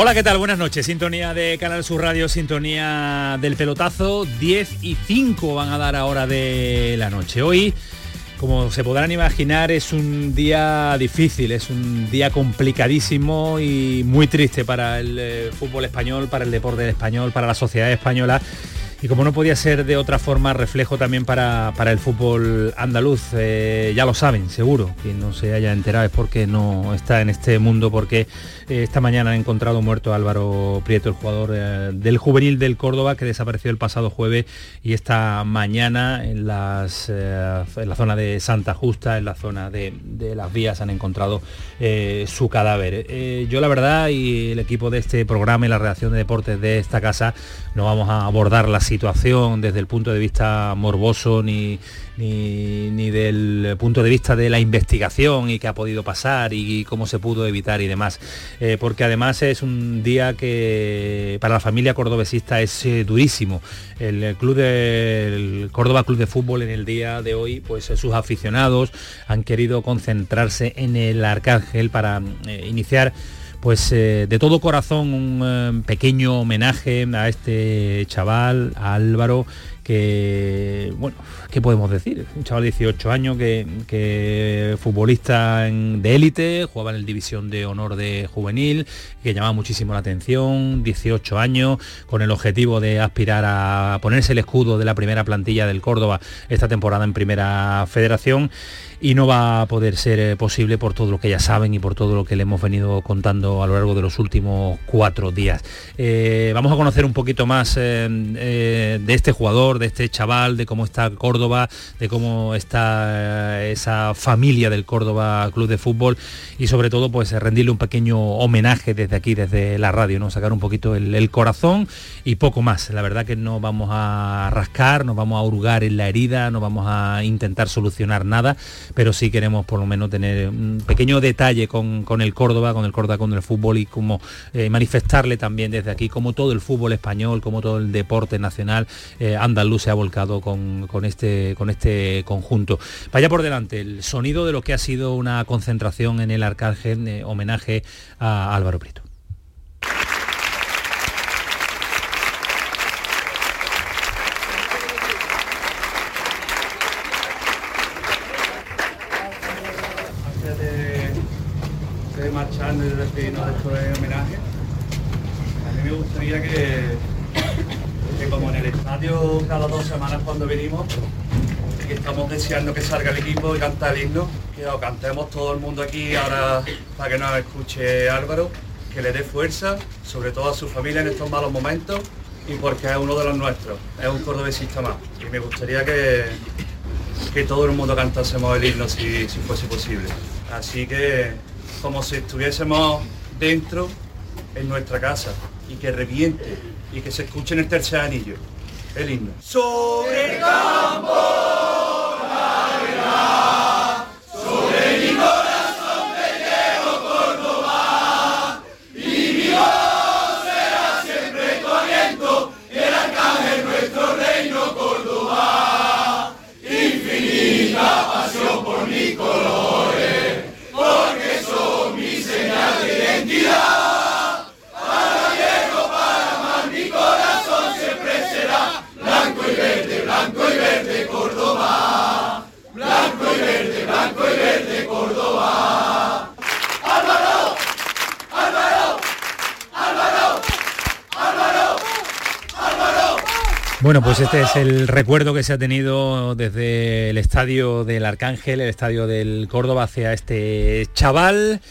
Hola, ¿qué tal? Buenas noches. Sintonía de Canal Sur Radio, sintonía del pelotazo. 10 y 5 van a dar ahora de la noche. Hoy, como se podrán imaginar, es un día difícil, es un día complicadísimo y muy triste para el eh, fútbol español, para el deporte español, para la sociedad española y como no podía ser de otra forma, reflejo también para, el fútbol andaluz. Eh, ya lo saben, seguro. Quien no se haya enterado es porque no está en este mundo, porque eh, esta mañana han encontrado muerto a Álvaro Prieto, el jugador eh, del juvenil del Córdoba, que desapareció el pasado jueves y esta mañana en, las, en la zona de Santa Justa, en la zona de, de las vías, han encontrado su cadáver. yo la verdad y el equipo de este programa y la redacción de deportes de esta casa no vamos a abordar las situación desde el punto de vista morboso ni, ni, del punto de vista de la investigación y qué ha podido pasar y, cómo se pudo evitar y demás. Eh, porque además es un día que para la familia cordobesista es eh, durísimo. El, club del Córdoba Club de Fútbol en el día de hoy, pues sus aficionados han querido concentrarse en el Arcángel para eh, iniciar pues eh, de todo corazón un eh, pequeño homenaje a este chaval, a Álvaro, que, bueno, ¿qué podemos decir? Un chaval de 18 años que, futbolista de élite, jugaba en el División de Honor de Juvenil, que llamaba muchísimo la atención, 18 años, con el objetivo de aspirar a ponerse el escudo de la primera plantilla del Córdoba esta temporada en Primera Federación y no va a poder ser eh, posible por todo lo que ya saben y por todo lo que le hemos venido contando a lo largo de los últimos cuatro días. Eh, vamos a conocer un poquito más de este jugador, de este chaval, de cómo está Córdoba, de cómo está eh, esa familia del Córdoba Club de Fútbol y sobre todo pues rendirle un pequeño homenaje desde aquí, desde la radio, ¿no? sacar un poquito el, corazón y poco más. La verdad que no vamos a rascar, no vamos a hurgar en la herida, no vamos a intentar solucionar nada, pero sí queremos por lo menos tener un pequeño detalle con, el Córdoba, con el Córdoba, con el fútbol y como eh, manifestarle también desde aquí como todo el fútbol español, como todo el deporte nacional eh, andaluz luz se ha volcado con, este, con este conjunto. Vaya por delante el sonido de lo que ha sido una concentración en el Arcángel, eh, homenaje a Álvaro Prieto. De, y de de este homenaje, a mí me gustaría que como en el estadio cada dos semanas cuando venimos, y estamos deseando que salga el equipo y canta el himno, que lo cantemos todo el mundo aquí ahora para que nos escuche Álvaro, que le dé fuerza, sobre todo a su familia en estos malos momentos y porque es uno de los nuestros, es un cordobesista más. Y me gustaría que, que todo el mundo cantásemos el himno si, si fuese posible. Así que como si estuviésemos dentro en nuestra casa y que reviente y que se escuche en el tercer anillo, el himno. Sobre el campo. Bueno, pues este es el recuerdo que se ha tenido desde el estadio del Arcángel, el estadio del Córdoba, hacia este chaval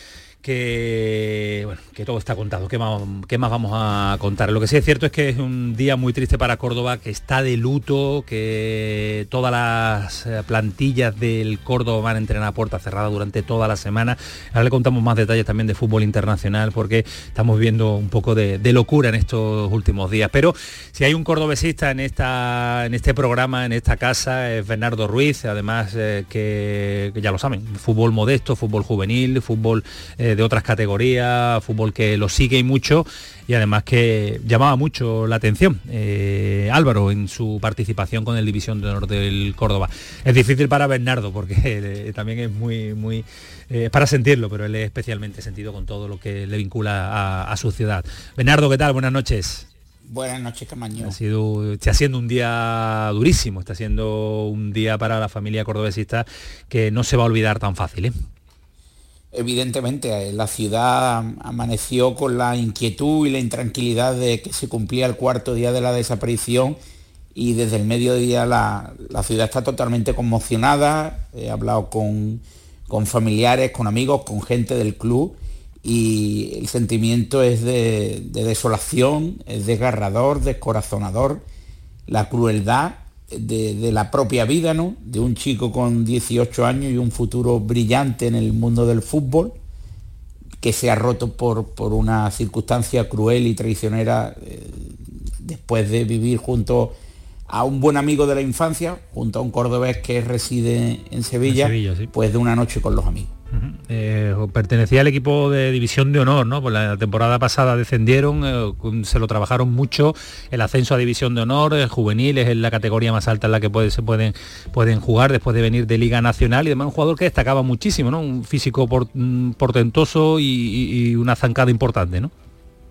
que, todo está contado. ¿Qué más, ¿Qué más vamos a contar? Lo que sí es cierto es que es un día muy triste para Córdoba, que está de luto, que todas las eh, plantillas del Córdoba van a entrenar a puerta cerrada durante toda la semana. Ahora le contamos más detalles también de fútbol internacional porque estamos viendo un poco de, locura en estos últimos días. Pero si hay un cordobesista en, esta, en este programa, en esta casa, es Bernardo Ruiz, además eh, que, ya lo saben, fútbol modesto, fútbol juvenil, fútbol... Eh, de otras categorías, fútbol que lo sigue y mucho y además que llamaba mucho la atención eh, Álvaro en su participación con el División de Honor del Córdoba. Es difícil para Bernardo porque eh, también es muy, muy, eh, para sentirlo, pero él es especialmente sentido con todo lo que le vincula a, su ciudad. Bernardo, ¿qué tal? Buenas noches. Buenas noches, Camaño. Ha sido, está siendo un día durísimo, está siendo un día para la familia cordobesista que no se va a olvidar tan fácil. Evidentemente, eh, la ciudad amaneció con la inquietud y la intranquilidad de que se cumplía el cuarto día de la desaparición y desde el mediodía la, ciudad está totalmente conmocionada. He hablado con, familiares, con amigos, con gente del club y el sentimiento es de, de desolación, es desgarrador, descorazonador. La crueldad de, la propia vida, ¿no? De un chico con 18 años y un futuro brillante en el mundo del fútbol, que se ha roto por, por una circunstancia cruel y traicionera eh, después de vivir junto a un buen amigo de la infancia, junto a un cordobés que reside en Sevilla, pues de una noche con los amigos. Eh, pertenecía al equipo de división de honor, ¿no? Pues la temporada pasada descendieron, eh, se lo trabajaron mucho, el ascenso a división de honor, el juvenil es la categoría más alta en la que se pueden, pueden jugar después de venir de Liga Nacional y además un jugador que destacaba muchísimo, ¿no? Un físico mm, portentoso y, una zancada importante, ¿no?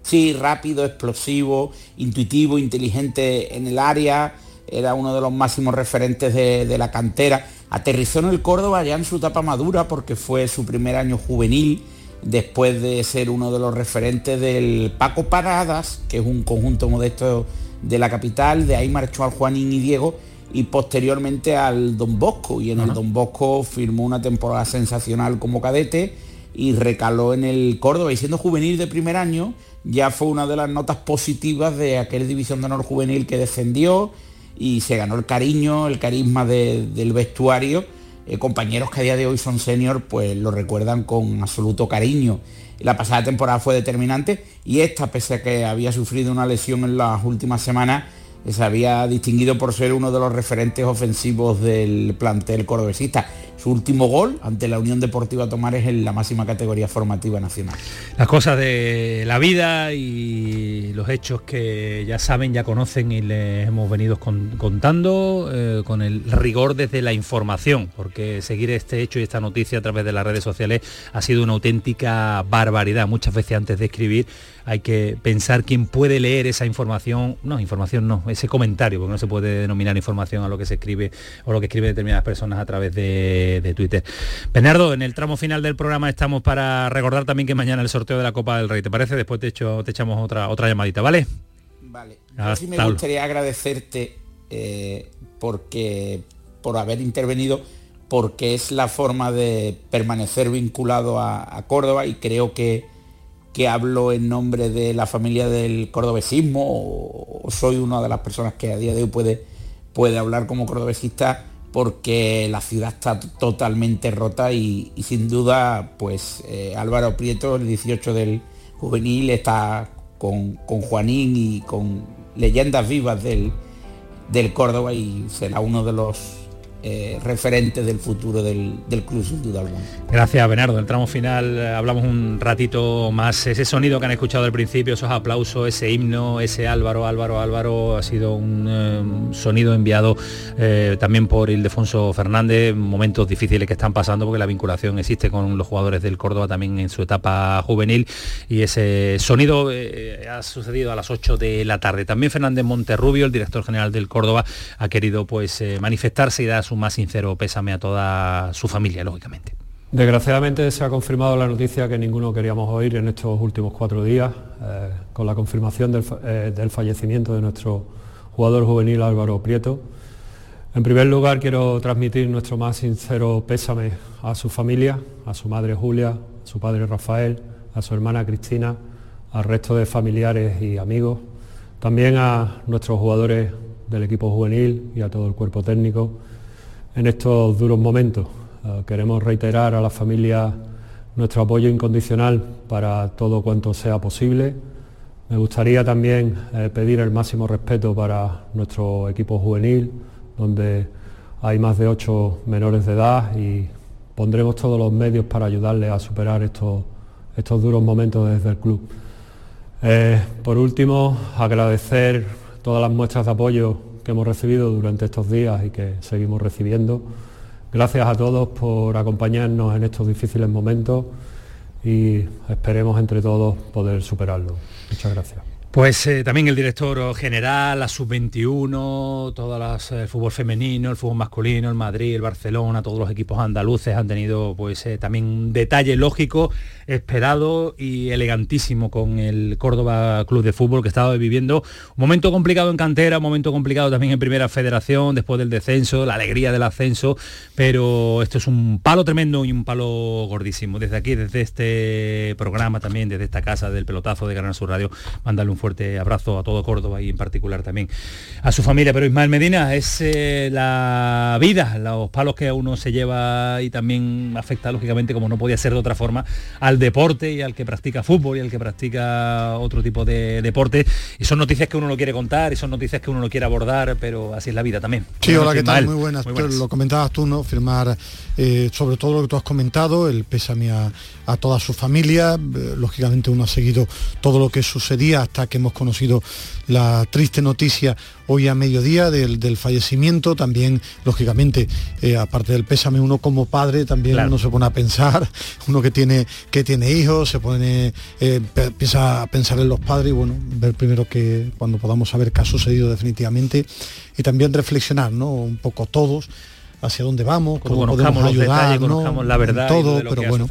Sí, rápido, explosivo, intuitivo, inteligente en el área, era uno de los máximos referentes de la cantera Aterrizó en el Córdoba ya en su etapa madura porque fue su primer año juvenil, después de ser uno de los referentes del Paco Paradas, que es un conjunto modesto de la capital, de ahí marchó al Juanín y Diego y posteriormente al Don Bosco. Y en el Don Bosco firmó una temporada sensacional como cadete y recaló en el Córdoba. Y siendo juvenil de primer año ya fue una de las notas positivas de aquel división de honor juvenil que descendió y se ganó el cariño, el carisma del vestuario. Eh, compañeros que a día de hoy son senior, pues lo recuerdan con absoluto cariño. La pasada temporada fue determinante y esta, pese a que había sufrido una lesión en las últimas semanas, se había distinguido por ser uno de los referentes ofensivos del plantel cordobesista. Último gol ante la Unión Deportiva Tomares en la máxima categoría formativa nacional. Las cosas de la vida y los hechos que ya saben, ya conocen y les hemos venido contando eh, con el rigor desde la información, porque seguir este hecho y esta noticia a través de las redes sociales ha sido una auténtica barbaridad. Muchas veces antes de escribir hay que pensar quién puede leer esa información, no, información no, ese comentario, porque no se puede denominar información a lo que se escribe o lo que escriben determinadas personas a través de, Twitter. Bernardo, en el tramo final del programa estamos para recordar también que mañana el sorteo de la Copa del Rey, ¿te parece? Después te, echo, te echamos otra, otra llamadita, ¿vale? Vale. Yo sí me gustaría agradecerte eh, porque por haber intervenido porque es la forma de permanecer vinculado a Córdoba y creo que que hablo en nombre de la familia del cordobesismo o, soy una de las personas que a día de hoy puede, puede hablar como cordobesista porque la ciudad está totalmente rota y, sin duda pues eh, Álvaro Prieto, el 18 del juvenil, está con, con Juanín y con leyendas vivas del, del Córdoba y será uno de los eh, referente del futuro del, club sin duda alguna. Gracias Bernardo, el tramo final eh, hablamos un ratito más, ese sonido que han escuchado al principio, esos aplausos, ese himno, ese Álvaro, Álvaro, Álvaro, ha sido un eh, sonido enviado también por Ildefonso Fernández, momentos difíciles que están pasando porque la vinculación existe con los jugadores del Córdoba también en su etapa juvenil y ese sonido ha sucedido a las 8 de la tarde. También Fernández Monterrubio, el director general del Córdoba, ha querido pues manifestarse y dar su más sincero pésame a toda su familia, lógicamente. Desgraciadamente se ha confirmado la noticia que ninguno queríamos oír en estos últimos cuatro días, eh, con la confirmación eh, del, fallecimiento de nuestro jugador juvenil Álvaro Prieto. En primer lugar quiero transmitir nuestro más sincero pésame a su familia, a su madre Julia, a su padre Rafael, a su hermana Cristina, al resto de familiares y amigos, también a nuestros jugadores del equipo juvenil y a todo el cuerpo técnico en estos duros momentos. Eh, queremos reiterar a la familia nuestro apoyo incondicional para todo cuanto sea posible. Me gustaría también eh, pedir el máximo respeto para nuestro equipo juvenil, donde hay más de ocho menores de edad y pondremos todos los medios para ayudarles a superar estos, estos duros momentos desde el club. Eh, por último, agradecer todas las muestras de apoyo que hemos recibido durante estos días y que seguimos recibiendo. Gracias a todos por acompañarnos en estos difíciles momentos y esperemos entre todos poder superarlo. Muchas gracias. Pues eh, también el director general, la sub-21, todas el fútbol femenino, el fútbol masculino, el Madrid, el Barcelona, todos los equipos andaluces han tenido pues eh, también un detalle lógico esperado y elegantísimo con el Córdoba Club de Fútbol que estaba viviendo un momento complicado en cantera, un momento complicado también en Primera Federación, después del descenso, la alegría del ascenso, pero esto es un palo tremendo y un palo gordísimo. Desde aquí, desde este programa también, desde esta casa del pelotazo de Canal Sur Radio, mandarle un fuerte abrazo a todo Córdoba y en particular también a su familia. Pero Ismael Medina, es eh, la vida, los palos que uno se lleva y también afecta lógicamente, como no podía ser de otra forma, al deporte y al que practica fútbol y al que practica otro tipo de deporte. Y son noticias que uno no quiere contar y son noticias que uno no quiere abordar, pero así es la vida también. Sí, hola, ¿qué tal? Muy buenas. Lo comentabas tú, ¿no? Firmar eh, sobre todo lo que tú has comentado, el pésame a, a toda su familia. Eh, lógicamente uno ha seguido todo lo que sucedía hasta que hemos conocido la triste noticia hoy a mediodía del, fallecimiento. También, lógicamente, eh, aparte del pésame, uno como padre también uno se pone a pensar, uno que tiene, que tiene hijos, se pone, eh, empieza a pensar en los padres y bueno, ver primero que cuando podamos saber qué ha sucedido definitivamente y también reflexionar, ¿no? Un poco todos hacia dónde vamos, cómo podemos ayudar, la verdad, todo, pero bueno,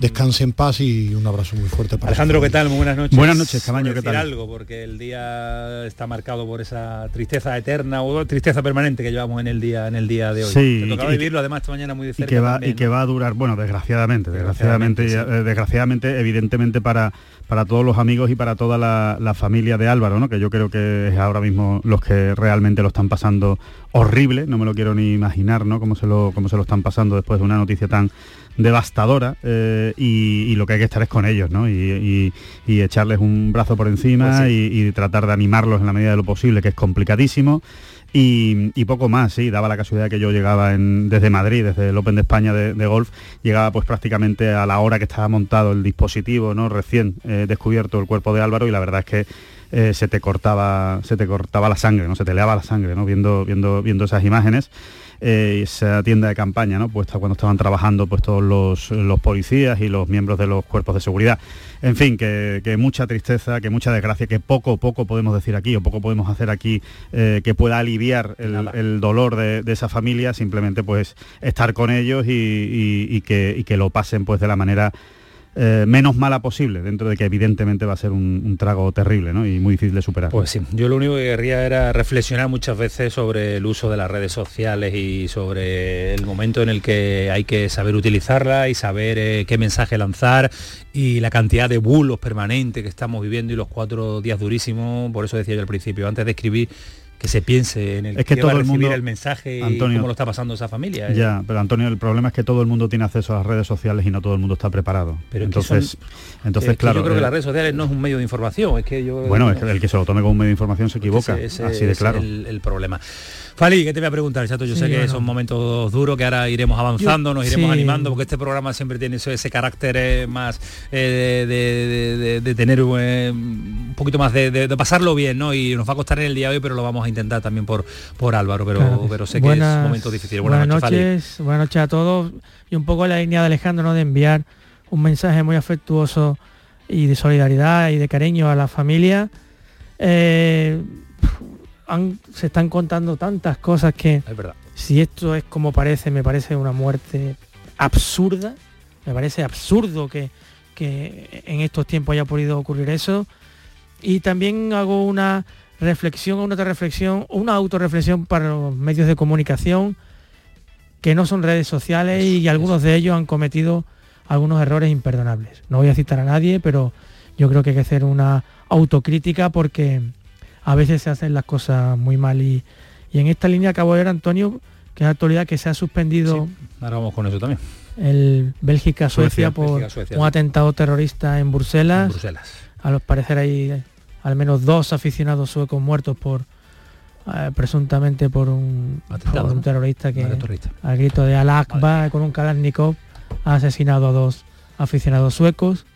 descanse en paz y un abrazo muy fuerte para Alejandro, ¿qué tal? Muy buenas noches. Buenas noches, Camaño, ¿qué tal? algo, porque el día está marcado por esa tristeza eterna o tristeza permanente que llevamos en el día en el día de hoy. Sí, Te tocaba vivirlo además esta mañana muy de cerca. Y que va, y que va a durar, bueno, desgraciadamente, desgraciadamente, desgraciadamente, eh, desgraciadamente evidentemente para para todos los amigos y para toda la, familia de Álvaro, ¿no? que yo creo que es ahora mismo los que realmente lo están pasando horrible, no me lo quiero ni imaginar ¿no? cómo, se lo, cómo se lo están pasando después de una noticia tan devastadora eh, y, lo que hay que estar es con ellos ¿no? y, echarles un brazo por encima pues y, tratar de animarlos en la medida de lo posible, que es complicadísimo. Y, poco más, sí, daba la casualidad que yo llegaba desde Madrid, desde el Open de España de, golf, llegaba pues prácticamente a la hora que estaba montado el dispositivo, ¿no? Recién eh, descubierto el cuerpo de Álvaro y la verdad es que eh, se te cortaba, se te cortaba la sangre, ¿no? Se te leaba la sangre, ¿no? Viendo, viendo, viendo esas imágenes. Eh, esa tienda de campaña, ¿no? puesta cuando estaban trabajando pues, todos los, policías y los miembros de los cuerpos de seguridad. En fin, que, mucha tristeza, que mucha desgracia, que poco poco podemos decir aquí o poco podemos hacer aquí eh, que pueda aliviar el, dolor de, esa familia, simplemente pues estar con ellos y, que, y que lo pasen pues de la manera eh, menos mala posible, dentro de que evidentemente va a ser un, trago terrible y muy difícil de superar. Pues sí, yo lo único que querría era reflexionar muchas veces sobre el uso de las redes sociales y sobre el momento en el que hay que saber utilizarla y saber eh, qué mensaje lanzar y la cantidad de bulos permanentes que estamos viviendo y los cuatro días durísimos, por eso decía yo al principio, antes de escribir que se piense en el es que, todo el mundo el mensaje y cómo lo está pasando esa familia. ¿eh? Ya, pero Antonio, el problema es que todo el mundo tiene acceso a las redes sociales y no todo el mundo está preparado. Pero entonces, entonces claro. yo creo que las redes sociales no es un medio de información, es que yo. Bueno, es que el que se lo tome como un medio de información se equivoca, así de claro. el problema. Fali, ¿qué te voy a preguntar, Chato? Yo sé que son momentos duros, que ahora iremos avanzando, nos iremos animando, porque este programa siempre tiene ese, carácter eh, más eh, de, tener eh, un poquito más de, pasarlo bien, ¿no? Y nos va a costar en el día de hoy, pero lo vamos a intentar también por, por Álvaro, pero, pero sé que es un momento difícil. Buenas, noches, buenas noches a todos. Y un poco la línea de Alejandro, ¿no? De enviar un mensaje muy afectuoso y de solidaridad y de cariño a la familia se están contando tantas cosas que si esto es como parece, me parece una muerte absurda. Me parece absurdo que, en estos tiempos haya podido ocurrir eso. Y también hago una reflexión, una reflexión, una autorreflexión para los medios de comunicación que no son redes sociales y algunos de ellos han cometido algunos errores imperdonables. No voy a citar a nadie, pero yo creo que hay que hacer una autocrítica porque a veces se hacen las cosas muy mal. Y, en esta línea acabo de ver Antonio que es la actualidad que se ha suspendido ahora vamos con eso también. el Bélgica-Suecia por un atentado terrorista en Bruselas. Bruselas. A los parecer hay al menos dos aficionados suecos muertos por eh, presuntamente por un, un terrorista que al grito de Al-Akbar con un Kalashnikov ha asesinado a dos aficionados suecos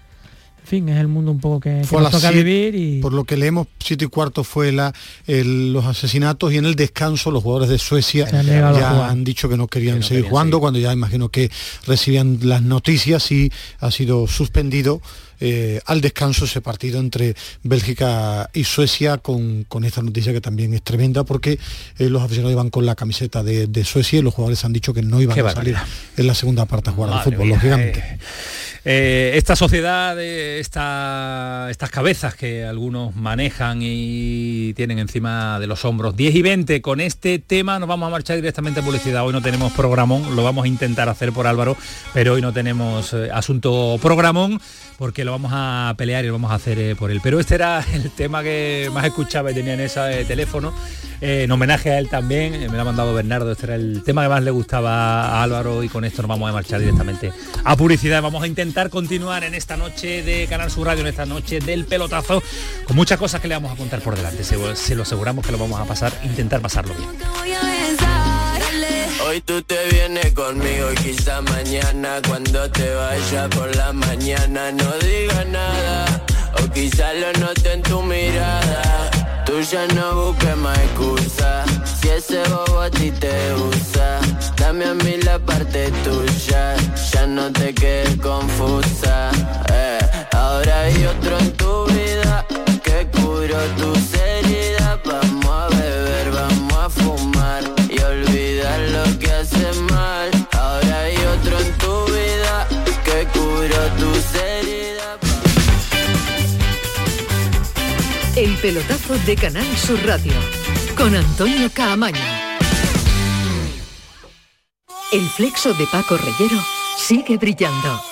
en fin, es el mundo un poco que, fue toca vivir y... Por lo que leemos, siete y cuarto fue la, los asesinatos y en el descanso los jugadores de Suecia ya han dicho que no querían seguir jugando, cuando ya imagino que recibían las noticias y ha sido suspendido eh, al descanso ese partido entre Bélgica y Suecia con, esta noticia que también es tremenda porque eh, los aficionados iban con la camiseta de, Suecia y los jugadores han dicho que no iban a salir en la segunda parte a jugar al fútbol, lógicamente. Eh. Eh, esta sociedad, estas cabezas que algunos manejan y tienen encima de los hombros. 10 y 20, con este tema nos vamos a marchar directamente a publicidad. Hoy no tenemos programón, lo vamos a intentar hacer por Álvaro, pero hoy no tenemos asunto programón porque lo vamos a pelear y lo vamos a hacer eh, por él. Pero este era el tema que más escuchaba y tenía en ese teléfono. en homenaje a él también, me lo ha mandado Bernardo, este era el tema que más le gustaba a Álvaro y con esto nos vamos a marchar directamente a publicidad. Vamos a intentar continuar en esta noche de Canal Sur Radio, en esta noche del pelotazo, con muchas cosas que le vamos a contar por delante. Se, lo aseguramos que lo vamos a pasar, intentar pasarlo bien. Hoy tú te vienes conmigo y quizá mañana cuando te vaya por la mañana no diga nada o quizá lo note en tu mirada. Tú ya no busques más excusa si ese bobo a ti te usa. Dame a mí la parte tuya, ya no te quedes confusa. Eh, ahora hay otro en tu vida que curó tus heridas. Vamos a beber, vamos a fumar que mal. Ahora hay otro en tu vida que. El pelotazo de Canal Sur Radio con Antonio Caamaño. El flexo de Paco Reyero sigue brillando.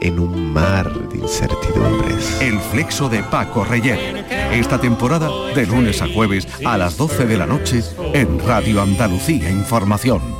en un mar de incertidumbres. El flexo de Paco Reyer. Esta temporada de lunes a jueves a las 12 de la noche en Radio Andalucía Información.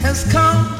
has come.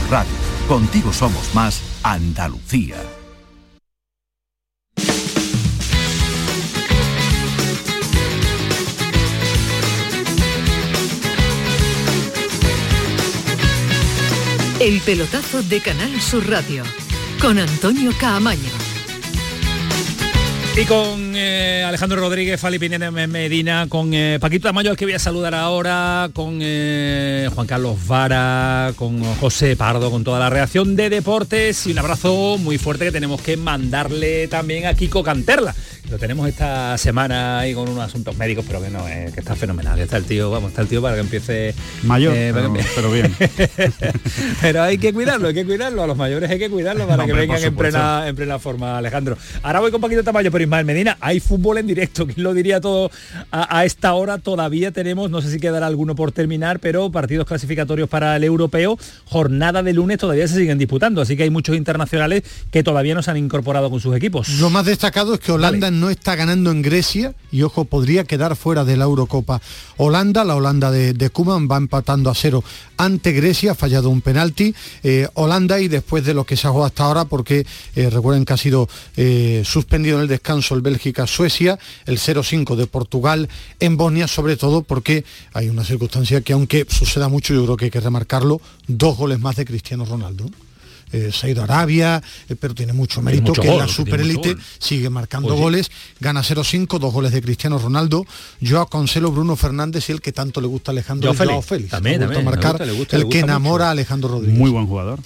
Radio. Contigo somos más Andalucía. El pelotazo de Canal Sur Radio con Antonio Caamaño. Y con eh, Alejandro Rodríguez, Fali Pineda Medina, con eh, Paquito Tamayo, al que voy a saludar ahora, con eh, Juan Carlos Vara, con José Pardo, con toda la reacción de deportes. Y un abrazo muy fuerte que tenemos que mandarle también a Kiko Canterla, Lo tenemos esta semana ahí con unos asuntos médicos, pero que no, eh, que está fenomenal. Está el tío, vamos, está el tío para que empiece mayor, eh, pero, que- pero bien. pero hay que cuidarlo, hay que cuidarlo. A los mayores hay que cuidarlo para que Hombre, vengan en plena, en plena forma, Alejandro. Ahora voy con Paquito Tamayo, pero Ismael Medina, hay fútbol en directo. ¿Quién lo diría todo a, a esta hora? Todavía tenemos, no sé si quedará alguno por terminar, pero partidos clasificatorios para el europeo. Jornada de lunes todavía se siguen disputando, así que hay muchos internacionales que todavía no se han incorporado con sus equipos. Lo más destacado es que Holanda no está ganando en Grecia y ojo, podría quedar fuera de la Eurocopa. Holanda, la Holanda de, de va empatando a cero ante Grecia, ha fallado un penalti. Eh, Holanda y después de lo que se ha jugado hasta ahora, porque eh, recuerden que ha sido eh, suspendido en el descanso el Bélgica-Suecia, el 0-5 de Portugal en Bosnia, sobre todo porque hay una circunstancia que aunque suceda mucho, yo creo que hay que remarcarlo, dos goles más de Cristiano Ronaldo eh, se ha ido a Arabia, eh, pero tiene mucho mérito mucho que gol, en la superélite sigue marcando Oye. goles, gana 0-5, dos goles de Cristiano Ronaldo, Joao Cancelo, Bruno Fernández y el que tanto le gusta a Alejandro Joao Félix. Félix. También, gusta marcar, gusta, el que enamora a Alejandro Rodríguez. Muy buen jugador.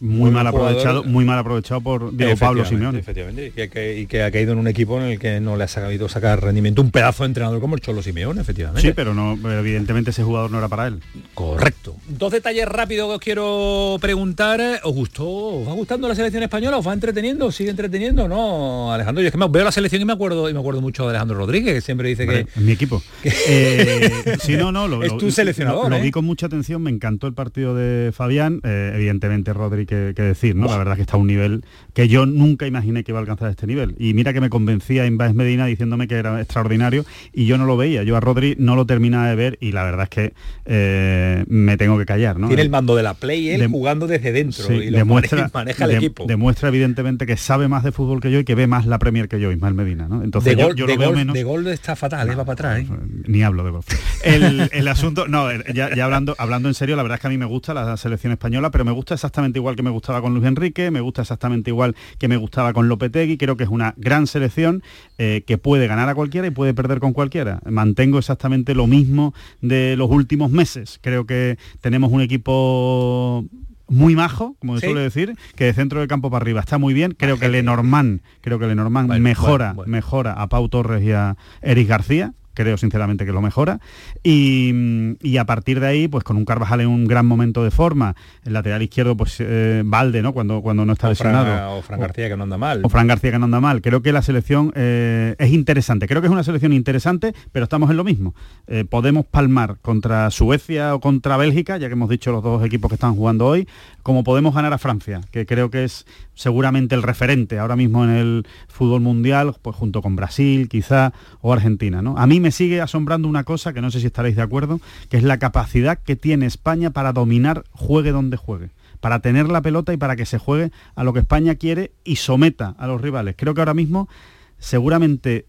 Muy, mal aprovechado, muy mal aprovechado por Diego Pablo Simeone. Efectivamente, y que, y que ha caído en un equipo en el que no le ha sabido sacar rendimiento un pedazo de entrenador como el Cholo Simeone, efectivamente. Sí, pero no, evidentemente ese jugador no era para él. Correcto. Dos detalles rápidos que os quiero preguntar. ¿Os gustó? ¿Os va gustando la selección española? ¿Os va entreteniendo? ¿Sigue entreteniendo? No, Alejandro, yo es que me veo la selección y me acuerdo y me acuerdo mucho de Alejandro Rodríguez, que siempre dice que. Es mi equipo. Eh, sí, no, no, lo, Es lo- tu seleccionador, Lo, ¿eh? vi con mucha atención, me encantó el partido de Fabián, eh, evidentemente Rodri que, que decir, ¿no? La verdad que está a un nivel que yo nunca imaginé que iba a alcanzar este nivel. Y mira que me convencía Inbáez Medina diciéndome que era extraordinario y yo no lo veía. Yo a Rodri no lo terminaba de ver y la verdad es que eh, me tengo que callar, ¿no? Tiene el mando de la play él De- jugando desde dentro Sí, y lo demuestra, maneja, el de- equipo. demuestra evidentemente que sabe más de fútbol que yo y que ve más la Premier que yo, Ismael Medina, ¿no? Entonces de yo, gol, yo de lo veo gol- menos. de gol está fatal, eh, va para atrás. ¿eh? Ni hablo de golf. El, el asunto, no, eh, ya, ya hablando, hablando en serio, la verdad es que a mí me gusta la selección española, pero me gusta exactamente igual que me gustaba con Luis Enrique, me gusta exactamente igual que me gustaba con Lopetegui, creo que es una gran selección eh, que puede ganar a cualquiera y puede perder con cualquiera. Mantengo exactamente lo mismo de los últimos meses. Creo que tenemos un equipo muy majo, como se Sí. suele decir, que de centro del campo para arriba está muy bien. Creo que Lenormand, creo que Lenormand mejora, bueno, bueno. mejora a Pau Torres y a Eric García. Creo sinceramente que lo mejora. Y, y a partir de ahí, pues con un Carvajal en un gran momento de forma, el lateral izquierdo, pues eh, Valde, ¿no? Cuando, cuando no está O Fran, lesionado. o Fran García que no anda mal. O Fran García que no anda mal. Creo que la selección eh, es interesante. Creo que es una selección interesante, pero estamos en lo mismo. Eh, podemos palmar contra Suecia o contra Bélgica, ya que hemos dicho los dos equipos que están jugando hoy, como podemos ganar a Francia, que creo que es seguramente el referente ahora mismo en el fútbol mundial, pues junto con Brasil, quizá, o Argentina. ¿no? A mí me sigue asombrando una cosa, que no sé si estaréis de acuerdo, que es la capacidad que tiene España para dominar juegue donde juegue para tener la pelota y para que se juegue a lo que España quiere y someta a los rivales. Creo que ahora mismo seguramente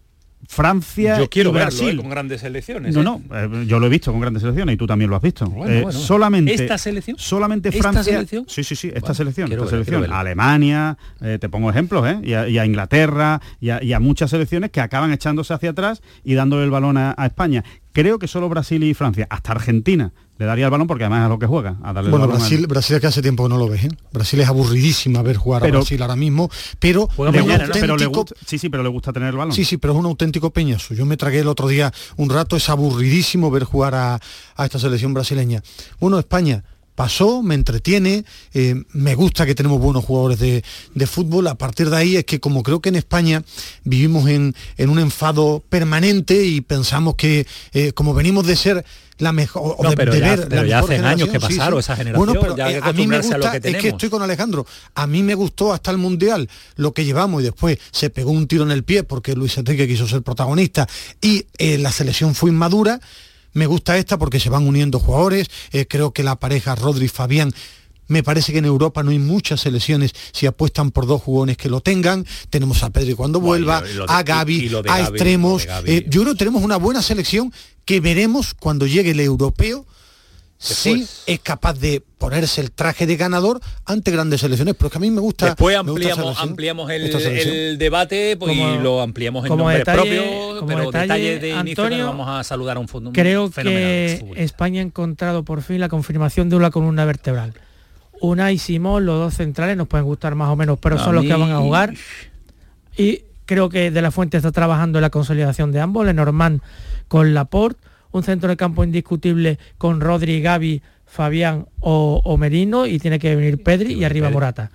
Francia Yo quiero y verlo Brasil. eh, con grandes selecciones. No, eh. no, eh, yo lo he visto con grandes selecciones y tú también lo has visto. Bueno, Eh, bueno. Solamente ¿Esta selección? Solamente ¿Esta Francia. selección? Sí, sí, sí, esta Bueno, selección, esta selección. Alemania, eh, te pongo ejemplos, ¿eh? y, a, y a Inglaterra, y a, y a muchas selecciones que acaban echándose hacia atrás y dándole el balón a, a España. Creo que solo Brasil y Francia, hasta Argentina, le daría el balón porque además es a lo que juega, a darle Bueno, el balón a- Brasil, Brasil es que hace tiempo que no lo ves, ¿eh? Brasil es aburridísima ver jugar Pero- a Brasil ahora mismo, pero Le pero le gusta- sí, sí, pero le gusta tener el balón. Sí, sí, pero es un auténtico peñazo. Yo me tragué el otro día un rato, es aburridísimo ver jugar a, a esta selección brasileña. Bueno, España pasó, me entretiene, eh, me gusta que tenemos buenos jugadores de, de fútbol. A partir de ahí es que como creo que en España vivimos en, en un enfado permanente y pensamos que eh, como venimos de ser la mejor No, de, pero de ya- ver la pero ya mejor hacen años que sí, pasaron sí. esa generación, Bueno, pero ya hay eh, que a mí me acostumbrarse a lo gusta, que es que estoy con Alejandro. A mí me gustó hasta el Mundial lo que llevamos y después se pegó un tiro en el pie porque Luis Enrique quiso ser protagonista y eh, la selección fue inmadura. Me gusta esta porque se van uniendo jugadores. eh, creo que la pareja Rodri-Fabián me parece que en Europa no hay muchas selecciones si apuestan por dos jugones que lo tengan. Tenemos a Pedri cuando vuelva, de- a Gaby, y lo de a extremos. Eh, yo creo que tenemos una buena selección que veremos cuando llegue el europeo si es capaz de ponerse el traje de ganador ante grandes selecciones, pero es que a mí me gusta. Después gusta ampliamos, ampliamos el, debate pues, Como- y lo ampliamos en como nombre detalle- propio, como pero detalle, detalle de inicio Antonio, nos vamos a saludar a un fondo Creo fenomenal que fútbol. España ha encontrado por fin la confirmación de una columna vertebral. Una y Simón, los dos centrales, nos pueden gustar más o menos, pero A son los que van a jugar. Y creo que De La Fuente está trabajando en la consolidación de ambos, Lenormand con Laporte, un centro de campo indiscutible con Rodri, Gaby, Fabián o, Merino y tiene que venir Pedri y arriba Morata.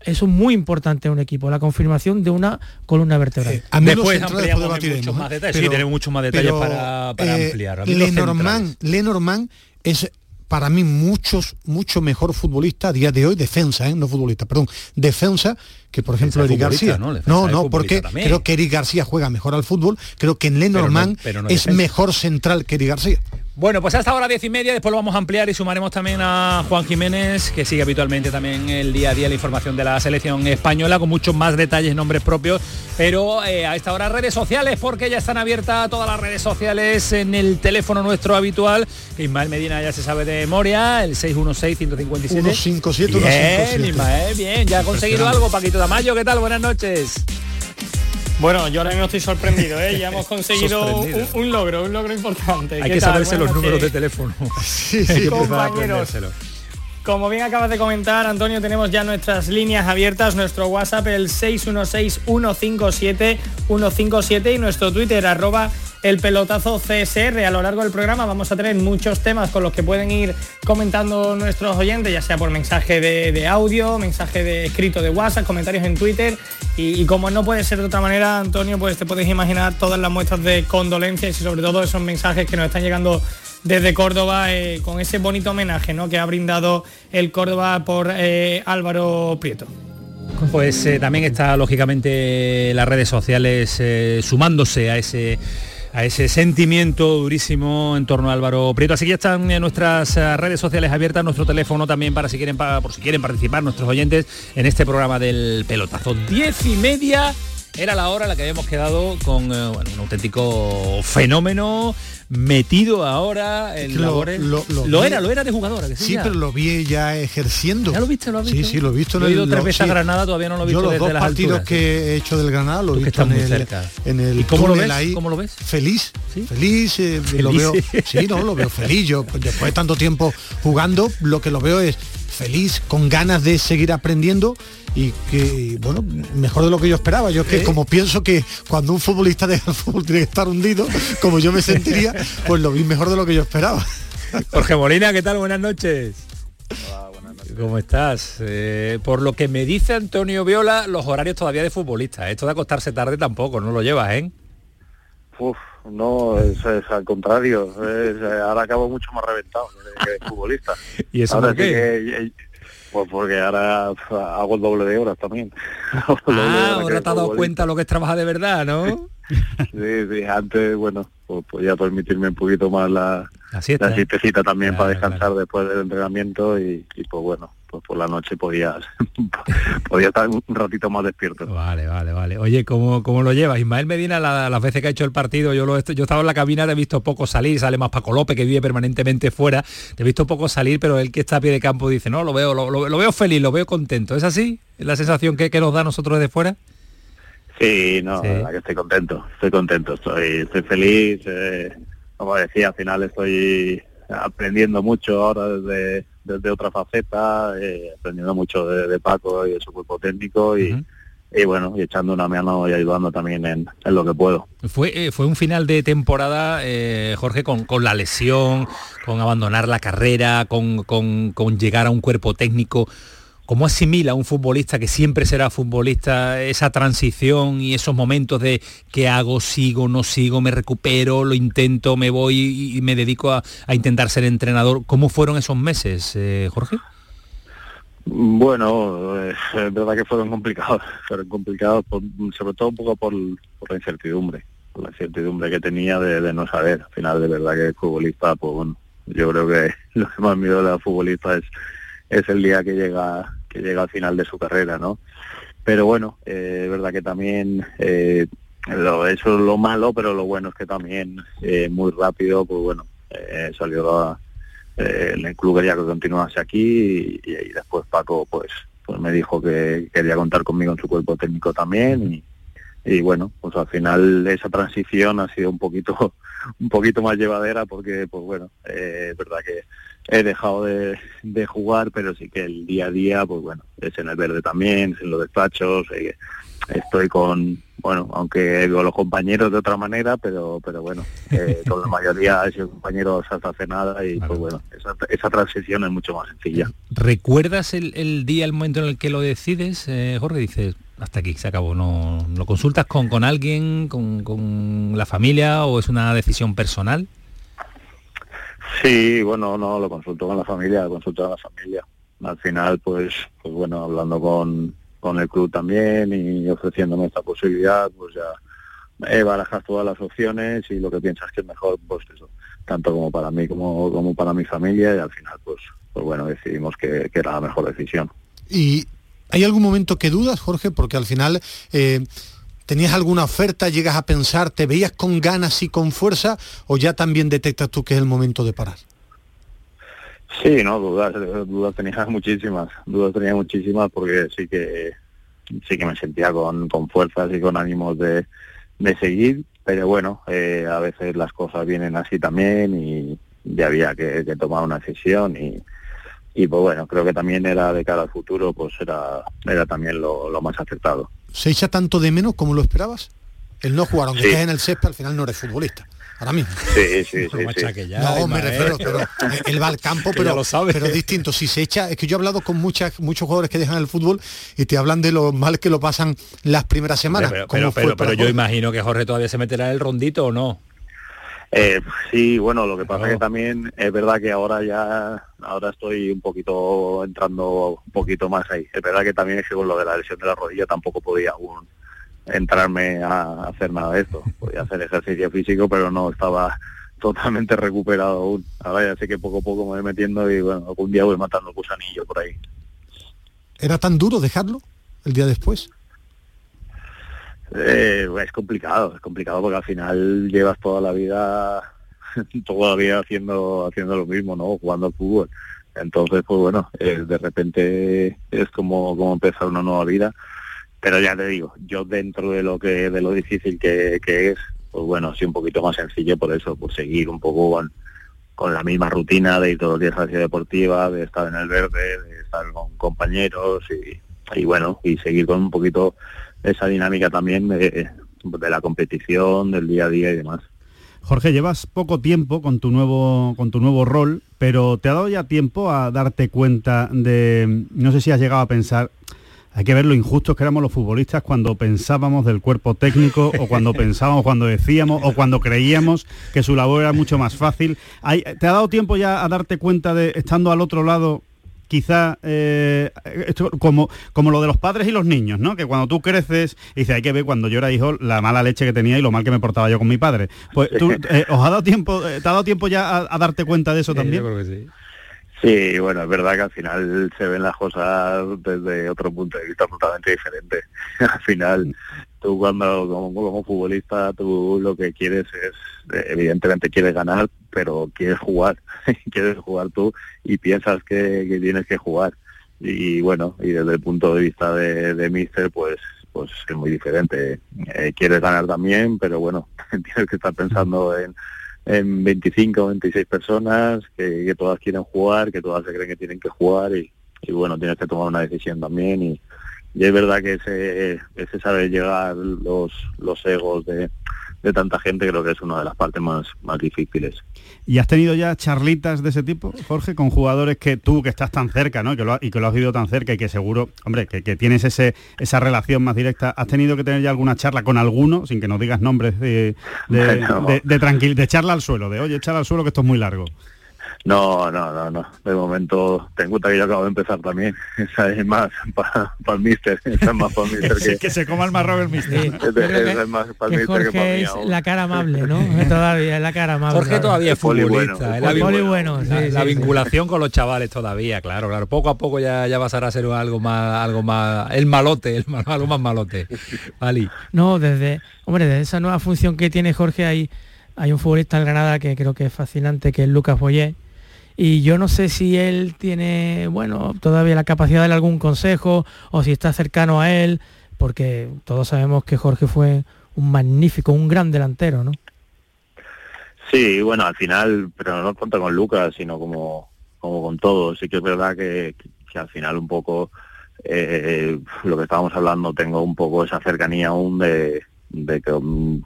Eso es muy importante en un equipo, la confirmación de una columna vertebral. Eh, Después ampliamos muchos más detalles. sí, tenemos muchos más detalles para, para eh, ampliar. Lenormand, Lenormand es para mí muchos, mucho mejor futbolista a día de hoy, defensa, ¿eh? no futbolista, perdón, defensa que por ejemplo Eric García. No, no, no porque creo que Eric García juega mejor al fútbol, creo que en Lenormand es mejor central que Eric García. Bueno, pues hasta ahora diez y media, después lo vamos a ampliar y sumaremos también a Juan Jiménez, que sigue habitualmente también el día a día la información de la selección española, con muchos más detalles, nombres propios, pero eh, a esta hora redes sociales, porque ya están abiertas todas las redes sociales en el teléfono nuestro habitual, Ismael Medina ya se sabe de memoria, el 616-157. 157, bien, Ismael, bien, ya ha conseguido algo, Paquito Tamayo, ¿qué tal? Buenas noches. Bueno, yo ahora mismo estoy sorprendido, ¿eh? ya hemos conseguido un, logro, un logro importante. Hay que saberse los números de teléfono. sí, sí, compañeros. Como bien acabas de comentar, Antonio, tenemos ya nuestras líneas abiertas, nuestro WhatsApp el 616-157-157 y nuestro Twitter arroba el pelotazo CSR. A lo largo del programa vamos a tener muchos temas con los que pueden ir comentando nuestros oyentes, ya sea por mensaje de, audio, mensaje de escrito de WhatsApp, comentarios en Twitter. Y, como no puede ser de otra manera, Antonio, pues te puedes imaginar todas las muestras de condolencias y sobre todo esos mensajes que nos están llegando desde Córdoba eh, con ese bonito homenaje ¿no? que ha brindado el Córdoba por eh, Álvaro Prieto. Pues eh, también está lógicamente las redes sociales sumándose a ese a ese sentimiento durísimo en torno a Álvaro Prieto. Así que ya están en nuestras redes sociales abiertas, nuestro teléfono también para si quieren por si quieren participar nuestros oyentes en este programa del pelotazo. Diez y media era la hora en la que habíamos quedado con un auténtico fenómeno metido ahora en labores. Lo, era, lo era de jugadora. Que sí, pero lo vi ya ejerciendo. ¿Ya lo viste? ¿Lo has visto? Sí, sí, lo he visto. Lo he ido tres veces a Granada, todavía no lo he visto Yo los desde dos las partidos alturas, que he hecho del Granada lo he visto en el, cerca. en el ¿Y cómo lo ves? Ahí. ¿Cómo lo ves? Feliz, feliz, eh, lo veo. Sí, no, lo veo feliz. Yo después de tanto tiempo jugando, lo que lo veo es feliz, con ganas de seguir aprendiendo y que, bueno, mejor de lo que yo esperaba. Yo es que como pienso que cuando un futbolista deja el fútbol tiene que estar hundido, como yo me sentiría, pues lo vi mejor de lo que yo esperaba. Jorge Molina, ¿qué tal? Buenas noches. Hola, buenas noches. ¿Cómo estás? Eh, por lo que me dice Antonio Viola, los horarios todavía de futbolista. Esto de acostarse tarde tampoco, no lo llevas, ¿eh? Uf, no, es, al contrario. ahora acabo mucho más reventado que, futbolista. ¿Y eso ahora por qué? Pues porque ahora hago el doble de horas también. ah, ahora te has dado cuenta lo que es trabajar de verdad, ¿no? sí, sí, antes, bueno, pues podía permitirme un poquito más la, la, también para descansar después del entrenamiento y, y pues bueno, pues por la noche podía podía estar un ratito más despierto. Vale, vale, vale. Oye, ¿cómo, cómo lo llevas? Ismael Medina, las veces que ha hecho el partido, yo lo yo estaba en la cabina, te he visto poco salir, sale más Paco López, que vive permanentemente fuera, te he visto poco salir, pero el que está a pie de campo dice, no, lo veo, lo, veo feliz, lo veo contento. ¿Es así? ¿Es la sensación que, nos da a nosotros desde fuera? Sí, no, la verdad que estoy contento, estoy contento, estoy, estoy feliz, eh, como decía, al final estoy aprendiendo mucho ahora desde desde otra faceta, eh, aprendiendo mucho de, Paco y de su cuerpo técnico y, bueno, y echando una mano y ayudando también en, lo que puedo. Fue, eh, fue un final de temporada, eh, Jorge, con, con, la lesión, con abandonar la carrera, con, con, con llegar a un cuerpo técnico ¿Cómo asimila un futbolista que siempre será futbolista esa transición y esos momentos de qué hago, sigo, no sigo, me recupero, lo intento, me voy y me dedico a, intentar ser entrenador? ¿Cómo fueron esos meses, eh, Jorge? Bueno, es verdad que fueron complicados, fueron complicados sobre todo un poco por, la incertidumbre, por la incertidumbre que tenía de, no saber. Al final, de verdad que el futbolista, pues bueno, yo creo que lo que más miedo de la futbolista es, es el día que llega que llega al final de su carrera, ¿no? Pero bueno, eh, es verdad que también eh, lo, eso es lo malo, pero lo bueno es que también eh, muy rápido, pues bueno, eh, salió en el club quería que continuase aquí y, después Paco pues pues me dijo que quería contar conmigo en su cuerpo técnico también y, y bueno, pues al final esa transición ha sido un poquito un poquito más llevadera porque pues bueno, eh, es verdad que he dejado de, jugar, pero sí que el día a día, pues bueno, es en el verde también, es en los despachos, eh, estoy con, bueno, aunque con los compañeros de otra manera, pero pero bueno, eh, con la mayoría he sido compañeros hasta hace nada y pues bueno, esa, esa, transición es mucho más sencilla. ¿Recuerdas el, el, día, el momento en el que lo decides, eh, Jorge? Dices, hasta aquí, se acabó. ¿No lo consultas con, con alguien, con, con la familia o es una decisión personal? Sí, bueno, no, lo consulto con la familia, lo consulto con la familia. Al final, pues, pues bueno, hablando con, con el club también y ofreciéndome esta posibilidad, pues ya barajas todas las opciones y lo que piensas que es mejor, pues eso, tanto como para mí como, como para mi familia y al final, pues, pues bueno, decidimos que, que era la mejor decisión. Y ¿Hay algún momento que dudas, Jorge? Porque al final eh, tenías alguna oferta, llegas a pensar, te veías con ganas y con fuerza, o ya también detectas tú que es el momento de parar. Sí, no, dudas, dudas tenía muchísimas, dudas tenía muchísimas porque sí que sí que me sentía con, con fuerzas y con ánimos de, de seguir, pero bueno, eh, a veces las cosas vienen así también y ya había que tomar una decisión y, y pues bueno, creo que también era de cara al futuro, pues era, era también lo, más acertado. ¿Se echa tanto de menos como lo esperabas? El no jugar, aunque estés en el césped, al final no eres futbolista. Ahora mismo. Sí, sí, sí. no, me refiero, pero él va al campo, pero, lo sabe. pero distinto. Si se echa, es que yo he hablado con muchas, muchos jugadores que dejan el fútbol y te hablan de lo mal que lo pasan las primeras semanas. Pero, pero, yo imagino que Jorge todavía se meterá en el rondito o no. Eh, sí, bueno, lo que pasa es que también es verdad que ahora ya, ahora estoy un poquito entrando un poquito más ahí. Es verdad que también es que con lo de la lesión de la rodilla tampoco podía aún entrarme a hacer nada de esto. Podía hacer ejercicio físico, pero no estaba totalmente recuperado aún. Ahora ya sé que poco a poco me voy metiendo y bueno, algún día voy matando el gusanillo por ahí. ¿Era tan duro dejarlo el día después? Eh, es complicado, es complicado porque al final llevas toda la vida, toda la vida haciendo, haciendo lo mismo, ¿no? Jugando al fútbol. Entonces, pues bueno, eh, de repente es como, como empezar una nueva vida. Pero ya te digo, yo dentro de lo que, de lo difícil que, es, pues bueno, sí un poquito más sencillo por eso, por seguir un poco con, la misma rutina de ir todos los días a deportiva, de estar en el verde, de estar con compañeros y bueno, y seguir con un poquito esa dinámica también de, la competición, del día a día y demás. Jorge, llevas poco tiempo con tu nuevo con tu nuevo rol, pero ¿te ha dado ya tiempo a darte cuenta de, no sé si has llegado a pensar, hay que ver lo injustos que éramos los futbolistas cuando pensábamos del cuerpo técnico o cuando pensábamos, cuando decíamos o cuando creíamos que su labor era mucho más fácil. ¿Te ha dado tiempo ya a darte cuenta de, estando al otro lado, quizá eh, esto, como, como lo de los padres y los niños, ¿no? Que cuando tú creces, dice, hay que ver cuando yo era hijo la mala leche que tenía y lo mal que me portaba yo con mi padre. Pues tú, eh, ¿os ha dado tiempo, eh, te ha dado tiempo ya a, darte cuenta de eso también? sí. Sí, bueno, es verdad que al final se ven las cosas desde otro punto de vista totalmente diferente. al final, tú cuando como, como, futbolista, tú lo que quieres es, evidentemente quieres ganar, pero quieres jugar, quieres jugar tú y piensas que, tienes que jugar. Y bueno, y desde el punto de vista de, de Mister, pues pues es muy diferente. Eh, quieres ganar también, pero bueno, tienes que estar pensando en, en 25 o 26 personas, que, todas quieren jugar, que todas se creen que tienen que jugar y, bueno, tienes que tomar una decisión también y, es verdad que ese, ese saber llegar los, los egos de, de tanta gente creo que es una de las partes más, más difíciles. ¿Y has tenido ya charlitas de ese tipo, Jorge, con jugadores que tú, que estás tan cerca, ¿no? Y que lo, y que lo has vivido tan cerca y que seguro, hombre, que, tienes ese, esa relación más directa, ¿has tenido que tener ya alguna charla con alguno, sin que nos digas nombres, de, de, de, tranquil, de charla al suelo, de oye, charla al suelo que esto es muy largo? No, no, no, no. De momento, ten cuenta que yo acabo de empezar también. Esa es más para el mister. Esa es más para el mister que... que se coma el marrón el mister. es, más para el mister que para mí. Es la cara amable, ¿no? todavía es la cara amable. Jorge todavía es futbolista. Bueno, bueno, la, vinculación con los chavales todavía, claro, claro. Poco a poco ya, ya pasará a ser algo más, algo más, el malote, el, algo más malote. Vale. No, desde, hombre, desde esa nueva función que tiene Jorge hay, hay un futbolista en Granada que creo que es fascinante, que es Lucas Boyé y yo no sé si él tiene, bueno, todavía la capacidad de darle algún consejo o si está cercano a él, porque todos sabemos que Jorge fue un magnífico, un gran delantero, ¿no? Sí, bueno, al final, pero no tanto con Lucas, sino como, como con todo. Sí que es verdad que, que al final un poco eh, lo que estábamos hablando, tengo un poco esa cercanía aún de, de que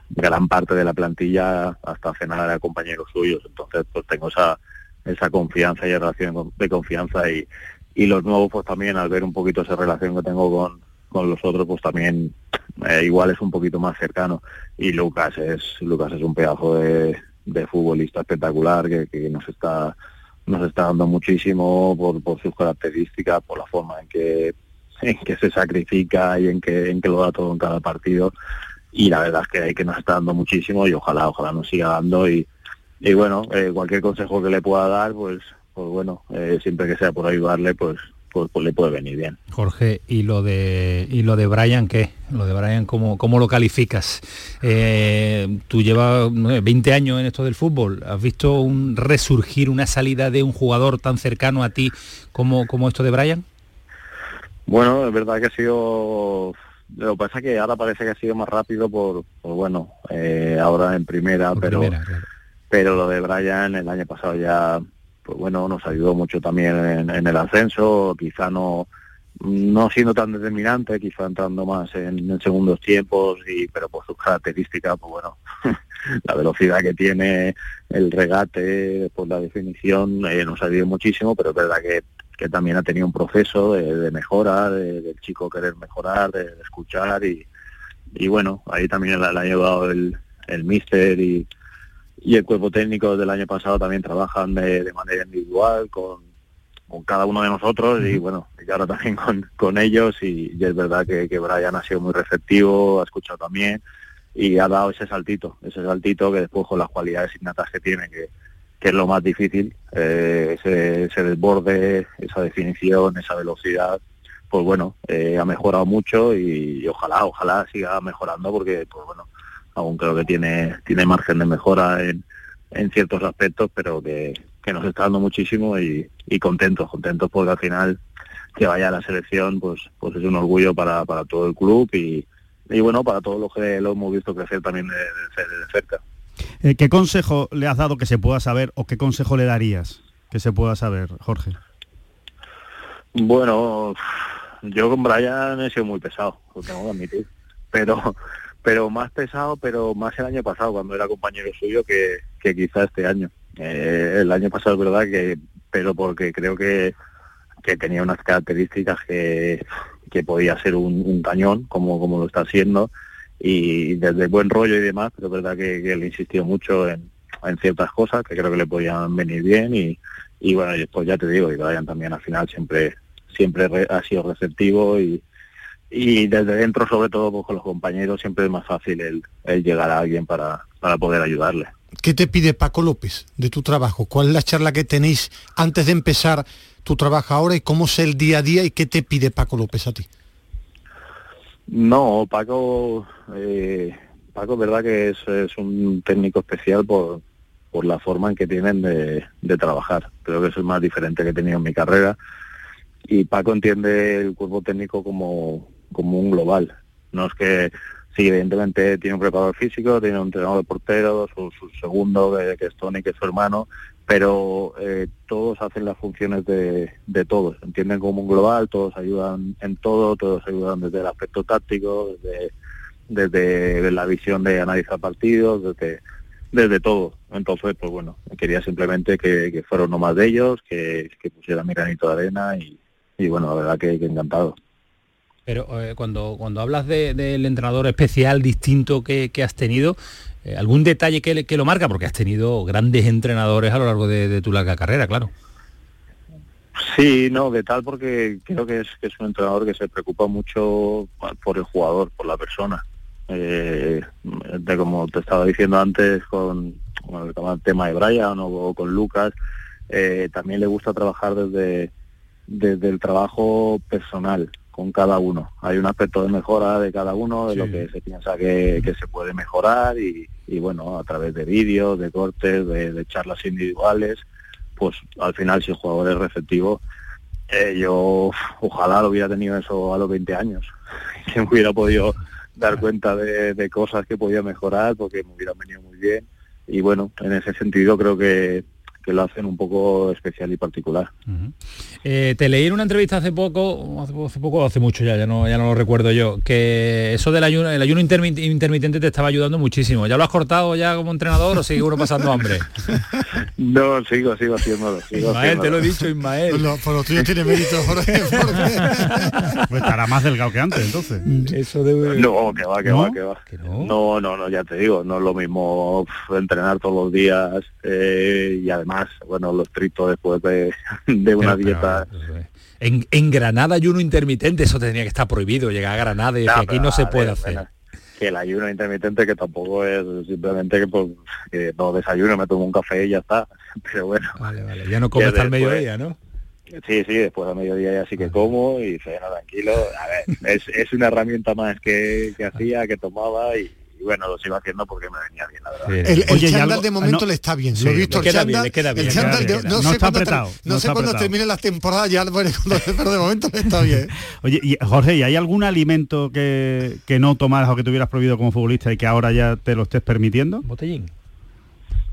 gran parte de la plantilla hasta cenar a compañeros suyos. Entonces, pues tengo esa, esa confianza y relación de confianza y, y los nuevos pues también al ver un poquito esa relación que tengo con, con los otros pues también eh, igual es un poquito más cercano. Y Lucas es Lucas es un pedazo de, de futbolista espectacular que, que, nos está nos está dando muchísimo por, por sus características por la forma en que en que se sacrifica y en que en que lo da todo en cada partido. Y la verdad es que, que nos está dando muchísimo y ojalá ojalá nos siga dando y, y bueno eh, cualquier consejo que le pueda dar pues pues bueno eh, siempre que sea por ayudarle pues pues, pues, le puede venir bien. Jorge, ¿y lo de y lo de Brian qué? Lo de Brian, ¿cómo, cómo lo calificas? Eh, tú llevas 20 años en esto del fútbol, ¿has visto un resurgir, una salida de un jugador tan cercano a ti como, como esto de Brian? Bueno, es verdad que ha sido... Lo que pasa es que ahora parece que ha sido más rápido por, por bueno, eh, ahora en primera, por pero primera, claro. Pero lo de Brian el año pasado ya pues bueno, nos ayudó mucho también en, el ascenso, quizá no no siendo tan determinante, quizá entrando más en, segundos tiempos, y pero por sus características, pues bueno, la velocidad que tiene, el regate, pues la definición, eh, nos ayudó muchísimo, pero es verdad que, que también ha tenido un proceso de, mejora, de, del chico querer mejorar, de, escuchar, y, y bueno, ahí también le, le ha ayudado el, el míster y, y el cuerpo técnico del año pasado también trabajan de, manera individual con, con, cada uno de nosotros y bueno, y ahora también con, con ellos y, y, es verdad que, que Brian ha sido muy receptivo, ha escuchado también y ha dado ese saltito, ese saltito que después con las cualidades innatas que tiene, que, que es lo más difícil, eh, ese, ese, desborde, esa definición, esa velocidad, pues bueno, eh, ha mejorado mucho y, y, ojalá, ojalá siga mejorando porque pues bueno, aún creo que tiene, tiene margen de mejora en, en ciertos aspectos, pero que, que nos está dando muchísimo y, y contentos, contentos porque al final que vaya a la selección pues pues es un orgullo para, para todo el club y, y bueno, para todos los que lo hemos visto crecer también de, de, de cerca. Eh, ¿Qué consejo le has dado que se pueda saber o qué consejo le darías que se pueda saber, Jorge? Bueno, yo con Brian he sido muy pesado, lo tengo que admitir, pero pero más pesado, pero más el año pasado, cuando era compañero suyo, que, que quizá este año. Eh, el año pasado es verdad que, pero porque creo que, que tenía unas características que, que podía ser un, un cañón, como, como lo está haciendo, y desde buen rollo y demás, pero es verdad que, que le insistió mucho en, en ciertas cosas que creo que le podían venir bien y, y bueno, y después ya te digo, y Brian también al final siempre siempre re, ha sido receptivo y, y desde dentro, sobre todo pues, con los compañeros, siempre es más fácil el, el llegar a alguien para, para poder ayudarle. ¿Qué te pide Paco López de tu trabajo? ¿Cuál es la charla que tenéis antes de empezar tu trabajo ahora y cómo es el día a día y qué te pide Paco López a ti? No, Paco, eh, Paco es verdad que es, es, un técnico especial por, por la forma en que tienen de, de trabajar. Creo que es más diferente que he tenido en mi carrera. Y Paco entiende el cuerpo técnico como, como un global. No es que, sí, evidentemente tiene un preparador físico, tiene un entrenador de portero, su, su segundo, que, es Tony, que es su hermano, pero eh, todos hacen las funciones de, de todos, entienden como un global, todos ayudan en todo, todos ayudan desde el aspecto táctico, desde, desde la visión de analizar partidos, desde desde todo. Entonces, pues bueno, quería simplemente que, que fuera uno más de ellos, que, que pusiera mi granito de arena y, y bueno, la verdad que, que encantado. Pero eh, cuando, cuando hablas del de, entrenador especial distinto que, que has tenido, eh, ¿algún detalle que, que, lo marca? Porque has tenido grandes entrenadores a lo largo de, de, tu larga carrera, claro. Sí, no, de tal porque creo que es, que es un entrenador que se preocupa mucho por el jugador, por la persona. Eh, de como te estaba diciendo antes con, el, tema de Brian o, con Lucas, también le gusta trabajar desde, desde el trabajo personal con cada uno. Hay un aspecto de mejora de cada uno, de sí. lo que se piensa que, que se puede mejorar y, y, bueno, a través de vídeos, de cortes, de, de, charlas individuales, pues al final si el jugador es receptivo, Eh, yo ojalá lo hubiera tenido eso a los 20 años, que me hubiera podido dar cuenta de, de cosas que podía mejorar porque me hubieran venido muy bien. Y bueno, en ese sentido creo que, que lo hacen un poco especial y particular. Eh, te leí en una entrevista hace poco, hace, hace poco, hace mucho ya, ya no, ya no lo recuerdo yo, que eso del ayuno, el ayuno intermi- intermitente te estaba ayudando muchísimo. ¿Ya lo has cortado ya como entrenador o sigue uno pasando hambre? No, sigo, sigo haciéndolo. Sigo Ismael, te lo he dicho, Ismael. Pues lo, pues lo tuyo tiene mérito, Jorge, Pues estará más delgado que antes, entonces. Eso debe... No, que va, que ¿No? va, que va. no? no, no, ya te digo, no es lo mismo entrenar todos los días eh, y además, bueno, lo estricto después de, de una Pero, pero, dieta. En, en Granada ayuno intermitente, eso tendría que estar prohibido, llegar a Granada y decir, aquí no se a puede hacer. bueno, que el ayuno intermitente que tampoco es simplemente que, pues, que no desayuno, me tomo un café y ya está. Pero bueno. Vale, vale, ya no comes hasta el mediodía, ¿no? Sí, sí, después al mediodía ya sí que como y ceno tranquilo. A ver, es, es una herramienta más que, que hacía, que tomaba y, y bueno, lo sigo haciendo porque me venía bien, la verdad. El, el Oye, y chándal algo- de momento no, le está bien. sí, lo he visto le el chándal. el chándal de- no, No sé está apretado, no no sé cuándo termine la temporada ya, bueno, pero de momento le está bien. Oye, y Jorge, ¿y hay algún alimento que, que no tomaras o que tuvieras prohibido como futbolista y que ahora ya te lo estés permitiendo? Botellín.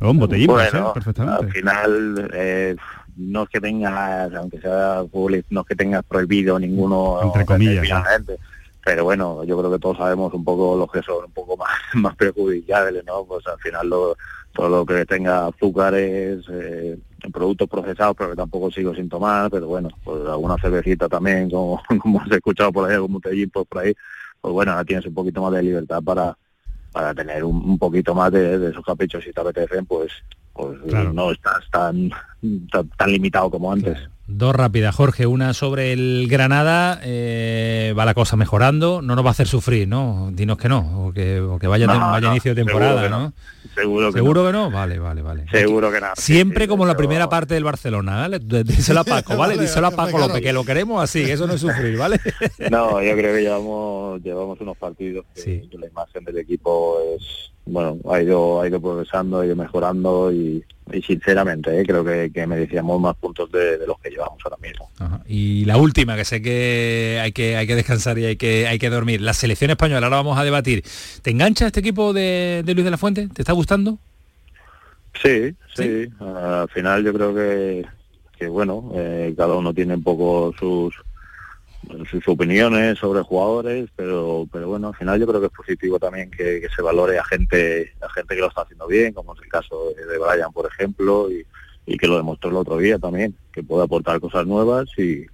O un botellín, puede Bueno, ser, perfectamente. al final eh, no es que tengas, aunque sea futbolista, no es que tengas prohibido ninguno Entre comillas, pero bueno, yo creo que todos sabemos un poco los que son un poco más, más perjudicables, ¿no? Pues al final lo- todo lo que tenga azúcares, eh, productos procesados, pero que tampoco sigo sin tomar, pero bueno, pues alguna cervecita también, como, como has escuchado por ahí, algún botellín pues por ahí, pues bueno, ahora tienes un poquito más de libertad para para tener un, un poquito más de, de esos caprichos si te apetecen, pues pues Claro. no estás tan, tan tan limitado como antes. Dos rápidas, Jorge. Una sobre el Granada. eh, va la cosa mejorando. No nos va a hacer sufrir, ¿no? Dinos que no. O que, o que vaya, No, vaya no, inicio de temporada, ¿no? Seguro que ¿Seguro no. que no? Vale, vale, vale. Seguro que no. Siempre Sí, como la primera parte del Barcelona, ¿vale? Díselo a Paco, ¿vale? Díselo a Paco. López, que lo queremos así, que eso no es sufrir, ¿vale? No, yo creo que llevamos llevamos unos partidos que, Sí. que la imagen del equipo es bueno ha ido ha ido progresando, ha ido mejorando y, y sinceramente eh, creo que, que merecíamos más puntos de, de los que llevamos ahora mismo. Ajá. Y la última, que sé que hay que hay que descansar y hay que hay que dormir. La selección española, ahora vamos a debatir. ¿Te engancha este equipo de, de Luis de la Fuente? ¿Te está gustando? Sí, sí. Al final yo creo que, que bueno, eh, cada uno tiene un poco sus sus opiniones sobre jugadores, pero pero bueno, al final yo creo que es positivo también que, que se valore a gente a gente que lo está haciendo bien, como es el caso de, Brian, por ejemplo, y, y que lo demostró el otro día también, que puede aportar cosas nuevas y,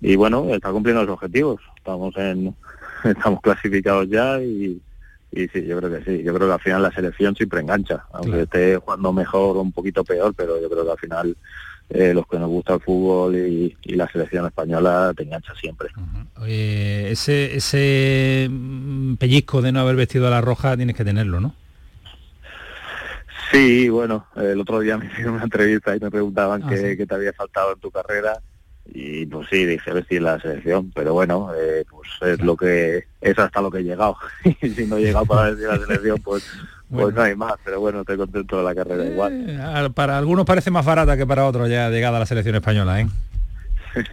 y bueno, está cumpliendo los objetivos. Estamos en estamos clasificados ya y, y sí, yo creo que sí. Yo creo que al final la selección siempre engancha, aunque esté jugando mejor o un poquito peor, pero yo creo que al final eh, los que nos gusta el fútbol y, y la selección española te engancha siempre. Oye, ese, ese mm, pellizco de no haber vestido a la roja tienes que tenerlo, ¿no? Sí, bueno, el otro día me hicieron una entrevista y me preguntaban Ah, qué, sí. qué te había faltado en tu carrera y pues sí, dije vestir la selección, pero bueno, eh, pues es lo que es hasta lo que he llegado y si no he llegado para vestir la selección, pues pues Bueno. no hay más, pero bueno, estoy contento de la carrera igual. Eh, a- para algunos parece más barata que para otros ya llegada a la selección española, ¿eh?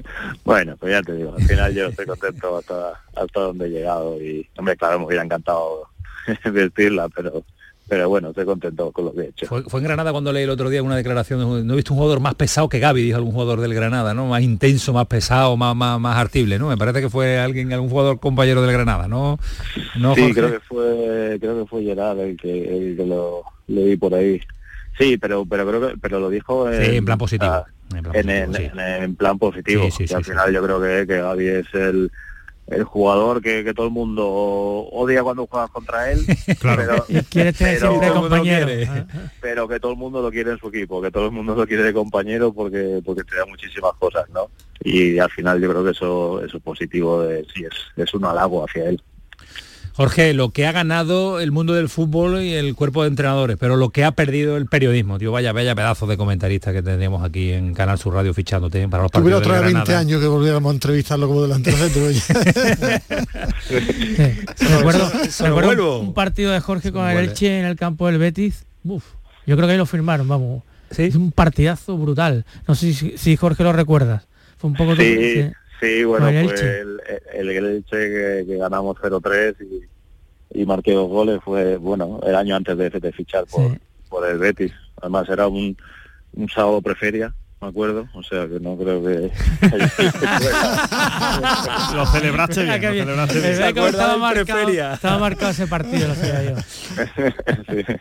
Bueno, pues ya te digo, al final yo estoy contento hasta, hasta donde he llegado y, hombre, claro, me hubiera encantado vestirla, pero pero bueno, estoy contento con lo que he hecho. Fue, fue en Granada cuando leí el otro día una declaración, de no he visto un jugador más pesado que Gaby, dijo algún jugador del Granada, ¿no? Más intenso, más pesado, más, más, más artible, ¿no? Me parece que fue alguien, algún jugador compañero del Granada, ¿no? ¿No, sí, Jorge? creo que fue creo que fue Gerard el que, el que lo leí por ahí. Sí, pero pero creo que pero lo dijo en, Sí, en plan positivo. ah, En plan positivo, en- sí. en- en plan positivo. Sí, sí, que sí, al final yo creo que, que Gaby es el el jugador que, que todo el mundo odia cuando juegas contra él, pero, tener pero- siempre compañero. quiere. Ah, pero que todo el mundo lo quiere en su equipo, que todo el mundo lo quiere de compañero porque porque te da muchísimas cosas, ¿no? Y al final yo creo que eso eso es positivo, de, sí, es, es un halago hacia él. Jorge, lo que ha ganado el mundo del fútbol y el cuerpo de entrenadores, pero lo que ha perdido el periodismo, tío, vaya, vaya pedazo de comentarista que tendríamos aquí en Canal Sur Radio fichándote para los Tuviera partidos otra de vez 20 Granada. años que volviéramos a entrevistarlo como delantero centro. Recuerdo, recuerdo un partido de Jorge con el. Elche en el campo del Betis. Uf, yo creo que ahí lo firmaron, vamos. ¿Sí? Es un partidazo brutal. No sé si, si Jorge lo recuerdas. Fue un poco... Sí, sí, bueno, el fue el, el, Elche que, ganamos 0-3 y, y marqué dos goles, fue, bueno, el año antes de, de fichar por, por el Betis. Además era un, un sábado preferia me acuerdo, o sea que no creo que... lo celebraste bien, lo celebraste bien. Estaba, marcado, estaba marcado ese partido, lo yo.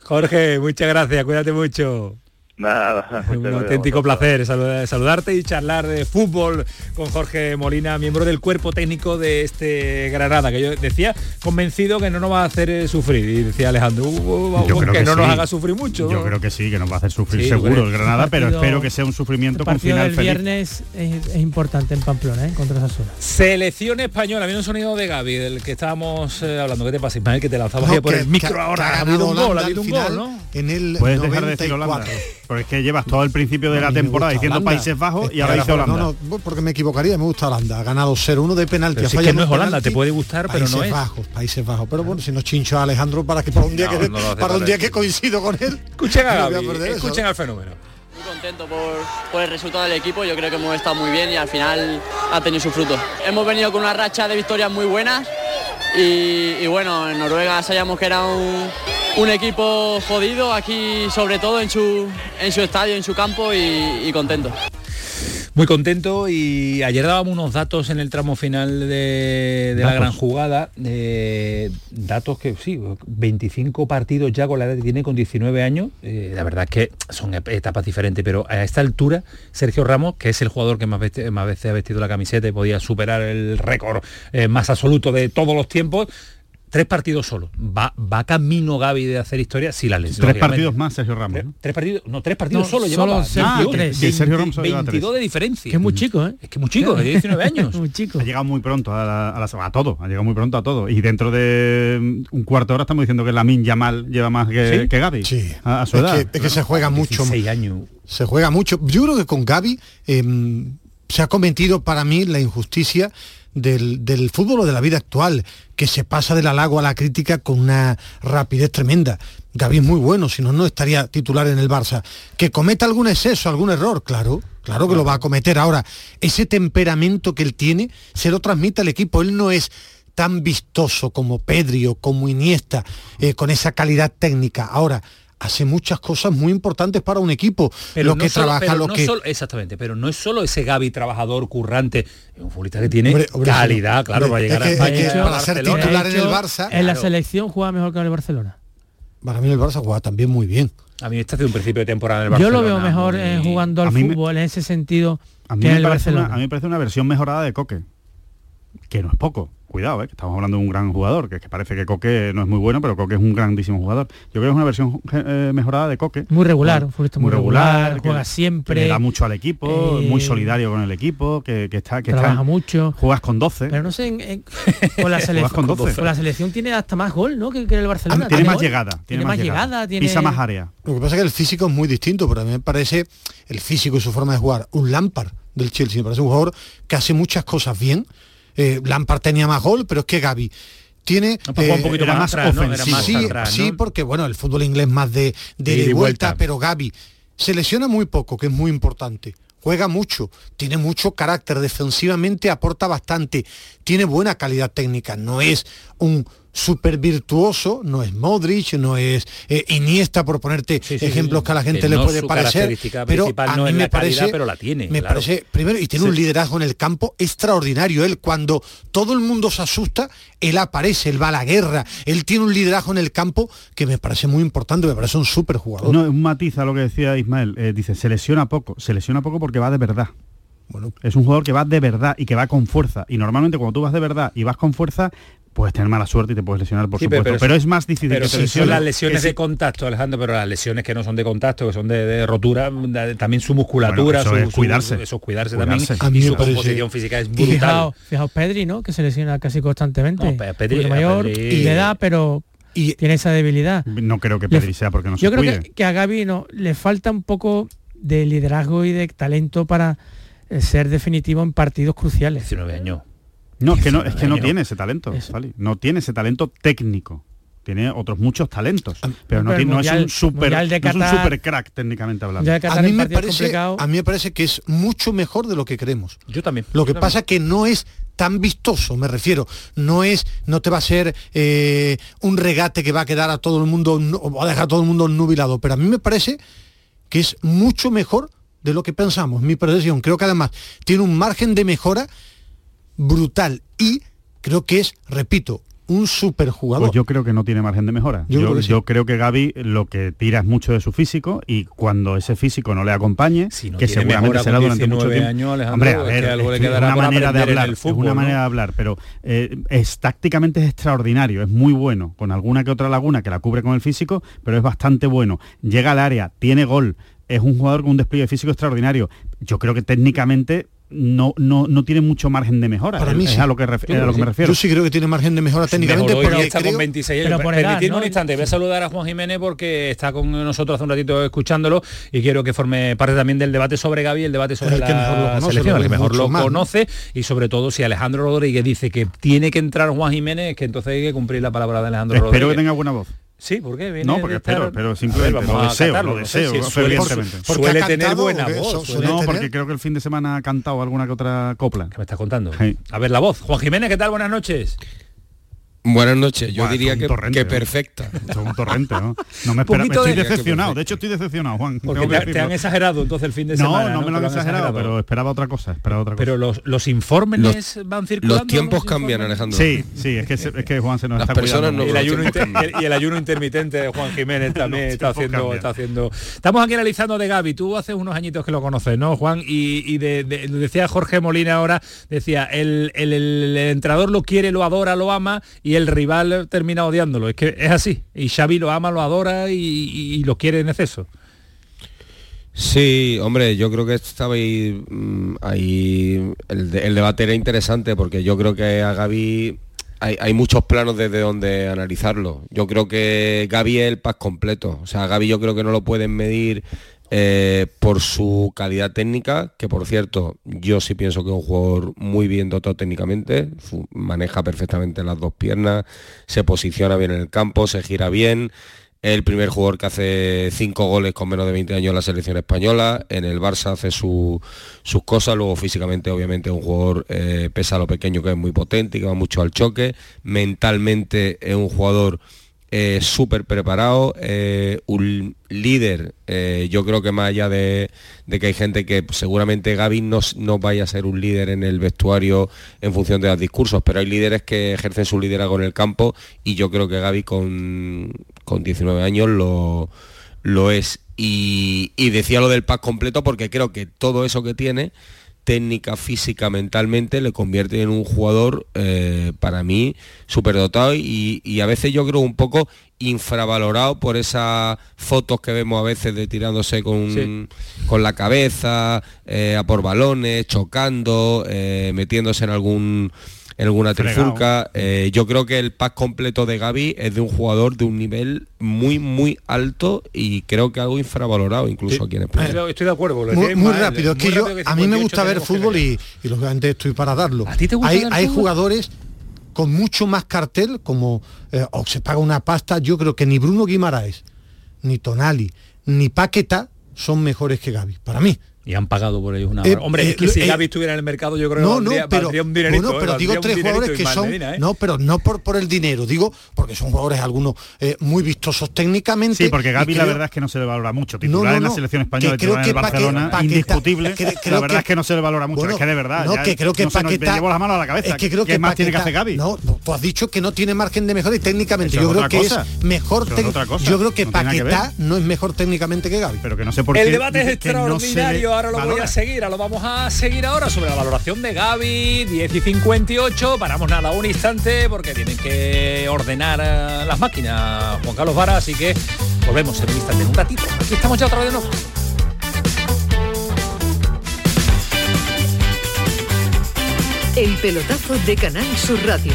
Jorge, muchas gracias, cuídate mucho. Nada, un auténtico placer saludarte y charlar de fútbol con Jorge Molina, miembro del cuerpo técnico de este Granada, que yo decía convencido que no nos va a hacer eh, sufrir. Y decía Alejandro, uh, uh, uh, que, no nos haga sufrir mucho. Yo creo que sí, que nos va a hacer sufrir seguro el Granada, pero espero que sea un sufrimiento con final el viernes es, importante en Pamplona, ¿eh? contra zona Selección española, viene un sonido de Gaby, del que estábamos eh, hablando. ¿Qué te pasa, Ismael? Que te lanzabas por el micro ahora. Ha habido un gol, ha habido un gol, ¿no? En el Puedes dejar de decir Holanda. Porque es que llevas todo el principio de la temporada diciendo Países Bajos y ahora dice Holanda. No, no, porque me equivocaría, me gusta Holanda. Ha ganado 0-1 de penalti. Si es que no es Holanda, te puede gustar, pero no es. Bajos, Países Bajos. Pero bueno, si no chincho a Alejandro para que para un día, que, para un día que coincido con él. Escuchen a Gaby, escuchen al fenómeno. Contento por, por, el resultado del equipo, yo creo que hemos estado muy bien y al final ha tenido su fruto. Hemos venido con una racha de victorias muy buenas y, bueno, en Noruega sabíamos que era un, un, equipo jodido, aquí sobre todo en su, en su estadio, en su campo y, contento. Muy contento y ayer dábamos unos datos en el tramo final de, la gran jugada, de datos que sí, 25 partidos ya con la edad que tiene con 19 años, eh, la verdad es que son etapas diferentes, pero a esta altura Sergio Ramos, que es el jugador que más, veces ha vestido la camiseta y podía superar el récord eh, más absoluto de todos los tiempos, tres partidos solo. Va, va camino Gaby de hacer historia si la lesión. Tres partidos más Sergio Ramos. Tres, partidos, no, tres partidos solo, llevaba. Sergio, tres. Sergio Ramos 22 de diferencia. Que es muy chico, ¿eh? Es que muy chico, tiene 19 años. muy chico. Ha llegado muy pronto a, a, todo, ha llegado muy pronto a todo. Y dentro de mm, un cuarto de hora estamos diciendo que la Min Yamal lleva más que, que Gaby. Sí. A, su edad. Es que, se juega mucho. años. Se juega mucho. Yo creo que con Gaby em, se ha cometido para mí la injusticia del, fútbol o de la vida actual, que se pasa del halago a la crítica con una rapidez tremenda. Gaby es muy bueno, si no, no estaría titular en el Barça. Que cometa algún exceso, algún error, claro, claro que lo va a cometer. Ahora, ese temperamento que él tiene, se lo transmite al equipo. Él no es tan vistoso como Pedri como Iniesta, eh, con esa calidad técnica. Ahora, hace muchas cosas muy importantes para un equipo. Pero lo que trabaja, lo que... exactamente, pero no es solo ese Gaby trabajador, currante, es un futbolista que tiene calidad, claro, va a llegar a España. para ser titular en el Barça. En la selección juega mejor que en el Barcelona. Para mí el Barça juega también muy bien. A mí está hace un principio de temporada en el Barcelona. Yo lo veo mejor eh, jugando al fútbol en ese sentido a mí, me parece a mí me parece una versión mejorada de Coque, que no es poco cuidado, ¿eh? que estamos hablando de un gran jugador, que, que, parece que Coque no es muy bueno, pero Coque es un grandísimo jugador. Yo creo que es una versión eh, mejorada de Coque. Muy regular, muy, regular, juega siempre. Que da mucho al equipo, muy eh, solidario con el equipo, que, está... Que trabaja mucho. Juegas con 12. Pero no sé, con, la selección, con, la selección tiene hasta más gol, ¿no? Que, el Barcelona. tiene, más llegada. Tiene, más llegada. Pisa más área. Lo que pasa es que el físico es muy distinto, pero a mí me parece el físico y su forma de jugar. Un Lampard del Chelsea, me parece un jugador que hace muchas cosas bien, eh, Lampard tenía más gol, pero es que Gaby tiene eh, un poquito más, ofensivo. sí, porque bueno, el fútbol inglés más de, de, vuelta, pero Gaby se lesiona muy poco, que es muy importante. Juega mucho, tiene mucho carácter, defensivamente aporta bastante, tiene buena calidad técnica, no es un súper virtuoso, no es Modric, no es eh, Iniesta, por ponerte ejemplos que a la gente le puede parecer, pero a mí me parece, pero la tiene, me parece, primero, y tiene un liderazgo en el campo extraordinario, él cuando todo el mundo se asusta, él aparece, él va a la guerra, él tiene un liderazgo en el campo que me parece muy importante, me parece un súper jugador. No, un matiz a lo que decía Ismael, eh, dice, se lesiona poco, se lesiona poco porque va de verdad. Bueno, es un jugador que va de verdad y que va con fuerza. Y normalmente cuando tú vas de verdad y vas con fuerza, puedes tener mala suerte y te puedes lesionar, por supuesto. Pero, es más difícil pero que son las lesiones de contacto, Alejandro, pero las lesiones que no son de contacto, que son de, rotura, también su musculatura, eso es cuidarse. eso es cuidarse, también. y su composición física es brutal. Fijaos, Pedri, ¿no? Que se lesiona casi constantemente. Pedri, mayor y le da, pero y tiene esa debilidad. No creo que Pedri sea porque no Yo creo Que, a Gaby no, le falta un poco de liderazgo y de talento para eh, ser definitivo en partidos cruciales. 19 años. No, es que no, es que no tiene ese talento, no tiene ese talento técnico. tiene otros muchos talentos, pero no, tiene, no es un super, no es un super crack técnicamente hablando. A mí, me parece, a mí me parece que es mucho mejor de lo que creemos. Yo también. Lo que yo pasa que no es tan vistoso, me refiero. No es, no te va a ser eh, un regate que va a quedar a todo el mundo, o va a dejar a todo el mundo nubilado, pero a mí me parece que es mucho mejor de lo que pensamos, mi percepción. Creo que además tiene un margen de mejora brutal y creo que es, repito, un superjugador. Pues yo creo que no tiene margen de mejora. Yo Yo, creo que sí. yo creo que Gaby lo que tira es mucho de su físico y cuando ese físico no le acompañe, no que seguramente mejora será durante mucho 19 tiempo. años, Hombre, a es ver, que algo le es quedará una manera de hablar, es una ¿no? manera de hablar, pero eh, es tácticamente es extraordinario, es muy bueno, con alguna que otra laguna que la cubre con el físico, pero es bastante bueno. Llega al área, tiene gol, es un jugador con un despliegue físico extraordinario. Yo creo que técnicamente no, no, no tiene mucho margen de mejora. Para mí es sí. a lo que, ref- a lo que me refiero. Yo sí creo que tiene margen de mejora técnicamente, Mejoró porque está creo- con 26 Pero años. por edad, Permitidme ¿no? un instante, voy a saludar a Juan Jiménez porque está con nosotros hace un ratito escuchándolo y quiero que forme parte también del debate sobre Gaby, el debate sobre El que la mejor lo conoce, selección, el que mejor lo más, ¿no? conoce y sobre todo si Alejandro Rodríguez dice que tiene que entrar Juan Jiménez, que entonces hay que cumplir la palabra de Alejandro Espero Rodríguez. que tenga buena voz. Sí, ¿por qué? Viene No, porque de estar- espero, pero ver, simplemente vamos lo a deseo, catarlo, lo deseo, suele- porque Suele tener buena voz, suele No, tener- porque creo que el fin de semana ha cantado alguna que otra copla. ¿Qué me estás contando? A ver la voz. Juan Jiménez, ¿qué tal? Buenas noches. Buenas noches, yo Buah, diría que, torrente, que ¿no? perfecta. Es un torrente, ¿no? No me espera, poquito estoy de- decepcionado. De hecho, estoy decepcionado, Juan. Porque te, han exagerado entonces el fin de no, semana. no, me lo han exagerado, pero esperaba otra cosa, esperaba otra cosa. Pero los, los informes Los- van circulando. Los tiempos los cambian? Alejandro. Sí, sí, es que, es que Juan se nos Las está personas no, Y el, ayuno y el ayuno intermitente de Juan Jiménez también está haciendo, cambian. está haciendo. Estamos aquí analizando de Gaby. Tú hace unos añitos que lo conoces, ¿no, Juan? Y, y de, de- decía Jorge Molina ahora, decía, el, el, el entrenador lo quiere, lo adora, lo ama y el rival termina odiándolo. Es que es así. Y Xavi lo ama, lo adora y, y- y lo quiere en exceso. Sí, hombre, yo creo que estaba ahí, mm, ahí el, de- el debate era interesante porque yo creo que a Gaby hay, muchos planos desde donde analizarlo. Yo creo que Gaby es el pack completo. O sea, Gaby yo creo que no lo pueden medir eh, por su calidad técnica, que por cierto, yo sí pienso que es un jugador muy bien dotado técnicamente, maneja perfectamente las dos piernas, se posiciona bien en el campo, se gira bien, el primer jugador que hace cinco goles con menos de 20 años en la selección española. En el Barça hace su- sus cosas. Luego físicamente, obviamente, es un jugador, eh, a lo pequeño que es muy potente y que va mucho al choque. Mentalmente es un jugador eh, súper preparado, eh, un líder. eh, yo creo que más allá de, de que hay gente que seguramente Gaby no, no vaya a ser un líder en el vestuario en función de los discursos, pero hay líderes que ejercen su liderazgo en el campo y yo creo que Gaby con, con 19 años lo, lo es. Y, y decía lo del pack completo porque creo que todo eso que tiene técnica, física, mentalmente, le convierte en un jugador, eh, para mí, superdotado y, y a veces yo creo un poco infravalorado por esas fotos que vemos a veces de tirándose con, Sí. con la cabeza, eh, a por balones, chocando, eh, metiéndose en algún en alguna Fregao. trifulca. Eh, yo creo que el pack completo de Gaby es de un jugador de un nivel muy, muy alto y creo que algo infravalorado incluso aquí en España. Estoy, estoy de acuerdo. lo Muy, rápido, es muy que yo, rápido que a mí me 58 gusta ver fútbol y, y lógicamente estoy para darlo. ¿A ti te gusta hay jugadores con mucho más cartel, como eh, o se paga una pasta, yo creo que ni Bruno Guimaraes, ni Tonali, ni Paqueta son mejores que Gaby, para mí. Y han pagado por ellos una Eh, Hombre, eh, es que si eh, Gaby estuviera en el mercado, yo creo no, que no, valdría, pero, valdría un dinerito. bueno, eh, pero digo valdría un tres jugadores que son, Medina, ¿eh? no, pero no por, por el dinero, digo, porque son jugadores algunos eh, muy vistosos técnicamente. Sí, porque Gaby la creo- verdad es que no se le valora mucho. No, Titular no, en la no, selección que española, creo titular en que el Barcelona, Paqueta- indiscutible. que- creo la verdad que- es que no se le valora mucho, Bueno, es que de verdad. No, ya que creo que no Paqueta. me llevo las manos a la cabeza. Es que creo ¿Qué que más tiene que hacer Gaby? No, no, tú has dicho que no tiene margen de mejora y técnicamente. Yo creo que es mejor. Yo creo que No que Paquetá no es mejor técnicamente que Gaby. Pero que no sé por qué. El debate es que no extraordinario, ahora lo voy valora. a seguir, ahora lo vamos a seguir ahora sobre la valoración de Gaby, 10 y 58, paramos nada un instante porque tienen que ordenar eh, las máquinas Juan Carlos Vara, así que volvemos en un instante, en un ratito. Aquí estamos ya otra vez de nuevo. El pelotazo de Canal Sur Radio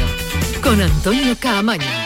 con Antonio Caamaño.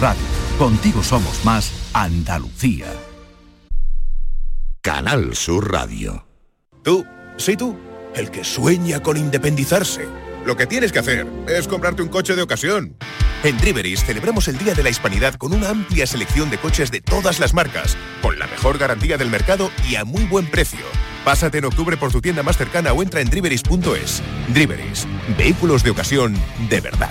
Radio. Contigo somos más Andalucía. Canal Sur Radio. Tú, sí tú, el que sueña con independizarse. Lo que tienes que hacer es comprarte un coche de ocasión. En Driveris celebramos el Día de la Hispanidad con una amplia selección de coches de todas las marcas, con la mejor garantía del mercado y a muy buen precio. Pásate en octubre por tu tienda más cercana o entra en driveris.es. Driveris, vehículos de ocasión de verdad.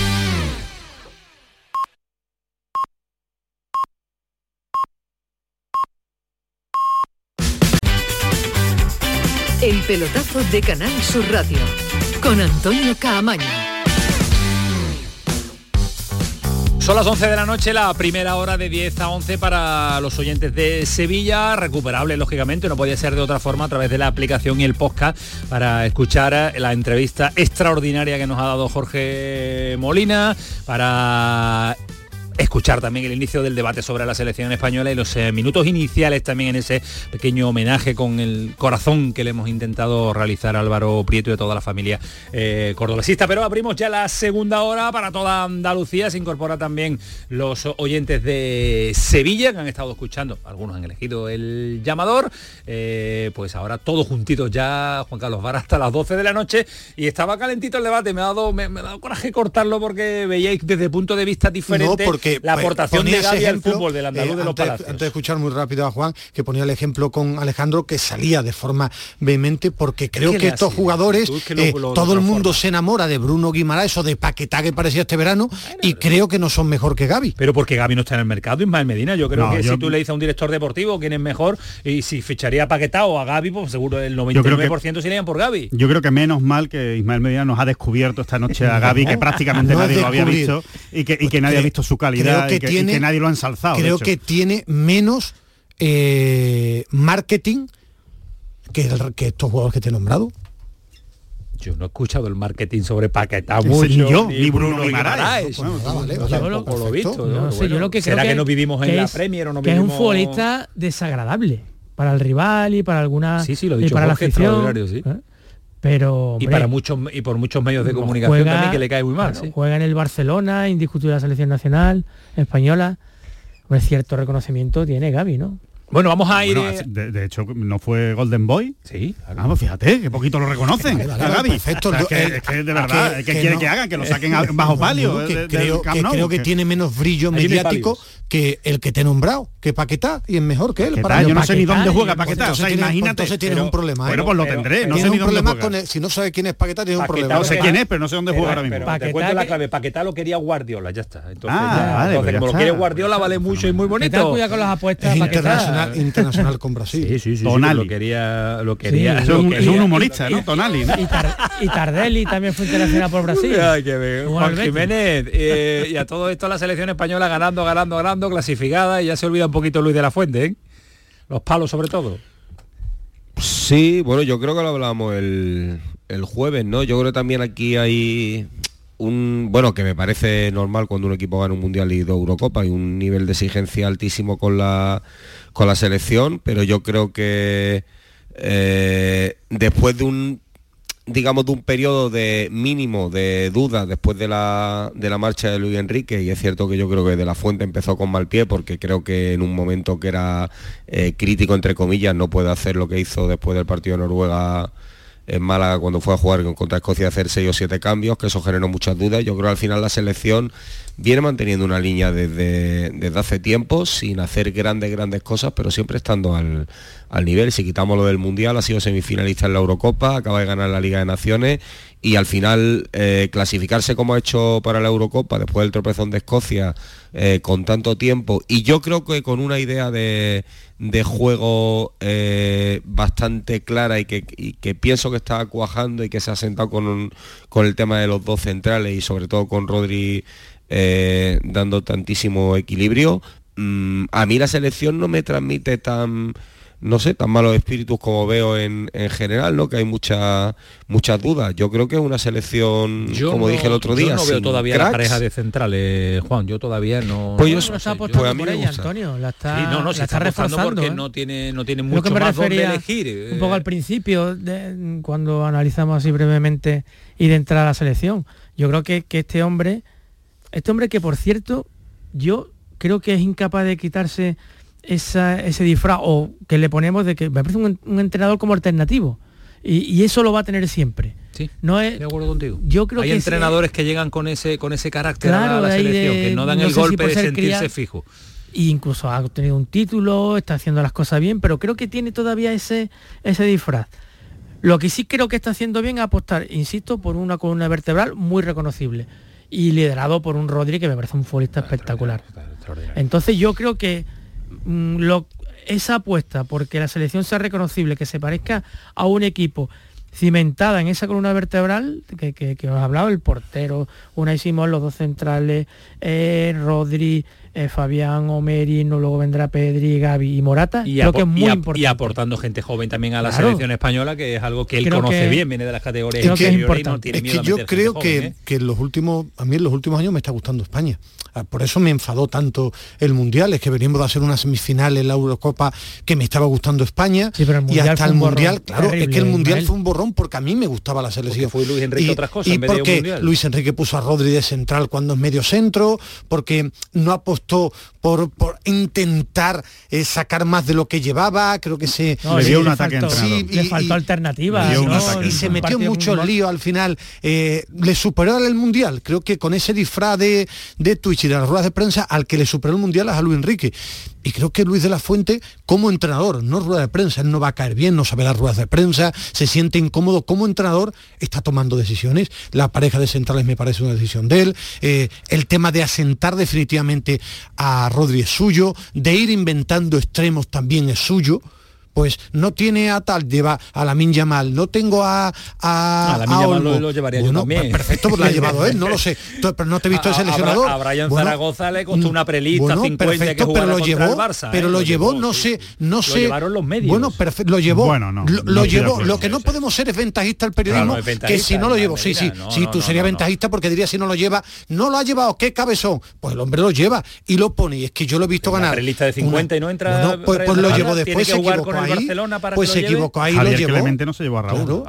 El pelotazo de Canal Sur Radio con Antonio Caamaño. Son las 11 de la noche, la primera hora de 10 a 11 para los oyentes de Sevilla, recuperable lógicamente, no podía ser de otra forma a través de la aplicación y el podcast para escuchar la entrevista extraordinaria que nos ha dado Jorge Molina, para escuchar también el inicio del debate sobre la selección española y los eh, minutos iniciales también en ese pequeño homenaje con el corazón que le hemos intentado realizar a Álvaro Prieto y a toda la familia eh, cordobesista. Pero abrimos ya la segunda hora para toda Andalucía. Se incorpora también los oyentes de Sevilla que han estado escuchando. Algunos han elegido el llamador. Eh, pues ahora todos juntitos ya, Juan Carlos Vara, hasta las 12 de la noche. Y estaba calentito el debate. Me ha dado, me, ha dado coraje cortarlo porque veíais desde punto de vista diferente la pues, aportación de Gaby al fútbol del andaluz eh, de los antes, palacios. Antes de escuchar muy rápido a Juan, que ponía el ejemplo con Alejandro, que salía de forma vehemente, porque creo ¿Qué que estos jugadores, Tú es que lo- eh, lo- todo lo el mundo se enamora de Bruno Guimaraes o de Paquetá que parecía este verano, y creo que no son mejor que Gaby. Pero porque Gaby no está en el mercado, Ismael Medina. Yo creo No, que yo- si tú le dices a un director deportivo quién es mejor, y si ficharía a Paquetá o a Gaby, pues seguro el Yo creo que- 99% se irían por Gaby. Yo creo que menos mal que Ismael Medina nos ha descubierto esta noche a Gaby, que prácticamente No nadie lo había visto y que, y que nadie ha visto su calidad creo que y, que, y tiene- que nadie lo ha ensalzado. creo que tiene menos eh, marketing que, el- que estos jugadores que te he nombrado. Yo no he escuchado el marketing sobre Paquetá mucho, ni yo, ni Bruno Guimaraes. Yo lo he sé, Bueno, yo lo que ¿Será creo que, no vivimos en que la es- Premier o no que es un vivimos... futbolista desagradable para el rival y para alguna Sí, sí, lo y dicho para la Jorge, afición. extraordinario, sí. ¿eh? Pero Y para muchos y por muchos medios de comunicación juega- también que le cae muy mal. claro, sí. Juega en el Barcelona, indiscutible la selección nacional española. Un cierto reconocimiento tiene Gaby, ¿no? Bueno, vamos a ir... Bueno, eh, de, de hecho, ¿no fue Golden Boy? Sí. Ah, pues fíjate, que poquito lo reconocen. Vale, vale, a Gaby. perfecto. O sea, Yo- que, eh, es que de verdad, ¿qué no- que hagan? Que lo saquen a- bajo palio. que creo, que, creo tiene menos brillo mediático. Que el que te he nombrado, que Paquetá, y es mejor que él. Paquetá, para yo no sé ni dónde juega Pues Paquetá, o sea, entonces tienes- imagínate. Entonces tienes Pero- un problema. ¿eh? Bueno, pues lo Pero- tendré, no sé ni un dónde problema juega. con el- si no sabes quién es Paquetá, tienes un Paquetá problema. No sé quién es, pero no sé dónde Pero- juega ahora mismo. pero te Paquetá cuento la clave. Paquetá lo quería Guardiola, ya está. Entonces, Ah, ya- vale, entonces pues como lo está. quiere Guardiola vale mucho y muy bonito. cuidado con las apuestas, Es Paquetá. internacional, internacional con Brasil. Sí, sí, sí, sí, Tonali. lo quería, lo quería. Sí, Es lo un, un humorista, ¿no? Tonali, ¿no? Y, Tar- y Tardelli también fue internacional por Brasil. Ay, qué bien. Jugó Juan. Jiménez, eh, y a todo esto la selección española ganando, ganando, ganando, clasificada y ya se olvida un poquito Luis de la Fuente, ¿eh? Los palos sobre todo. Sí, bueno, yo creo que lo hablábamos el, el jueves, ¿no? Yo creo que también aquí hay un, bueno, que me parece normal cuando un equipo gana un Mundial y dos Eurocopas, hay un nivel de exigencia altísimo con la, con la selección, pero yo creo que eh, después de un digamos, de un periodo de mínimo de duda después de la, de la marcha de Luis Enrique y es cierto que yo creo que de la fuente empezó con mal pie porque creo que en un momento que era eh, crítico, entre comillas, no puede hacer lo que hizo después del partido de Noruega en Málaga cuando fue a jugar contra Escocia hacer seis o siete cambios, que eso generó muchas dudas. Yo creo que al final la selección viene manteniendo una línea desde, desde hace tiempo, sin hacer grandes, grandes cosas, pero siempre estando al, al nivel. Si quitamos lo del Mundial, ha sido semifinalista en la Eurocopa, acaba de ganar la Liga de Naciones y al final eh, clasificarse como ha hecho para la Eurocopa después del tropezón de Escocia eh, con tanto tiempo y yo creo que con una idea de, juego eh, bastante clara y que, pienso que está cuajando y que se ha sentado con, con el tema de los dos centrales y sobre todo con Rodri dando tantísimo equilibrio, mm, a mí la selección no me transmite tan no sé, tan malos espíritus como veo en, general, ¿no? Que hay muchas muchas dudas. Yo creo que es una selección, como dije el otro día, yo no veo todavía la pareja de centrales, Juan. Yo todavía no. Pues yo, no sé, pues a mí me Antonio, la está, sí, no, no, se está, reforzando porque ¿eh? no tiene no tiene mucho más donde elegir. Un poco al principio, de, cuando analizamos así brevemente y de entrar a la selección. Yo creo que, que este hombre, este hombre que por cierto, yo creo que es incapaz de quitarse ese disfraz o que le ponemos de que me parece un, entrenador como alternativo y, eso lo va a tener siempre. Sí, no es, de acuerdo contigo. Yo creo Hay entrenadores que llegan con ese con ese carácter a la, selección, que no dan el golpe de sentirse fijo. E incluso ha obtenido un título, está haciendo las cosas bien, pero creo que tiene todavía ese, ese disfraz. Lo que sí creo que está haciendo bien es apostar, insisto, por una columna vertebral muy reconocible y liderado por un Rodri que me parece un futbolista espectacular. Entonces yo creo que Mm, esa apuesta porque la selección sea reconocible, que se parezca a un equipo cimentada en esa columna vertebral que, que, os he hablado, el portero, una hicimos los dos centrales, eh, Rodri, eh, Fabián, Omerino, luego vendrá Pedri, Gaby y Morata. Y, creo que es muy importante. y aportando gente joven también a la selección española, que es algo que él conoce bien, viene de las categorías. Es que, es, importante. es que yo creo que, ¿eh? que en los últimos, a mí en los últimos años me está gustando España. Ah, por eso me enfadó tanto el Mundial, es que venimos de hacer una semifinal en la Eurocopa que me estaba gustando España y hasta el Mundial, claro, es que el Mundial fue un borrón porque a mí me gustaba la selección. fue Luis Enrique y, otras cosas. Y porque Luis Enrique puso a Rodri de central cuando es medio centro, porque no apostó por, por intentar eh, sacar más de lo que llevaba, creo que se... le dio un ataque faltó, sí, y, le faltó alternativa. y se metió mucho lío al final. Eh, le superó al Mundial, creo que con ese disfraz de, de Twitch y de las ruedas de prensa al que le superó el Mundial es a Luis Enrique. Y creo que Luis de la Fuente, como entrenador, no rueda de prensa, él no va a caer bien, no sabe las ruedas de prensa, se siente incómodo como entrenador, está tomando decisiones. La pareja de centrales me parece una decisión de él. Eh, el tema de asentar definitivamente a Rodri es suyo, de ir inventando extremos también es suyo pues no tiene a tal, lleva a la Min mal no tengo a a, a la Min lo, llevaría yo también. Perfecto, pues lo ha llevado él, no lo sé, pero no te he visto el seleccionador. A, Brian Zaragoza le costó una prelista 50 perfecto, que pero lo llevó, el Barça, pero ¿eh? lo, llevó, no sé, no sé. Lo llevaron los medios. Bueno, perfecto, lo llevó. Bueno, no, lo, llevó. Lo que no podemos ser es ventajista al periodismo, que si no lo llevo, sí, sí, sí, tú serías ventajista porque dirías si no lo lleva, no lo ha llevado, qué cabezón. Pues el hombre lo lleva y lo pone y es que yo lo he visto ganar. prelista de 50 y no entra. Pues, pues lo llevó después, se equivocó ahí pues se equivocó ahí Javier lo llevó. Clemente no se llevó a Raúl.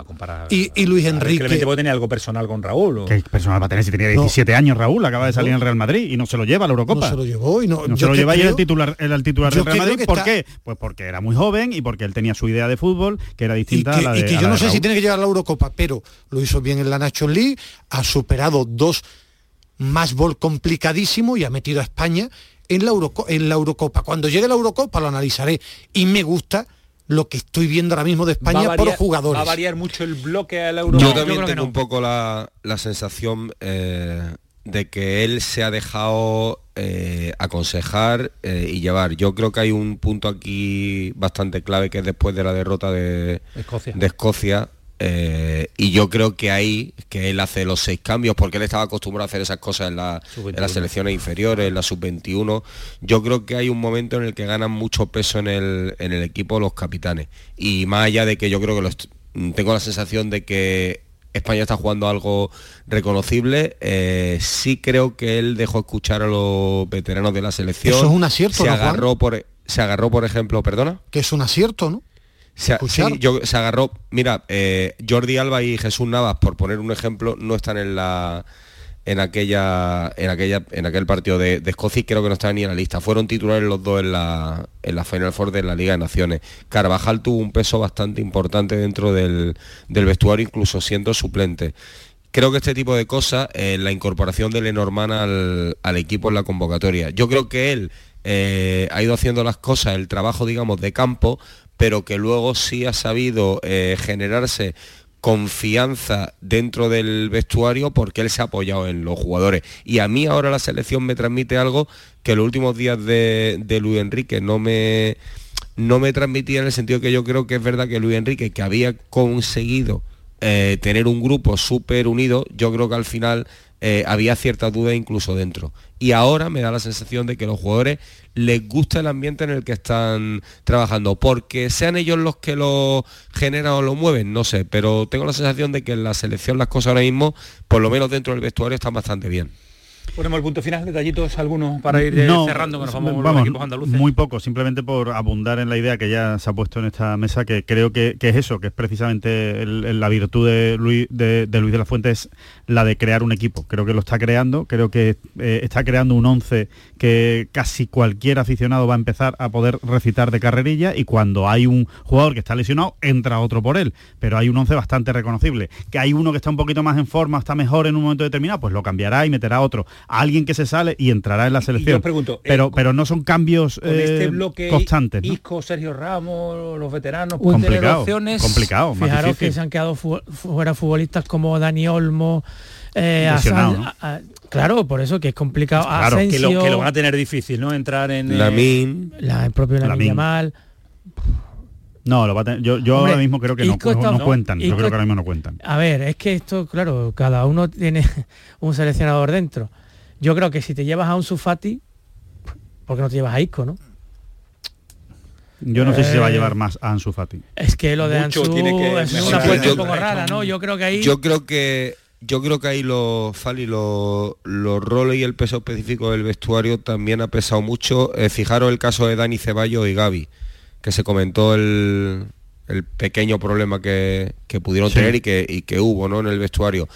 y, Luis Enrique. Clemente puede tener algo personal con Raúl. ¿Qué personal va a tener si tenía 17 años Raúl? Acaba de salir en el Real Madrid y no se lo lleva a la Eurocopa. No se lo llevó y no, no se lo lleva y el titular, el titular del Real Madrid. ¿Por qué? Pues porque era muy joven y porque él tenía su idea de fútbol que era distinta a la de Y que yo no sé si tiene que llegar a la Eurocopa, pero lo hizo bien en la National League, ha superado dos más bol complicadísimo y ha metido a España en la, en la Eurocopa. Cuando llegue la Eurocopa lo analizaré y me gusta lo que estoy viendo ahora mismo de España por jugadores. ¿Va a variar mucho el bloque a la Europa? Yo también tengo un poco la, sensación eh, de que él se ha dejado eh, aconsejar eh, y llevar. Yo creo que hay un punto aquí bastante clave que es después de la derrota de De Escocia eh, y yo creo que ahí, que él hace los seis cambios, porque él estaba acostumbrado a hacer esas cosas en, las selecciones inferiores, en la sub-21, yo creo que hay un momento en el que ganan mucho peso en el, equipo los capitanes. Y más allá de que yo creo que tengo la sensación de que España está jugando algo reconocible. Eh, sí creo que él dejó escuchar a los veteranos de la selección. Eso es un acierto, se agarró por Se agarró, por ejemplo, perdona. Que es un acierto, ¿no? Se, yo, se agarró, mira, eh, Jordi Alba y Jesús Navas, por poner un ejemplo, no están en la en aquella en aquella en aquel partido de, Escocia y creo que no estaban ni en la lista. Fueron titulares los dos en la, en la Final Four de la Liga de Naciones. Carvajal tuvo un peso bastante importante dentro del, vestuario, incluso siendo suplente. Creo que este tipo de cosas, eh, la incorporación de Lenormand al, al, equipo en la convocatoria. Yo creo que él eh, ha ido haciendo las cosas, el trabajo, digamos, de campo, pero que luego sí ha sabido eh, generarse confianza dentro del vestuario porque él se ha apoyado en los jugadores. Y a mí ahora la selección me transmite algo que los últimos días de, Luis Enrique no me, no me transmitía en el sentido que yo creo que es verdad que Luis Enrique, que había conseguido eh, tener un grupo súper unido, yo creo que al final eh, había cierta duda incluso dentro. Y ahora me da la sensación de que los jugadores les gusta el ambiente en el que están trabajando, porque sean ellos los que lo generan o lo mueven, no sé, pero tengo la sensación de que en la selección las cosas ahora mismo, por lo menos dentro del vestuario, están bastante bien. Ponemos el punto final, detallitos algunos para ir eh, cerrando con los equipos andaluces. Muy poco, simplemente por abundar en la idea que ya se ha puesto en esta mesa, que creo que, es eso, que es precisamente la virtud de Luis de, Luis de la Fuente, es la de crear un equipo. Creo que lo está creando, creo que eh, está creando un 11 que casi cualquier aficionado va a empezar a poder recitar de carrerilla y cuando hay un jugador que está lesionado, entra otro por él. Pero hay un 11 bastante reconocible. Que hay uno que está un poquito más en forma, está mejor en un momento determinado, pues lo cambiará y meterá otro alguien que se sale y entrará en la selección. pregunto, pero, eh, pero no son cambios este eh, bloque constantes. Isco, Sergio Ramos, los veteranos, complicado, opciones. Complicado, Fijaros que se han quedado fuera futbolistas como Dani Olmo. Eh, claro, por eso que es complicado. Claro, que, lo, que, lo, van a tener difícil, ¿no? Entrar en Lamin, la, el propio Lamin mal no, lo va a tener, yo, yo ahora mismo creo que no, no, cuentan. yo creo que ahora mismo no cuentan. A ver, es que esto, claro, cada uno tiene un seleccionador dentro. Yo creo que si te llevas a un Sufati, ¿por qué no te llevas a Isco, no? Yo no sé si se va a eh, llevar más a Ansu Fati. Es que lo de Ansu es una apuesta un poco rara, ¿no? Yo creo que ahí... Yo creo que yo creo que ahí los Fali, los, roles y el peso específico del vestuario también ha pesado mucho. Eh, fijaros el caso de Dani Ceballos y Gaby, que se comentó el, pequeño problema que, pudieron tener y que, y que hubo ¿no? en el vestuario.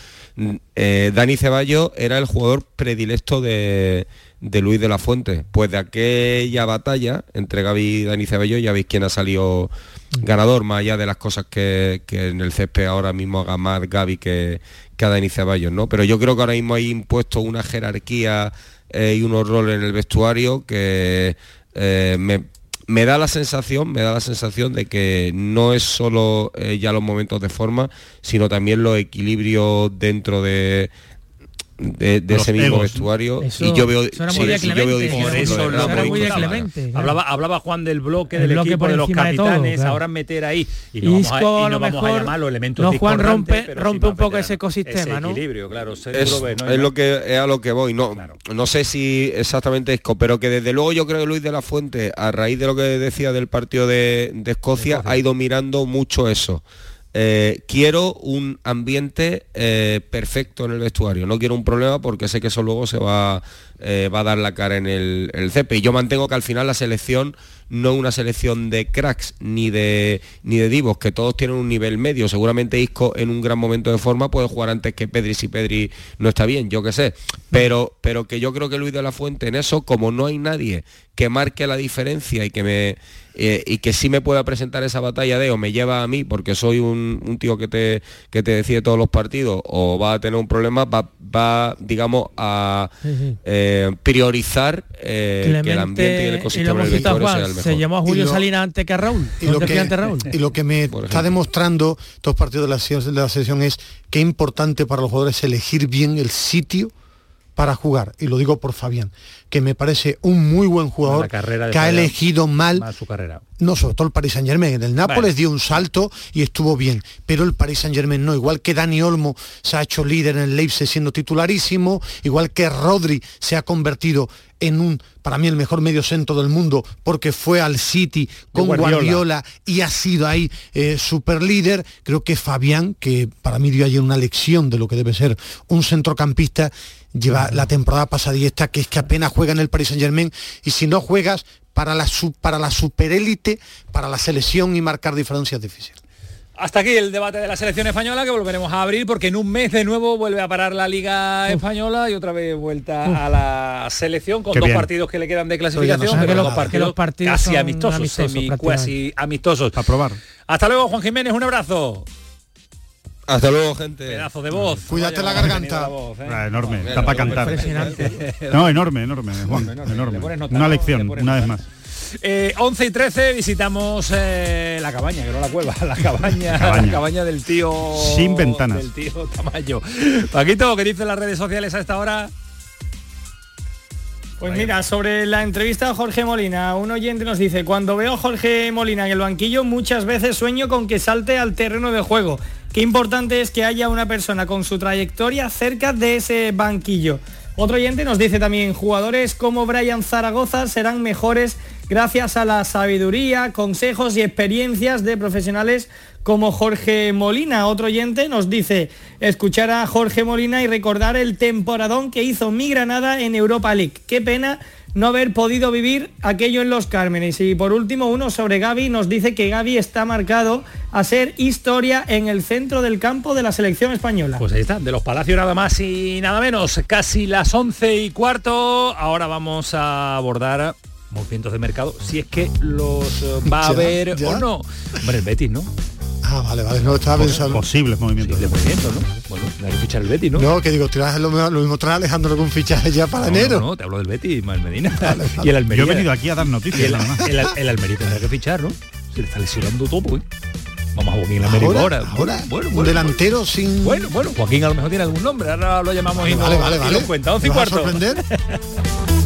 Eh, Dani Ceballos era el jugador predilecto de, Luis de la Fuente. Pues de aquella batalla entre Gaby y Dani Ceballos ya veis quién ha salido ganador, más allá de las cosas que, en el CSP ahora mismo haga más Gaby que, que a Dani Ceballos, ¿no? Pero yo creo que ahora mismo hay impuesto una jerarquía eh, y unos roles en el vestuario que eh, me, me da la sensación, me da la sensación de que no es solo eh, ya los momentos de forma, sino también los equilibrios dentro de, de, ese mismo vestuario. Y yo veo, sí, yo veo hablaba, hablaba Juan del bloque del equipo de los capitanes ahora meter ahí y no, vamos, a, y no vamos a llamar los elementos no Juan rompe rompe un poco ese ecosistema ese equilibrio claro es, lo que es a lo que voy no no sé si exactamente es pero que desde luego yo creo que Luis de la Fuente a raíz de lo que decía del partido de, de Escocia. ha ido mirando mucho eso eh, quiero un ambiente eh, perfecto en el vestuario, no quiero un problema porque sé que eso luego se va, eh, va a dar la cara en el, CEPE. Y yo mantengo que al final la selección no es una selección de cracks ni de, ni de divos, que todos tienen un nivel medio. Seguramente Isco en un gran momento de forma puede jugar antes que Pedri si Pedri no está bien, yo qué sé. Pero, pero que yo creo que Luis de la Fuente en eso, como no hay nadie que marque la diferencia y que me eh, y que sí me pueda presentar esa batalla de o me lleva a mí porque soy un, tío que te, que te decide todos los partidos o va a tener un problema, va, va digamos, a eh, priorizar eh, que el ambiente y el ecosistema del sea el mejor. Se llamó a Julio Salinas antes que a Raúl. Y lo que, Raúl. y lo que me está demostrando estos partidos de la, de la selección es que importante para los jugadores elegir bien el sitio para jugar, y lo digo por Fabián, que me parece un muy buen jugador que ha elegido mal, su carrera. No, sobre todo el Paris Saint Germain. En el Nápoles dio un salto y estuvo bien, pero el Paris Saint Germain no. Igual que Dani Olmo se ha hecho líder en el Leipzig siendo titularísimo, igual que Rodri se ha convertido en un, para mí, el mejor medio centro del mundo, porque fue al City con Guardiola. y ha sido ahí eh, super líder. Creo que Fabián, que para mí dio ayer una lección de lo que debe ser un centrocampista, lleva la temporada pasada y esta que es que apenas juega en el Paris Saint Germain y si no juegas para la, para la superélite, para la selección y marcar diferencias difíciles. Hasta aquí el debate de la selección española que volveremos a abrir porque en un mes de nuevo vuelve a parar la Liga Española y otra vez vuelta a la selección con dos partidos que le quedan de clasificación, pero dos partidos, casi amistosos, semi, casi amistosos. Para probar. Hasta luego, Juan Jiménez, un abrazo. Hasta luego, gente. Pedazo de voz. Cuídate la garganta. Ah, enorme, está para cantar. No, enorme, enorme, Juan, enorme. Una lección, una vez más. 11 y 13 visitamos eh, la cabaña, que no la cueva, la cabaña, la cabaña del tío... Sin ventanas. Del tío Tamayo. Paquito, ¿qué dicen las redes sociales a esta hora? Pues mira, sobre la entrevista a Jorge Molina, un oyente nos dice, cuando veo a Jorge Molina en el banquillo, muchas veces sueño con que salte al terreno de juego. Qué importante es que haya una persona con su trayectoria cerca de ese banquillo. Otro oyente nos dice también, jugadores como Brian Zaragoza serán mejores gracias a la sabiduría, consejos y experiencias de profesionales como Jorge Molina. Otro oyente nos dice, escuchar a Jorge Molina y recordar el temporadón que hizo mi Granada en Europa League. Qué pena no haber podido vivir aquello en los Cármenes. Y por último, uno sobre Gaby nos dice que Gaby está marcado a ser historia en el centro del campo de la selección española. Pues ahí está, de los Palacios nada más y nada menos, casi las 11 y cuarto. Ahora vamos a abordar movimientos de mercado, si es que los eh, va a haber o no. Hombre, el Betis, ¿no? Ah, vale, vale, no estaba pensando. Posibles movimientos. de movimiento, ¿no? Bueno, hay que fichar el Betis, ¿no? No, que digo, traes lo, lo mismo trae Alejandro con fichaje ya para enero. No, no, te hablo del Betis, Medina. Y el Almería. Yo he venido aquí a dar noticias. El, el, el, Almería tendrá que fichar, ¿no? Se le está lesionando todo, ¿eh? Vamos a Joaquín Almería ahora. Ahora, bueno, bueno, un delantero sin. Bueno, bueno, Joaquín a lo mejor tiene algún nombre, ahora lo llamamos vale, y, vale, vale, vale. cuenta. 11 y cuarto.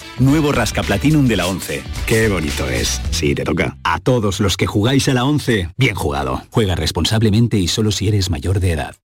Nuevo Rasca Platinum de la 11. Qué bonito es. Sí, te toca. A todos los que jugáis a la 11, bien jugado. Juega responsablemente y solo si eres mayor de edad.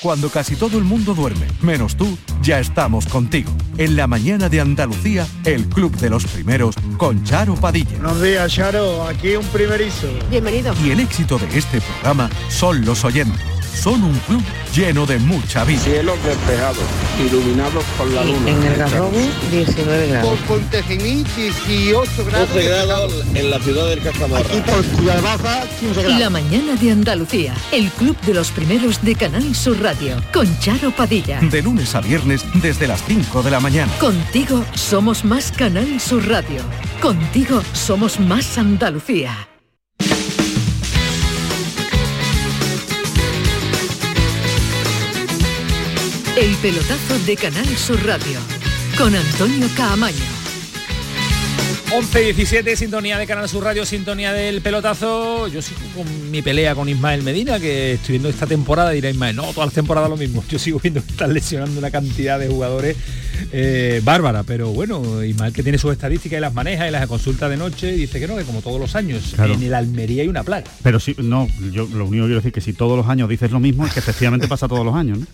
Cuando casi todo el mundo duerme, menos tú, ya estamos contigo. En la mañana de Andalucía, el Club de los Primeros, con Charo Padilla. Buenos días, Charo. Aquí un primerizo. Bienvenido. Y el éxito de este programa son los oyentes. Son un club lleno de mucha vida. Cielos despejados, iluminados por la luna. En el Garrobo, 19 grados. Por Pontejimí, 18 grados. 12 grados en la ciudad del Cajamarra. Aquí por Ciudad Baja, 15 grados. La mañana de Andalucía, el club de los primeros de Canal Sur Radio, con Charo Padilla. De lunes a viernes, desde las 5 de la mañana. Contigo somos más Canal Sur Radio. Contigo somos más Andalucía. El pelotazo de Canal Sur Radio con Antonio Caamaño. 11 17, sintonía de Canal Sur Radio, sintonía del pelotazo. Yo sigo con mi pelea con Ismael Medina, que estoy viendo esta temporada, dirá Ismael, no, todas las temporadas lo mismo. Yo sigo viendo que están lesionando una cantidad de jugadores eh, bárbara, pero bueno, Ismael que tiene sus estadísticas y las maneja y las consulta de noche, dice que no, que como todos los años, Claro. en el Almería hay una plaga. Pero sí, no, yo lo único que quiero decir que si todos los años dices lo mismo es que efectivamente pasa todos los años, ¿no?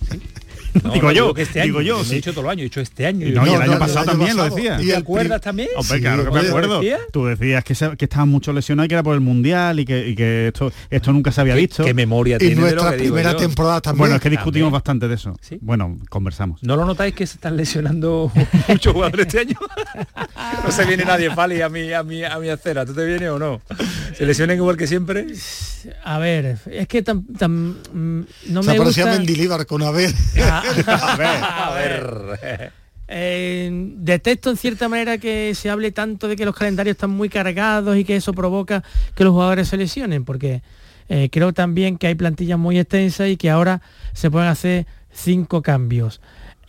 digo yo, que este año, digo yo. He dicho todo el año, he dicho este año. Y no, y el año pasado también lo decía. ¿Te acuerdas también? Hombre, claro que me acuerdo. Tú decías que, que estaban mucho lesionados y que era por el mundial y que, y que esto, esto nunca se había visto. ¿Qué memoria Y tiene de lo nuestra primera yo? temporada también. Bueno, es que discutimos También. bastante de eso. Bueno, conversamos. ¿No lo notáis que se están lesionando muchos jugadores este año? no se viene nadie, Pali, a mi, a mi, a mi acera. ¿Tú te vienes o no? ¿Se lesionan igual que siempre? A ver, es que tan, tan, mm, no me parecía gusta... a Mendilibar con a ver. a ver, a ver. Eh, detesto en cierta manera que se hable tanto de que los calendarios están muy cargados y que eso provoca que los jugadores se lesionen, porque eh, creo también que hay plantillas muy extensas y que ahora se pueden hacer cinco cambios.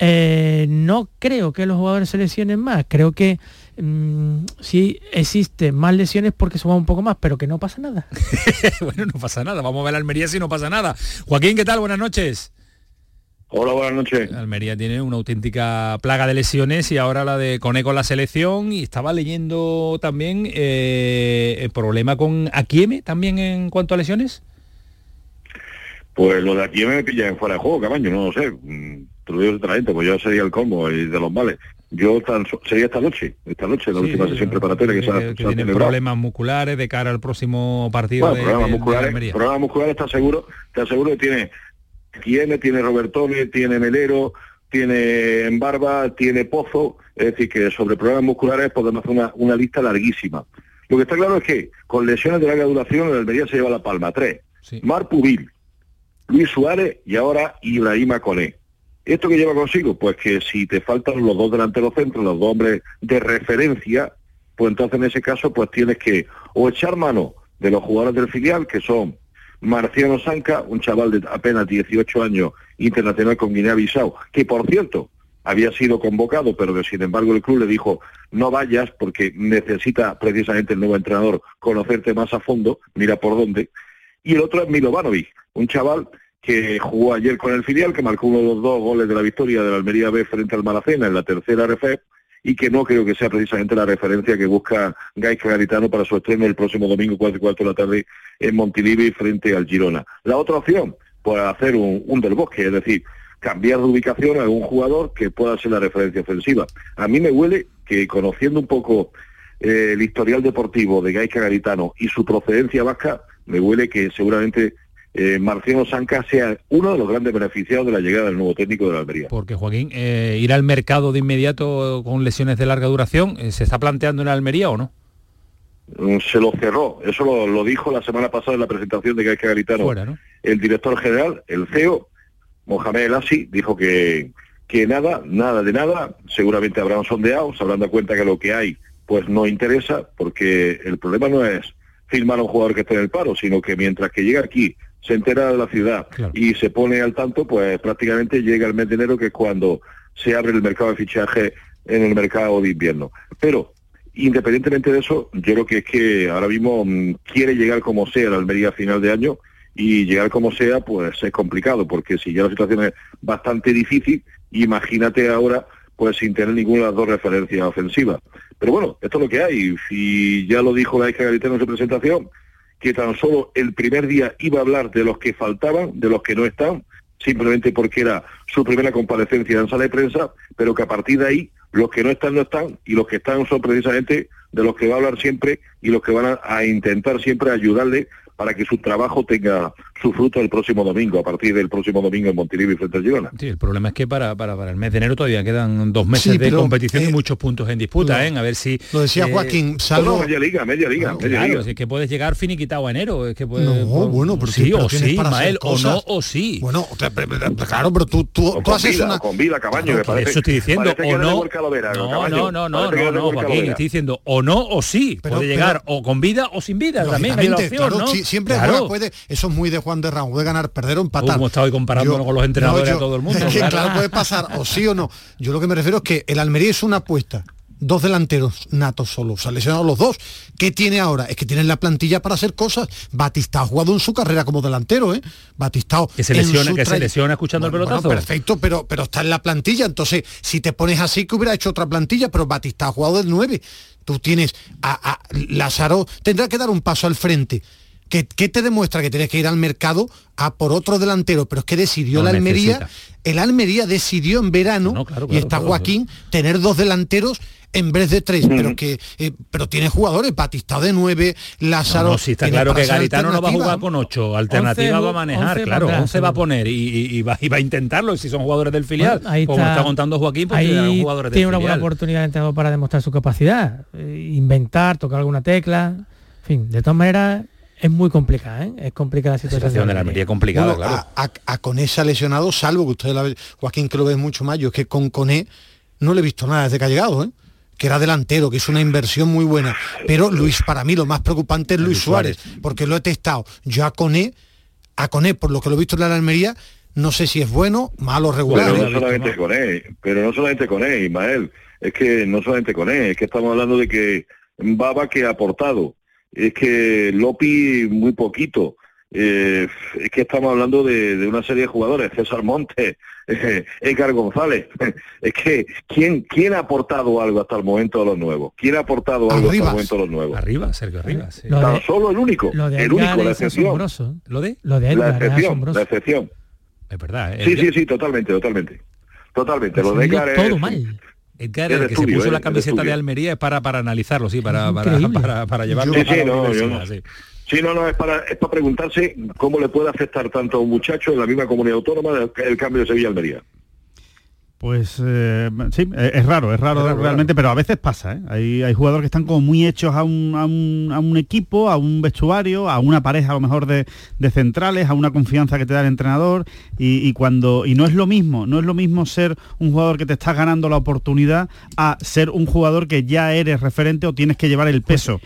Eh, no creo que los jugadores se lesionen más, creo que mm, sí existen más lesiones porque suman un poco más, pero que no pasa nada. bueno, no pasa nada. Vamos a ver a Almería si no pasa nada. Joaquín, ¿qué tal? Buenas noches. Hola, buenas noches. Almería tiene una auténtica plaga de lesiones y ahora la de Cone con la selección y estaba leyendo también eh, el problema con Akieme también en cuanto a lesiones. Pues lo de aquí me pilla en fuera de juego, Camaño, no lo sé. Mm, Te lo digo sinceramente, pues yo sería el combo y de los males. Yo tan, sería esta noche, esta noche, la última sesión preparatoria que, se ha, que se ha tiene celebrado. problemas musculares de cara al próximo partido Bueno, de, problemas de- musculares, problemas musculares está seguro, está seguro que tiene tiene, tiene Robertone, tiene Melero, tiene en Barba, tiene Pozo, es decir que sobre problemas musculares podemos hacer una, una lista larguísima. Lo que está claro es que con lesiones de larga duración el Almería se lleva la palma. Tres. Mar Pubil, Luis Suárez y ahora Ibrahima Coné. ¿Esto que lleva consigo? Pues que si te faltan los dos delanteros centros, los dos hombres de referencia, pues entonces en ese caso pues tienes que o echar mano de los jugadores del filial, que son Marciano Sanca, un chaval de apenas 18 años, internacional con Guinea-Bissau, que por cierto había sido convocado, pero que sin embargo el club le dijo no vayas porque necesita precisamente el nuevo entrenador conocerte más a fondo, mira por dónde. Y el otro es Milovanovic, un chaval que jugó ayer con el filial, que marcó uno de los dos goles de la victoria de la Almería B frente al Malacena en la tercera RFE, y que no creo que sea precisamente la referencia que busca Gaisca Garitano para su estreno el próximo domingo 4 y cuarto de la tarde en Montilivi frente al Girona. La otra opción, pues hacer un, del bosque, es decir, cambiar de ubicación a algún jugador que pueda ser la referencia ofensiva. A mí me huele que conociendo un poco eh, el historial deportivo de Gaisca Garitano y su procedencia vasca, me huele que seguramente eh, Marciano Sanca sea uno de los grandes beneficiados de la llegada del nuevo técnico de la Almería. Porque Joaquín, eh, ir al mercado de inmediato con lesiones de larga duración, eh, ¿se está planteando en Almería o no? Mm, se lo cerró. Eso lo, lo dijo la semana pasada en la presentación de Gaisca Garitano. Fuera, ¿no? El director general, el CEO, Mohamed El Asi, dijo que, que nada, nada de nada. Seguramente habrán sondeado, se habrán dado cuenta que lo que hay pues no interesa, porque el problema no es firmar a un jugador que esté en el paro, sino que mientras que llega aquí, se entera de la ciudad y se pone al tanto, pues prácticamente llega el mes de enero, que es cuando se abre el mercado de fichaje en el mercado de invierno. Pero independientemente de eso, yo creo que es que ahora mismo mm, quiere llegar como sea la Almería a final de año y llegar como sea, pues es complicado, porque si ya la situación es bastante difícil, imagínate ahora, pues sin tener ninguna de las dos referencias ofensivas. Pero bueno, esto es lo que hay, y ya lo dijo Gaisca Garitano en su presentación, que tan solo el primer día iba a hablar de los que faltaban, de los que no están, simplemente porque era su primera comparecencia en sala de prensa, pero que a partir de ahí los que no están no están y los que están son precisamente de los que va a hablar siempre y los que van a, a intentar siempre ayudarle para que su trabajo tenga su fruto el próximo domingo, a partir del próximo domingo en Montilivi frente al Girona. Sí, el problema es que para, para, para el mes de enero todavía quedan dos meses Sí, de pero, competición y eh, muchos puntos en disputa, lo- ¿eh? A ver si... Lo decía eh, Joaquín, No, salvo... media liga, media liga, media Claro, liga. si es que puedes llegar finiquitado a enero, es que puedes, No, pues, bueno, pero sí pero o sí, para Mael, o no o sí. Bueno, claro, pero tú, tú, tú con haces vida, una... con vida, Cabaño, parece. eso estoy diciendo, o no. No, no, no, no, no, Joaquín, estoy diciendo o no o sí. Puede llegar o con vida o sin vida. También hay la opción, ¿no? Siempre Claro. juega, puede, eso es muy de Juan de Ramos, puede ganar, perder o empatar. Como estaba hoy comparándonos con los entrenadores a todo el mundo, Es que, claro. claro, puede pasar o sí o no. Yo lo que me refiero es que el Almería es una apuesta. Dos delanteros natos solo, se han lesionado los dos. ¿Qué tiene ahora? Es que tienen la plantilla para hacer cosas. Batista ha jugado en su carrera como delantero, ¿eh? Batista Que se lesiona, que se lesiona escuchando el pelotazo. perfecto, pero, pero está en la plantilla. Entonces, si te pones así, que hubiera hecho otra plantilla, pero Batista ha jugado del 9. Tú tienes a, a Lázaro, tendrá que dar un paso al frente. ¿Qué, te demuestra que tienes que ir al mercado a por otro delantero? Pero es que decidió la Almería, el Almería decidió en verano, y está Joaquín, tener dos delanteros en vez de tres, pero que eh, pero tiene jugadores, Batista de nueve, Lázaro. No, sí, está claro que Garitano no va a jugar con ocho, alternativa va a manejar, claro, 11 va a poner y, va, a intentarlo si son jugadores del filial. ahí como está, contando Joaquín, pues ahí jugadores tiene una buena oportunidad de entrenador para demostrar su capacidad, eh, inventar, tocar alguna tecla, en fin, de todas maneras es muy complicada, ¿eh? es complicada la situación. de la Almería complicada, claro. A, a, Coné se ha lesionado, salvo que usted la ve, Joaquín que lo ve mucho más, yo es que con Coné no le he visto nada desde que ha llegado, ¿eh? que era delantero, que es una inversión muy buena. Pero Luis, para mí lo más preocupante es Luis, Suárez, porque lo he testado. Yo a Coné, a Coné, por lo que lo he visto en la Almería, no sé si es bueno, malo, regular. Pero no solamente con él, pero no solamente con él, Ismael. Es que no solamente con él, es que estamos hablando de que Baba que ha aportado, es que Lopi muy poquito. Eh, es que estamos hablando de, una serie de jugadores, César Montes, eh, Edgar González. es que, ¿quién, ¿quién ha aportado algo hasta el momento de los nuevos? ¿Quién ha aportado algo hasta el momento de los nuevos? Arriba, Sergio Arriba. Tan solo el único, el único, la excepción. ¿Lo de? Lo de la excepción, la excepción. Es verdad. Sí, sí, sí, totalmente, totalmente. Totalmente. Lo de Edgar todo mal. Edgar, el, que se puso la camiseta de Almería es para, para analizarlo, sí, para, para, para, para, llevarlo sí, sí, no, yo no. Sí. Sí, no, no, es para, es para preguntarse cómo le puede afectar tanto a un muchacho en la misma comunidad autónoma el cambio de Sevilla-Almería. Pues eh, sí, es raro, es raro, realmente, pero a veces pasa. ¿eh? Hay, hay, jugadores que están como muy hechos a un, a, un, a un, equipo, a un vestuario, a una pareja a lo mejor de, de centrales, a una confianza que te da el entrenador y, cuando y no es lo mismo, no es lo mismo ser un jugador que te está ganando la oportunidad a ser un jugador que ya eres referente o tienes que llevar el pues peso.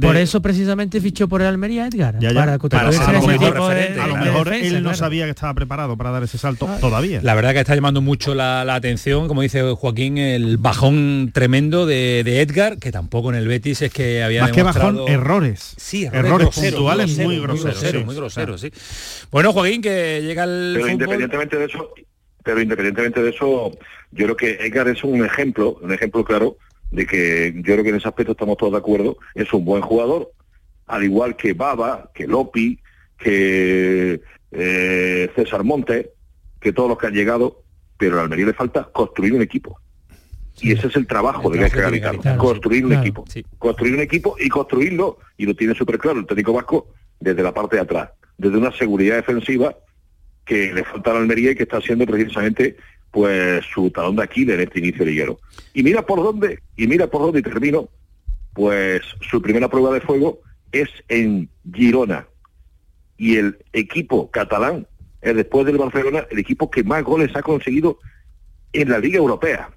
Por eso precisamente fichó por el Almería Edgar. Para, a lo mejor, él no sabía que estaba preparado para dar ese salto todavía. La verdad que está llamando mucho la la, atención, como dice Joaquín, el bajón tremendo de, Edgar, que tampoco en el Betis es que había Más que bajón, errores. Sí, errores, puntuales muy groseros. Muy groseros, sí. Bueno, Joaquín, que llega el Pero independientemente de eso, pero independientemente de eso, yo creo que Edgar es un ejemplo, un ejemplo claro de que yo creo que en ese aspecto estamos todos de acuerdo, es un buen jugador, al igual que Baba, que Lopi, que eh, César Monte, que todos los que han llegado, pero a Almería le falta construir un equipo. Y ese es el trabajo de Gaisca Garitano, construir un equipo. Construir un equipo y construirlo, y lo tiene súper claro el técnico vasco, desde la parte de atrás, desde una seguridad defensiva que le falta a la Almería y que está siendo precisamente pues su talón de Aquiles en este inicio liguero. Y mira por dónde, y mira por dónde y termino, pues su primera prueba de fuego es en Girona. Y el equipo catalán después del Barcelona, el equipo que más goles ha conseguido en la Liga Europea.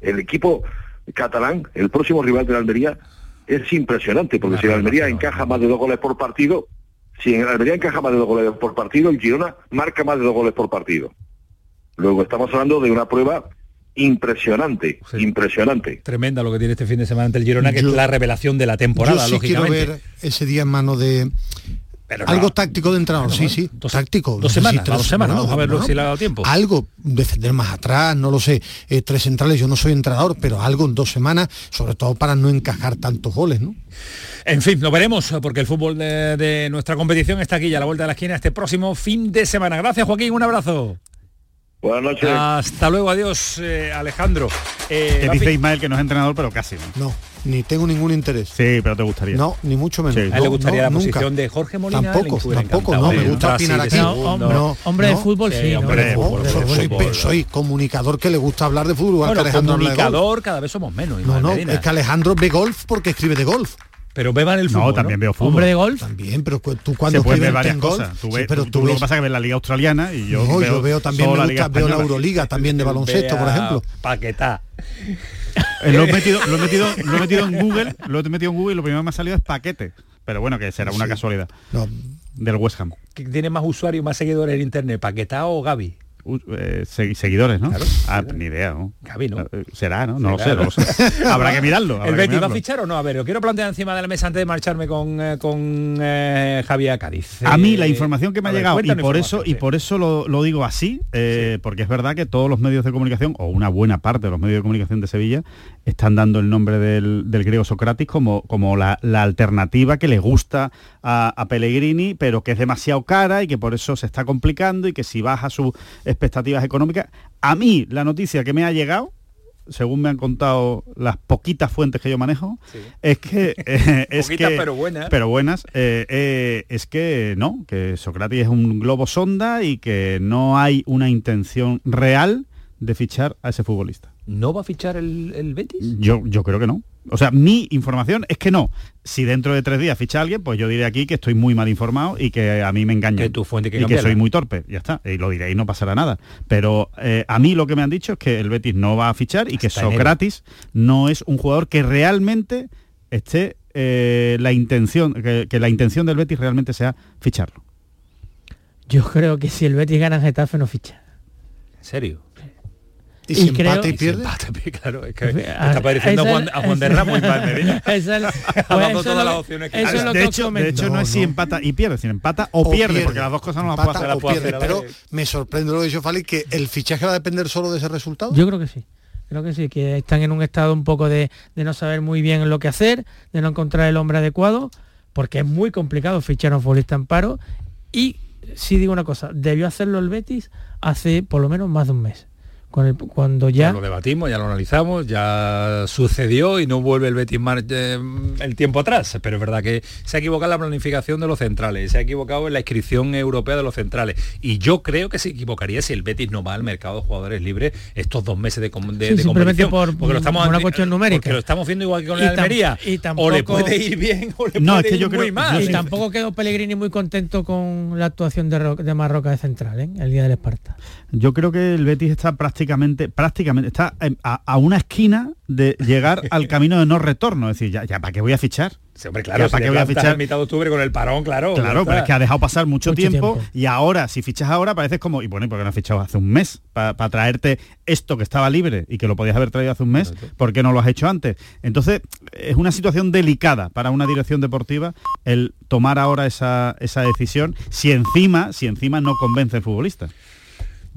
El equipo catalán, el próximo rival de la Almería, es impresionante, porque si la Almería encaja más de dos goles por partido, si en la Almería encaja más de dos goles por partido, el Girona marca más de dos goles por partido. Luego estamos hablando de una prueba impresionante, impresionante. Tremenda lo que tiene este fin de semana ante el Girona, que es la revelación de la temporada, yo quiero ver ese día en mano de algo táctico de entrenador, sí, sí, táctico. Dos semanas, dos semanas, vamos a ver si le ha dado tiempo. Algo, defender más atrás, no lo sé, eh, tres centrales, yo no soy entrenador, pero algo en dos semanas, sobre todo para no encajar tantos goles, ¿no? En fin, lo veremos, porque el fútbol de, nuestra competición está aquí ya a la vuelta de la esquina este próximo fin de semana. Gracias, Joaquín, un abrazo. Buenas noches. Hasta luego, adiós, eh, Alejandro. Eh, dice Ismael que no es entrenador, pero casi. No ni tengo ningún interés. Sí, pero te gustaría. No, ni mucho menos. a él le gustaría la posición de Jorge Molina. Tampoco, tampoco, no, me gusta opinar aquí. No, hombre de fútbol, sí. soy, comunicador que le gusta hablar de fútbol. Bueno, Alejandro comunicador cada vez somos menos. No, no, es que Alejandro ve golf porque escribe de golf. Pero beban el fútbol. No, también veo fútbol. Hombre de golf. También, pero tú cuando Se ver varias cosas. Tú ves, pero tú, lo que pasa es que ves la liga australiana y yo, no, yo veo también me gusta, veo la Euroliga también de baloncesto, por ejemplo. Paquetá. Eh, lo, he metido, lo, he metido, lo he metido en Google, lo he metido en Google y lo primero que me ha salido es paquete. Pero bueno, que será una casualidad. Del West Ham. ¿Quién tiene más usuarios, más seguidores en internet, Paquetá o Gaby? Eh, seguidores, ¿no? Ah, ni idea, ¿no? Gaby, ¿no? Eh, será, ¿no? No lo sé, lo sé. habrá que mirarlo. ¿El Betis va a fichar o no? A ver, yo quiero plantear encima de la mesa antes de marcharme con, con Javier Cádiz. a mí la información que me ha llegado, y por eso, y por eso lo, digo así, porque es verdad que todos los medios de comunicación, o una buena parte de los medios de comunicación de Sevilla, están dando el nombre del, griego Socrates como, como la, alternativa que le gusta a, a Pellegrini, pero que es demasiado cara y que por eso se está complicando y que si baja sus expectativas económicas. A mí la noticia que me ha llegado, según me han contado las poquitas fuentes que yo manejo, es que eh, es que, pero buenas, pero buenas eh, eh, es que no, que Socrates es un globo sonda y que no hay una intención real de fichar a ese futbolista. ¿No va a fichar el, el Betis? Yo, yo creo que no. O sea, mi información es que no. Si dentro de tres días ficha alguien, pues yo diré aquí que estoy muy mal informado y que a mí me engaña. Que tu fuente que y que soy muy torpe. Ya está. Y lo diré y no pasará nada. Pero eh, a mí lo que me han dicho es que el Betis no va a fichar y que Socrates no es un jugador que realmente esté eh, la intención, que, que la intención del Betis realmente sea ficharlo. Yo creo que si el Betis gana Getafe no ficha. ¿En serio? ¿Y, si empata y pierde? claro, es que está pareciendo a Juan, a Juan de Ramos y Palmerina. Pues todas las opciones que eso de, hecho, de hecho, no, es si empata y pierde, sino empata o, pierde, porque las dos cosas no las puede hacer. pero me sorprende lo de Fali que el fichaje va a depender solo de ese resultado. Yo creo que sí. Creo que sí, que están en un estado un poco de, de no saber muy bien lo que hacer, de no encontrar el hombre adecuado, porque es muy complicado fichar a un futbolista en paro. Y sí digo una cosa, debió hacerlo el Betis hace por lo menos más de un mes cuando ya... lo debatimos, ya lo analizamos, ya sucedió y no vuelve el Betis eh, el tiempo atrás, pero es verdad que se ha equivocado en la planificación de los centrales, se ha equivocado en la inscripción europea de los centrales y yo creo que se equivocaría si el Betis no va al mercado de jugadores libres estos dos meses de, de, competición. Por, porque lo estamos, una cuestión numérica. Porque lo estamos viendo igual que con la Almería. Y tampoco, o le puede ir bien o le puede ir muy mal. Y tampoco quedó Pellegrini muy contento con la actuación de, de Marroca de central, ¿eh? el día del Esparta. Yo creo que el Betis está prácticamente, prácticamente, está a, una esquina de llegar al camino de no retorno. Es decir, ya, ya ¿para qué voy a fichar? hombre, claro, ¿para qué voy a fichar? mitad de octubre con el parón, claro. Claro, pero es que ha dejado pasar mucho, tiempo, y ahora, si fichas ahora, pareces como, y bueno, ¿y por qué no has fichado hace un mes? Para traerte esto que estaba libre y que lo podías haber traído hace un mes, ¿por qué no lo has hecho antes? Entonces, es una situación delicada para una dirección deportiva el tomar ahora esa, esa decisión, si encima, si encima no convence el futbolista.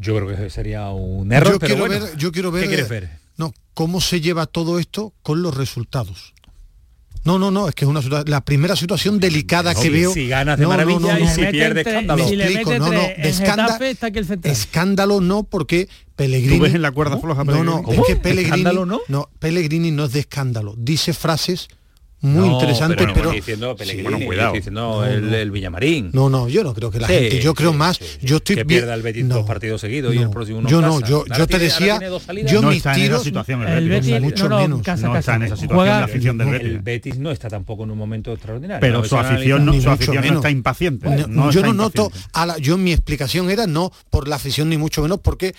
Yo creo que sería un error, yo pero quiero bueno, ver, yo quiero ver, ¿qué quieres ver? No, cómo se lleva todo esto con los resultados. No, no, no, es que es una la primera situación delicada que veo. Si ganas de maravilla y si pierdes escándalo. Si explico, no, no, de escándalo, escándalo no porque Pellegrini. ¿Tú ves en la cuerda floja No, no, es que Pellegrini no? no, Pellegrini no es de escándalo, dice frases muy interesante, pero, diciendo Pellegrini, cuidado. diciendo el, Villamarín. No, no, yo no creo que la gente, yo creo más, yo estoy que pierda el Betis dos partidos seguidos y el próximo Yo no, yo, yo te decía, yo no mis tiros, situación, el, Betis, mucho menos. no está en esa situación la afición del Betis. El Betis no está tampoco en un momento extraordinario. Pero su afición no, su afición no está impaciente. Yo no noto, yo mi explicación era no por la afición ni mucho menos porque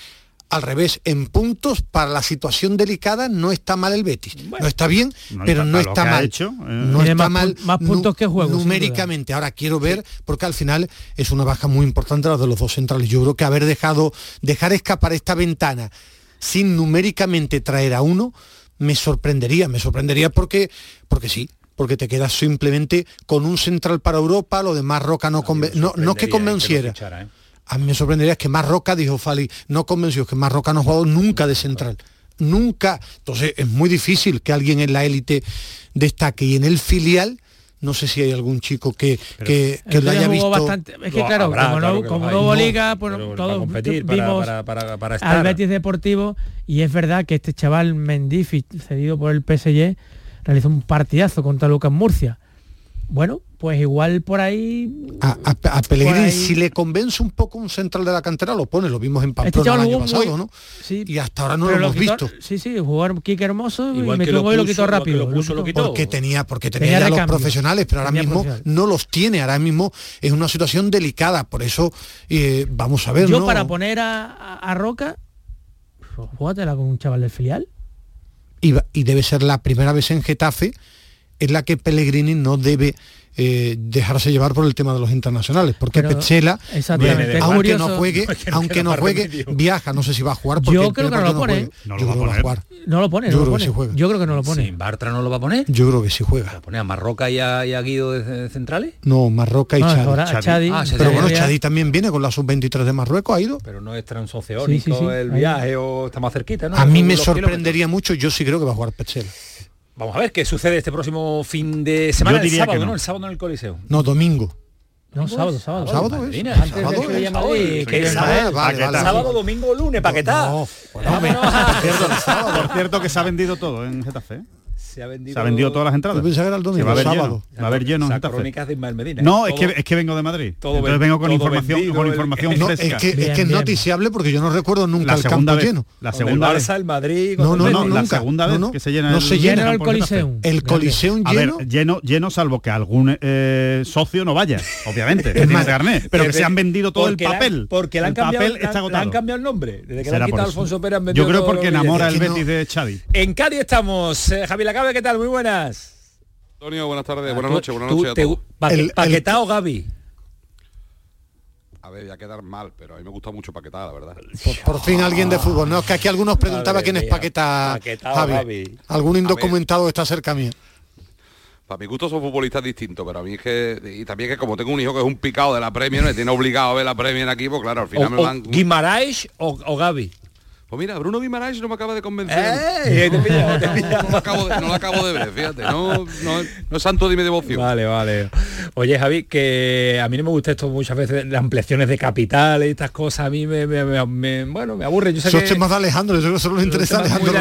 al revés, en puntos para la situación delicada no está mal el Betis. no está bien, pero no está mal. Eh. No está mal más puntos que juego. Numéricamente. Ahora quiero ver, porque al final es una baja muy importante la de los dos centrales. Yo creo que haber dejado, dejar escapar esta ventana sin numéricamente traer a uno, me sorprendería. Me sorprendería porque, porque sí, porque te quedas simplemente con un central para Europa, lo demás Roca no, no, no, que convenciera. ¿eh? A mí me sorprendería que más Roca, dijo Fali, no convenció, que más Roca no ha jugado nunca de central. Nunca. Entonces es muy difícil que alguien en la élite destaque. Y en el filial, no sé si hay algún chico que, que, lo haya visto. Bastante, es que claro, como, no, como no hubo liga, pues todos vimos para, para, al Betis Deportivo y es verdad que este chaval Mendifi, cedido por el PSG, realizó un partidazo contra Lucas Murcia. Bueno, pues igual por ahí... A, Pellegrini, si le convence un poco un central de la cantera, lo pone, lo vimos en este Pamplona el año pasado, ¿no? Sí, y hasta ahora no lo hemos visto. Sí, sí, jugar Kike Hermoso y metió un gol y lo quitó rápido. Porque tenía, porque tenía, ya los profesionales, pero ahora mismo no los tiene, ahora mismo es una situación delicada, por eso eh, vamos a ver. Yo para poner a, Roca, jugátela con un chaval del filial. Y, y debe ser la primera vez en Getafe en la que Pellegrini no debe eh, dejarse llevar por el tema de los internacionales, porque Pechela, aunque no juegue, aunque no juegue, viaja, no sé si va a jugar porque yo creo que no lo pone. No lo va a jugar. No lo pone, yo creo que sí juega. Yo creo que no lo pone. Bartra no lo va a poner? Yo creo que sí juega. ¿Pone a Marroca y a, Guido de centrales? No, Marroca y Chadi. Ah, pero bueno, Chadi también viene con la sub-23 de Marruecos, ha ido. Pero no es transoceánico el viaje o está más cerquita, ¿no? A mí me sorprendería mucho, yo sí creo que va a jugar Pechela. Vamos a ver qué sucede este próximo fin de semana. el sábado, no. El sábado en el Coliseo. No, domingo. No, sábado, sábado. ¿Sábado? ¿Sábado? ¿Sábado? sábado, domingo, lunes, paquetá. No, no, por cierto que se ha vendido todo en Getafe. ¿Eh? se ha vendido, todas las entradas. Yo era el domingo, va a haber sábado. Lleno, va a haber lleno. crónicas de Ismael Medina. No, es, que, es que vengo de Madrid. Todo Entonces vengo con información, con información no, Es que, es, que es noticiable porque yo no recuerdo nunca el campo lleno. La segunda vez. el Madrid. No, no, no, la segunda vez que se llena no se llena el Coliseum. El Coliseum lleno. A ver, lleno, lleno salvo que algún eh, socio no vaya, obviamente. Pero que se han vendido todo el papel. Porque le han cambiado el nombre. Desde que le han quitado Alfonso Pérez Yo creo porque enamora el Betis de Xavi. En Cádiz estamos. Eh, Javi Lacabe, ¿qué tal? Muy buenas. Antonio, buenas tardes, buenas noches, buenas noches a todos. ¿Paquetá o Gaby? A ver, ya quedar mal, pero a mí me gusta mucho Paquetá, la verdad. Por, fin alguien de fútbol, ¿no? Es que aquí algunos preguntaban quién es Paquetá, Javi. Algún indocumentado está cerca mío. Para mi gusto son futbolistas distintos, pero a mí es que... Y también que como tengo un hijo que es un picado de la Premier, me tiene obligado a ver la Premier aquí, pues claro, al final me van... ¿Guimaraes o, o Gaby? Pues mira, Bruno Guimaraes no me acaba de convencer. ¡Eh! no, lo acabo de, ver, fíjate. No, no, es santo de mi devoción. Vale, vale. Oye, Javi, que a mí no me gusta esto muchas veces, las ampliaciones de capital y estas cosas, a mí me, me, bueno, me aburre. Yo sé Eso que... más de Alejandro, yo solo le interesa Alejandro.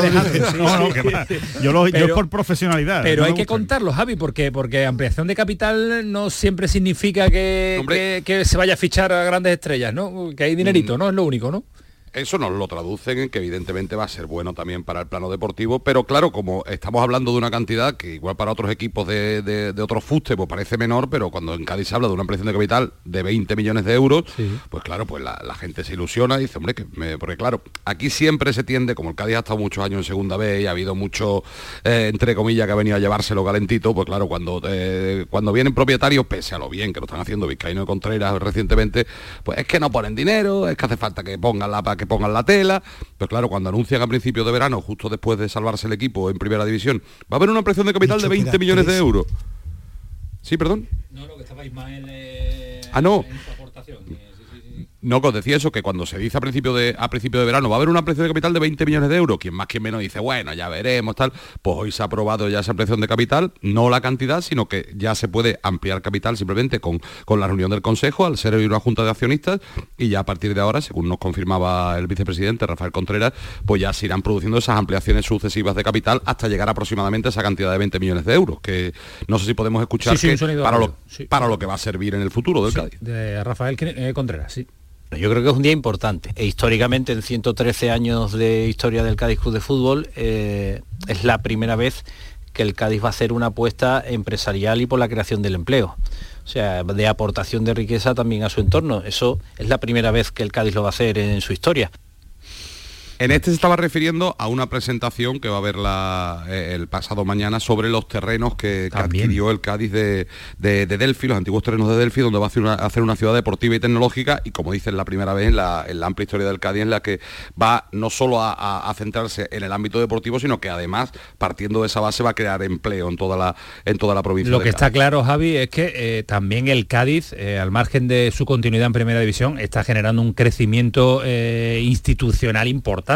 no, no, que yo, lo, yo por profesionalidad. Pero hay que contarlo, Javi, porque, porque ampliación de capital no siempre significa que, que, que, se vaya a fichar a grandes estrellas, ¿no? Que hay dinerito, mm. ¿no? Es lo único, ¿no? Eso nos lo traducen en que evidentemente va a ser bueno también para el plano deportivo, pero claro, como estamos hablando de una cantidad que igual para otros equipos de, otros fustes pues parece menor, pero cuando en Cádiz se habla de una ampliación de capital de 20 millones de euros, pues claro, pues la, gente se ilusiona y dice, hombre, que porque claro, aquí siempre se tiende, como el Cádiz ha estado muchos años en segunda vez y ha habido mucho, eh, entre comillas, que ha venido a llevárselo calentito, pues claro, cuando, eh, cuando vienen propietarios, pese a lo bien que lo están haciendo Vizcaíno y Contreras recientemente, pues es que no ponen dinero, es que hace falta que pongan la que pongan la tela. Pero claro, cuando anuncian a principios de verano, justo después de salvarse el equipo en primera división, va a haber una presión de capital de 20 millones de euros. Sí, perdón. No, lo que estaba Ismael. Eh, ah, no. No, os decía eso, que cuando se dice a principio de a principio de verano va a haber una ampliación de capital de 20 millones de euros, quien más quien menos dice, bueno, ya veremos, tal, pues hoy se ha aprobado ya esa ampliación de capital, no la cantidad, sino que ya se puede ampliar capital simplemente con, con la reunión del Consejo, al ser una junta de accionistas, y ya a partir de ahora, según nos confirmaba el vicepresidente Rafael Contreras, pues ya se irán produciendo esas ampliaciones sucesivas de capital hasta llegar aproximadamente a esa cantidad de 20 millones de euros, que no sé si podemos escuchar para, lo, para lo que va a servir en el futuro del Cádiz. De Rafael eh, Contreras, sí. Yo creo que es un día importante. E históricamente, en 113 años de historia del Cádiz Club de Fútbol, eh, es la primera vez que el Cádiz va a hacer una apuesta empresarial y por la creación del empleo. O sea, de aportación de riqueza también a su entorno. Eso es la primera vez que el Cádiz lo va a hacer en su historia. En este se estaba refiriendo a una presentación que va a haber eh, el pasado mañana sobre los terrenos que, adquirió el Cádiz de, Delphi, los antiguos terrenos de Delphi, donde va a hacer una, ciudad deportiva y tecnológica y como dicen la primera vez en la, amplia historia del Cádiz en la que va no solo a, centrarse en el ámbito deportivo, sino que además, partiendo de esa base, va a crear empleo en toda la, en toda la provincia. Lo que está claro, Javi, es que eh, también el Cádiz, eh, al margen de su continuidad en Primera División, está generando un crecimiento institucional importante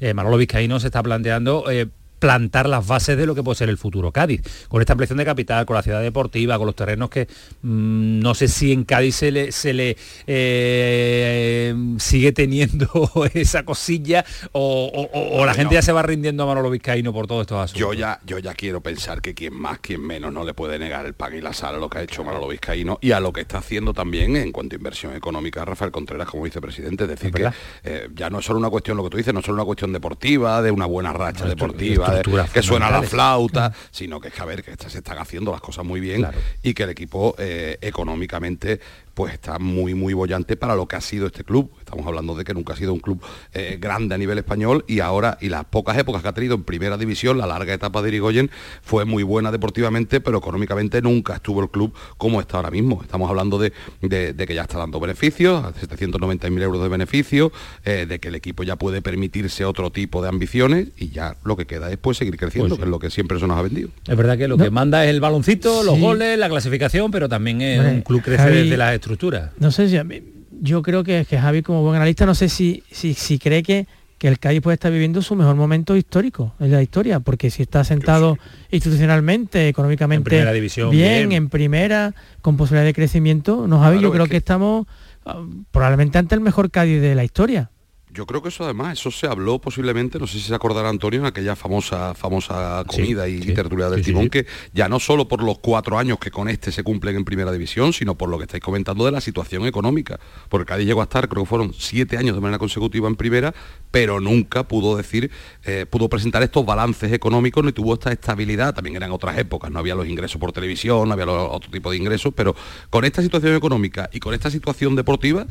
eh, Manolo Vizcaíno se está planteando eh, plantar las bases de lo que puede ser el futuro Cádiz. Con esta ampliación de capital, con la ciudad deportiva, con los terrenos que mm, no sé si en Cádiz se le, se le eh, sigue teniendo esa cosilla o, la gente ya se va rindiendo a Manolo Vizcaíno por todos estos asuntos. Yo ya, yo ya quiero pensar que quien más, quien menos no le puede negar el pan y la sal a lo que ha hecho Manolo Vizcaíno y a lo que está haciendo también en cuanto a inversión económica Rafael Contreras como vicepresidente. Es decir, que eh, ya no es solo una cuestión, lo que tú dices, no es solo una cuestión deportiva, de una buena racha deportiva que suena la flauta, sino que es que a ver, que se están haciendo las cosas muy bien y que el equipo eh, económicamente pues está muy, muy bollante para lo que ha sido este club. Estamos hablando de que nunca ha sido un club eh, grande a nivel español y ahora, y las pocas épocas que ha tenido en primera división, la larga etapa de Irigoyen fue muy buena deportivamente, pero económicamente nunca estuvo el club como está ahora mismo. Estamos hablando de, que ya está dando beneficios, 790.000 euros de beneficios, eh, de que el equipo ya puede permitirse otro tipo de ambiciones y ya lo que queda es pues, seguir creciendo, pues que es lo que siempre se nos ha vendido. Es verdad que lo que manda es el baloncito, los goles, la clasificación, pero también es un club crece desde las estructuras. No sé si a mí, yo creo que, que Javi como buen analista, no sé si, si, si cree que, que el Cádiz puede estar viviendo su mejor momento histórico en la historia, porque si está sentado institucionalmente, económicamente bien, en primera, con posibilidad de crecimiento, no Javi, yo creo que... que estamos ah, probablemente ante el mejor Cádiz de la historia yo creo que eso además, eso se habló posiblemente, no sé si se acordará Antonio, en aquella famosa, famosa comida y, tertulia del timón, que ya no solo por los cuatro años que con este se cumplen en primera división, sino por lo que estáis comentando de la situación económica. Porque Cádiz llegó a estar, creo que fueron siete años de manera consecutiva en primera, pero nunca pudo decir, eh, pudo presentar estos balances económicos ni tuvo esta estabilidad. También eran otras épocas, no había los ingresos por televisión, no había otro tipo de ingresos, pero con esta situación económica y con esta situación deportiva,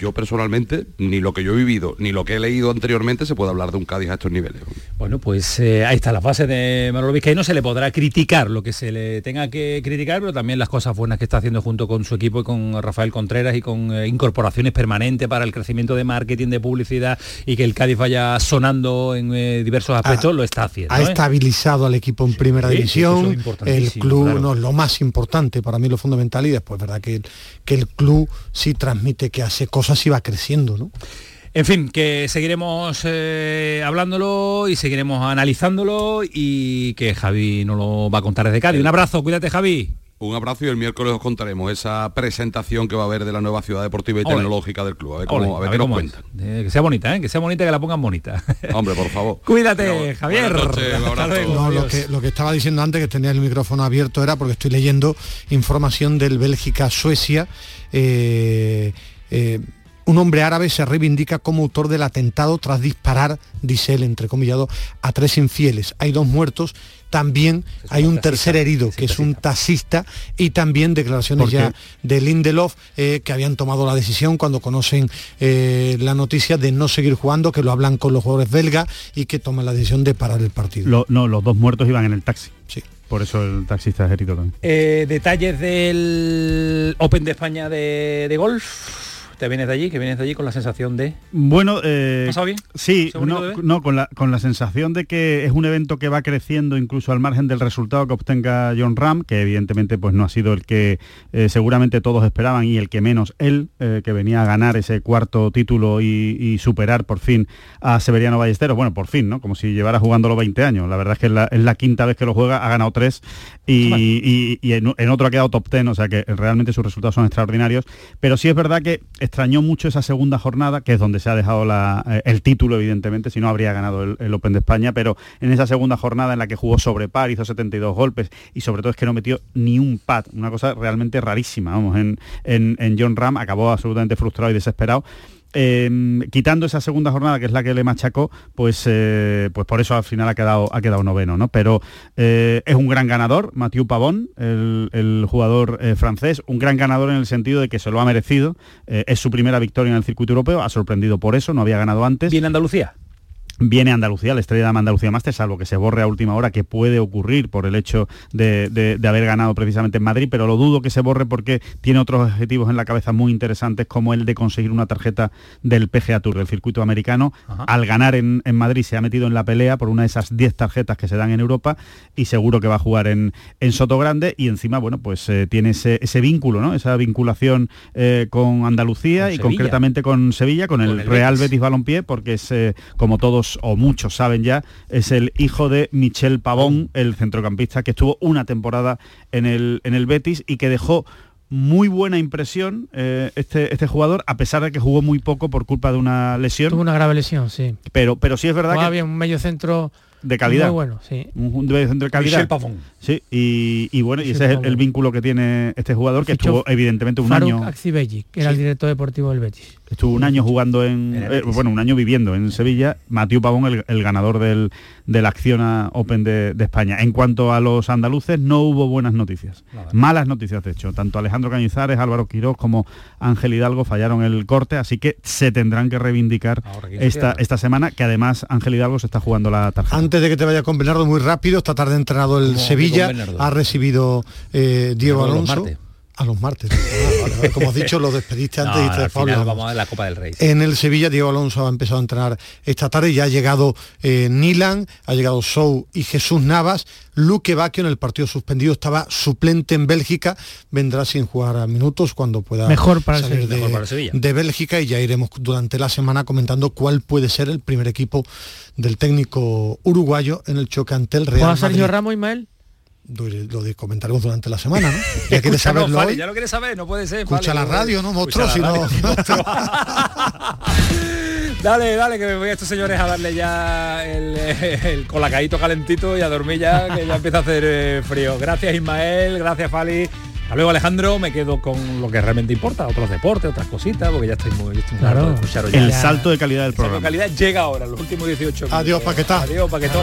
yo personalmente, ni lo que yo he vivido, ni lo que he leído anteriormente, se puede hablar de un Cádiz a estos niveles. Bueno, pues eh, ahí está la fase de Manolo Vizcaíno, se le podrá criticar lo que se le tenga que criticar, pero también las cosas buenas que está haciendo junto con su equipo y con Rafael Contreras y con eh, incorporaciones permanentes para el crecimiento de marketing, de publicidad y que el Cádiz vaya sonando en eh, diversos aspectos, lo está haciendo. Ha estabilizado al equipo en primera división, el club no es lo más importante, para mí lo fundamental y después, ¿verdad? Que, que el club sí transmite que hace cosas así va creciendo, ¿no? En fin, que seguiremos eh, hablándolo y seguiremos analizándolo y que Javi nos lo va a contar desde Cádiz. Un abrazo, cuídate Javi. Un abrazo y el miércoles os contaremos esa presentación que va a haber de la nueva ciudad deportiva y tecnológica del club. A ver, cómo, a ver, qué nos cuentan. Eh, que sea bonita, ¿eh? que sea bonita, que la pongan bonita. Hombre, por favor. Cuídate, Javier. lo, que, lo que estaba diciendo antes, que tenía el micrófono abierto, era porque estoy leyendo información del Bélgica-Suecia. Eh, un hombre árabe se reivindica como autor del atentado tras disparar, dice él, entrecomillado, a tres infieles. Hay dos muertos, también hay un tercer herido, que es un taxista, y también declaraciones ya de Lindelof, eh, que habían tomado la decisión cuando conocen eh, la noticia de no seguir jugando, que lo hablan con los jugadores belgas y que toman la decisión de parar el partido. no, los dos muertos iban en el taxi. Sí. Por eso el taxista es herido también. Eh, detalles del Open de España de, de golf ¿Te vienes de allí? ¿Que vienes de allí con la sensación de...? Bueno, eh, ¿Pasado bien? Sí, no, con, la, con la sensación de que es un evento que va creciendo incluso al margen del resultado que obtenga John Ram, que evidentemente pues no ha sido el que eh, seguramente todos esperaban y el que menos él, eh, que venía a ganar ese cuarto título y, superar por fin a Severiano Ballesteros. Bueno, por fin, ¿no? Como si llevara jugando los 20 años. La verdad es que es la, quinta vez que lo juega, ha ganado tres y, en, otro ha quedado top ten, o sea que realmente sus resultados son extraordinarios. Pero sí es verdad que extrañó mucho esa segunda jornada, que es donde se ha dejado eh, el título, evidentemente, si no habría ganado el, Open de España, pero en esa segunda jornada en la que jugó sobre par, hizo 72 golpes y sobre todo es que no metió ni un pad, una cosa realmente rarísima, vamos, en, en John Ram acabó absolutamente frustrado y desesperado Em, quitando esa segunda jornada que es la que le machacó, pues, eh, pues por eso al final ha quedado, ha quedado noveno, ¿no? Pero eh, es un gran ganador, Mathieu Pavón, el, jugador eh, francés, un gran ganador en el sentido de que se lo ha merecido, es su primera victoria en el circuito europeo, ha sorprendido por eso, no había ganado antes. ¿Viene Andalucía? Viene Andalucía, la estrella de Andalucía Master, salvo que se borre a última hora, que puede ocurrir por el hecho de, haber ganado precisamente en Madrid, pero lo dudo que se borre porque tiene otros objetivos en la cabeza muy interesantes, como el de conseguir una tarjeta del PGA Tour, del circuito americano. Al ganar en, Madrid se ha metido en la pelea por una de esas 10 tarjetas que se dan en Europa y seguro que va a jugar en, en Soto Grande y encima, bueno, pues eh, tiene ese, vínculo, ¿no? Esa vinculación eh, con Andalucía y concretamente con Sevilla, con, el, Real Betis Balompié, porque es, eh, como todos o muchos saben ya, es el hijo de Michel Pavón, el centrocampista que estuvo una temporada en el, en el Betis y que dejó muy buena impresión eh, este, este jugador, a pesar de que jugó muy poco por culpa de una lesión. Tuvo una grave lesión, sí. Pero, pero sí es verdad que... bien un medio centro de calidad. Muy bueno, sí. Un defensor de calidad. Sí, y, bueno, y ese es el, vínculo que tiene este jugador, que estuvo evidentemente un año... que era el director deportivo del Betis. Estuvo un año jugando en... Eh, bueno, un año viviendo en Sevilla. Matiu Pavón, el, ganador del, del Acciona Open de, España. En cuanto a los andaluces, no hubo buenas noticias. Malas noticias, de hecho. Tanto Alejandro Cañizares, Álvaro Quirós como Ángel Hidalgo fallaron el corte, así que se tendrán que reivindicar esta, esta semana, que además Ángel Hidalgo se está jugando la tarjeta. Antes de que te vaya con Bernardo, muy rápido, esta tarde entrenado el Sevilla, ha recibido eh, Diego Alonso. A los martes. Ah, como has dicho, lo despediste antes y te final vamos a la Copa del Rey. En el Sevilla, Diego Alonso ha empezado a entrenar esta tarde y ya ha llegado eh, Nilan, ha llegado Sou y Jesús Navas. Luque Baquio en el partido suspendido estaba suplente en Bélgica, vendrá sin jugar a minutos cuando pueda Mejor para salir de, de Bélgica y ya iremos durante la semana comentando cuál puede ser el primer equipo del técnico uruguayo en el choque ante el Real. Sergio Ramos, Ismael? Lo de comentaremos durante la semana, ¿no? Ya quieres saberlo Ya lo quieres saber, no puede ser. Escucha la radio, ¿no, monstruo? Si no... dale, dale, que me voy a estos señores a darle ya el, colacadito calentito y a dormir ya, que ya empieza a hacer eh, frío. Gracias Ismael, gracias Fali. Hasta luego Alejandro, me quedo con lo que realmente importa, otros deportes, otras cositas, porque ya estoy muy, estoy claro. de escuchar El salto de calidad del programa. El salto de calidad llega ahora, los últimos 18 minutos. Adiós, paquetá. Adiós, paquetón.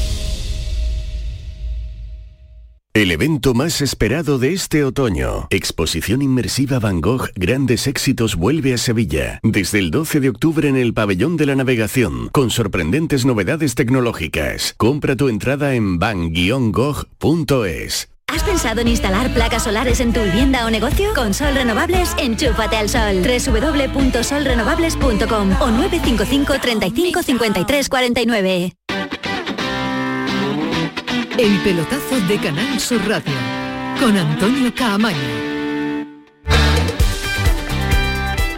El evento más esperado de este otoño, Exposición Inmersiva Van Gogh Grandes Éxitos vuelve a Sevilla, desde el 12 de octubre en el Pabellón de la Navegación, con sorprendentes novedades tecnológicas. Compra tu entrada en van-gogh.es. ¿Has pensado en instalar placas solares en tu vivienda o negocio? Con Sol Renovables, enchúfate al sol. www.solrenovables.com o 955 35 53 49. El pelotazo de Canal Sur Radio con Antonio Caamaño.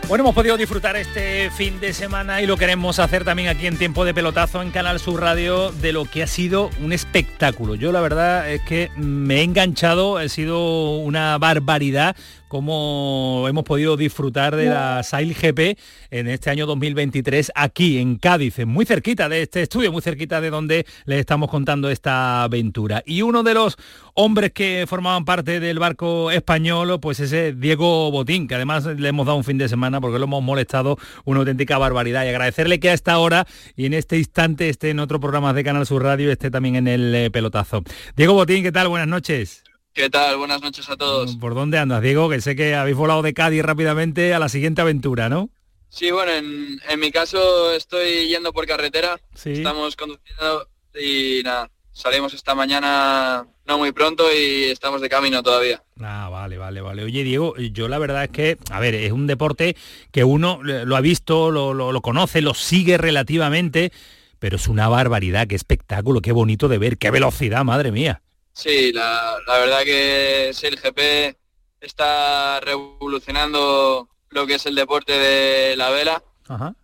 Bueno, hemos podido disfrutar este fin de semana y lo queremos hacer también aquí en tiempo de pelotazo en Canal Sur Radio de lo que ha sido un espectáculo. Yo la verdad es que me he enganchado, ha sido una barbaridad cómo hemos podido disfrutar de la Sail GP en este año 2023 aquí en Cádiz, muy cerquita de este estudio, muy cerquita de donde les estamos contando esta aventura. Y uno de los hombres que formaban parte del barco español, pues ese Diego Botín, que además le hemos dado un fin de semana porque lo hemos molestado una auténtica barbaridad. Y agradecerle que a esta hora y en este instante esté en otro programa de Canal Sur Radio, esté también en el eh, pelotazo. Diego Botín, ¿qué tal? Buenas noches. ¿Qué tal? Buenas noches a todos. ¿Por dónde andas, Diego? Que sé que habéis volado de Cádiz rápidamente a la siguiente aventura, ¿no? Sí, bueno, en, mi caso estoy yendo por carretera. Estamos conduciendo y nada, salimos esta mañana no muy pronto y estamos de camino todavía. Ah, vale, vale, vale. Oye, Diego, yo la verdad es que, a ver, es un deporte que uno lo ha visto, lo, lo conoce, lo sigue relativamente, pero es una barbaridad, qué espectáculo, qué bonito de ver, qué velocidad, madre mía. Sí, la, verdad que sí, el GP está revolucionando lo que es el deporte de la vela.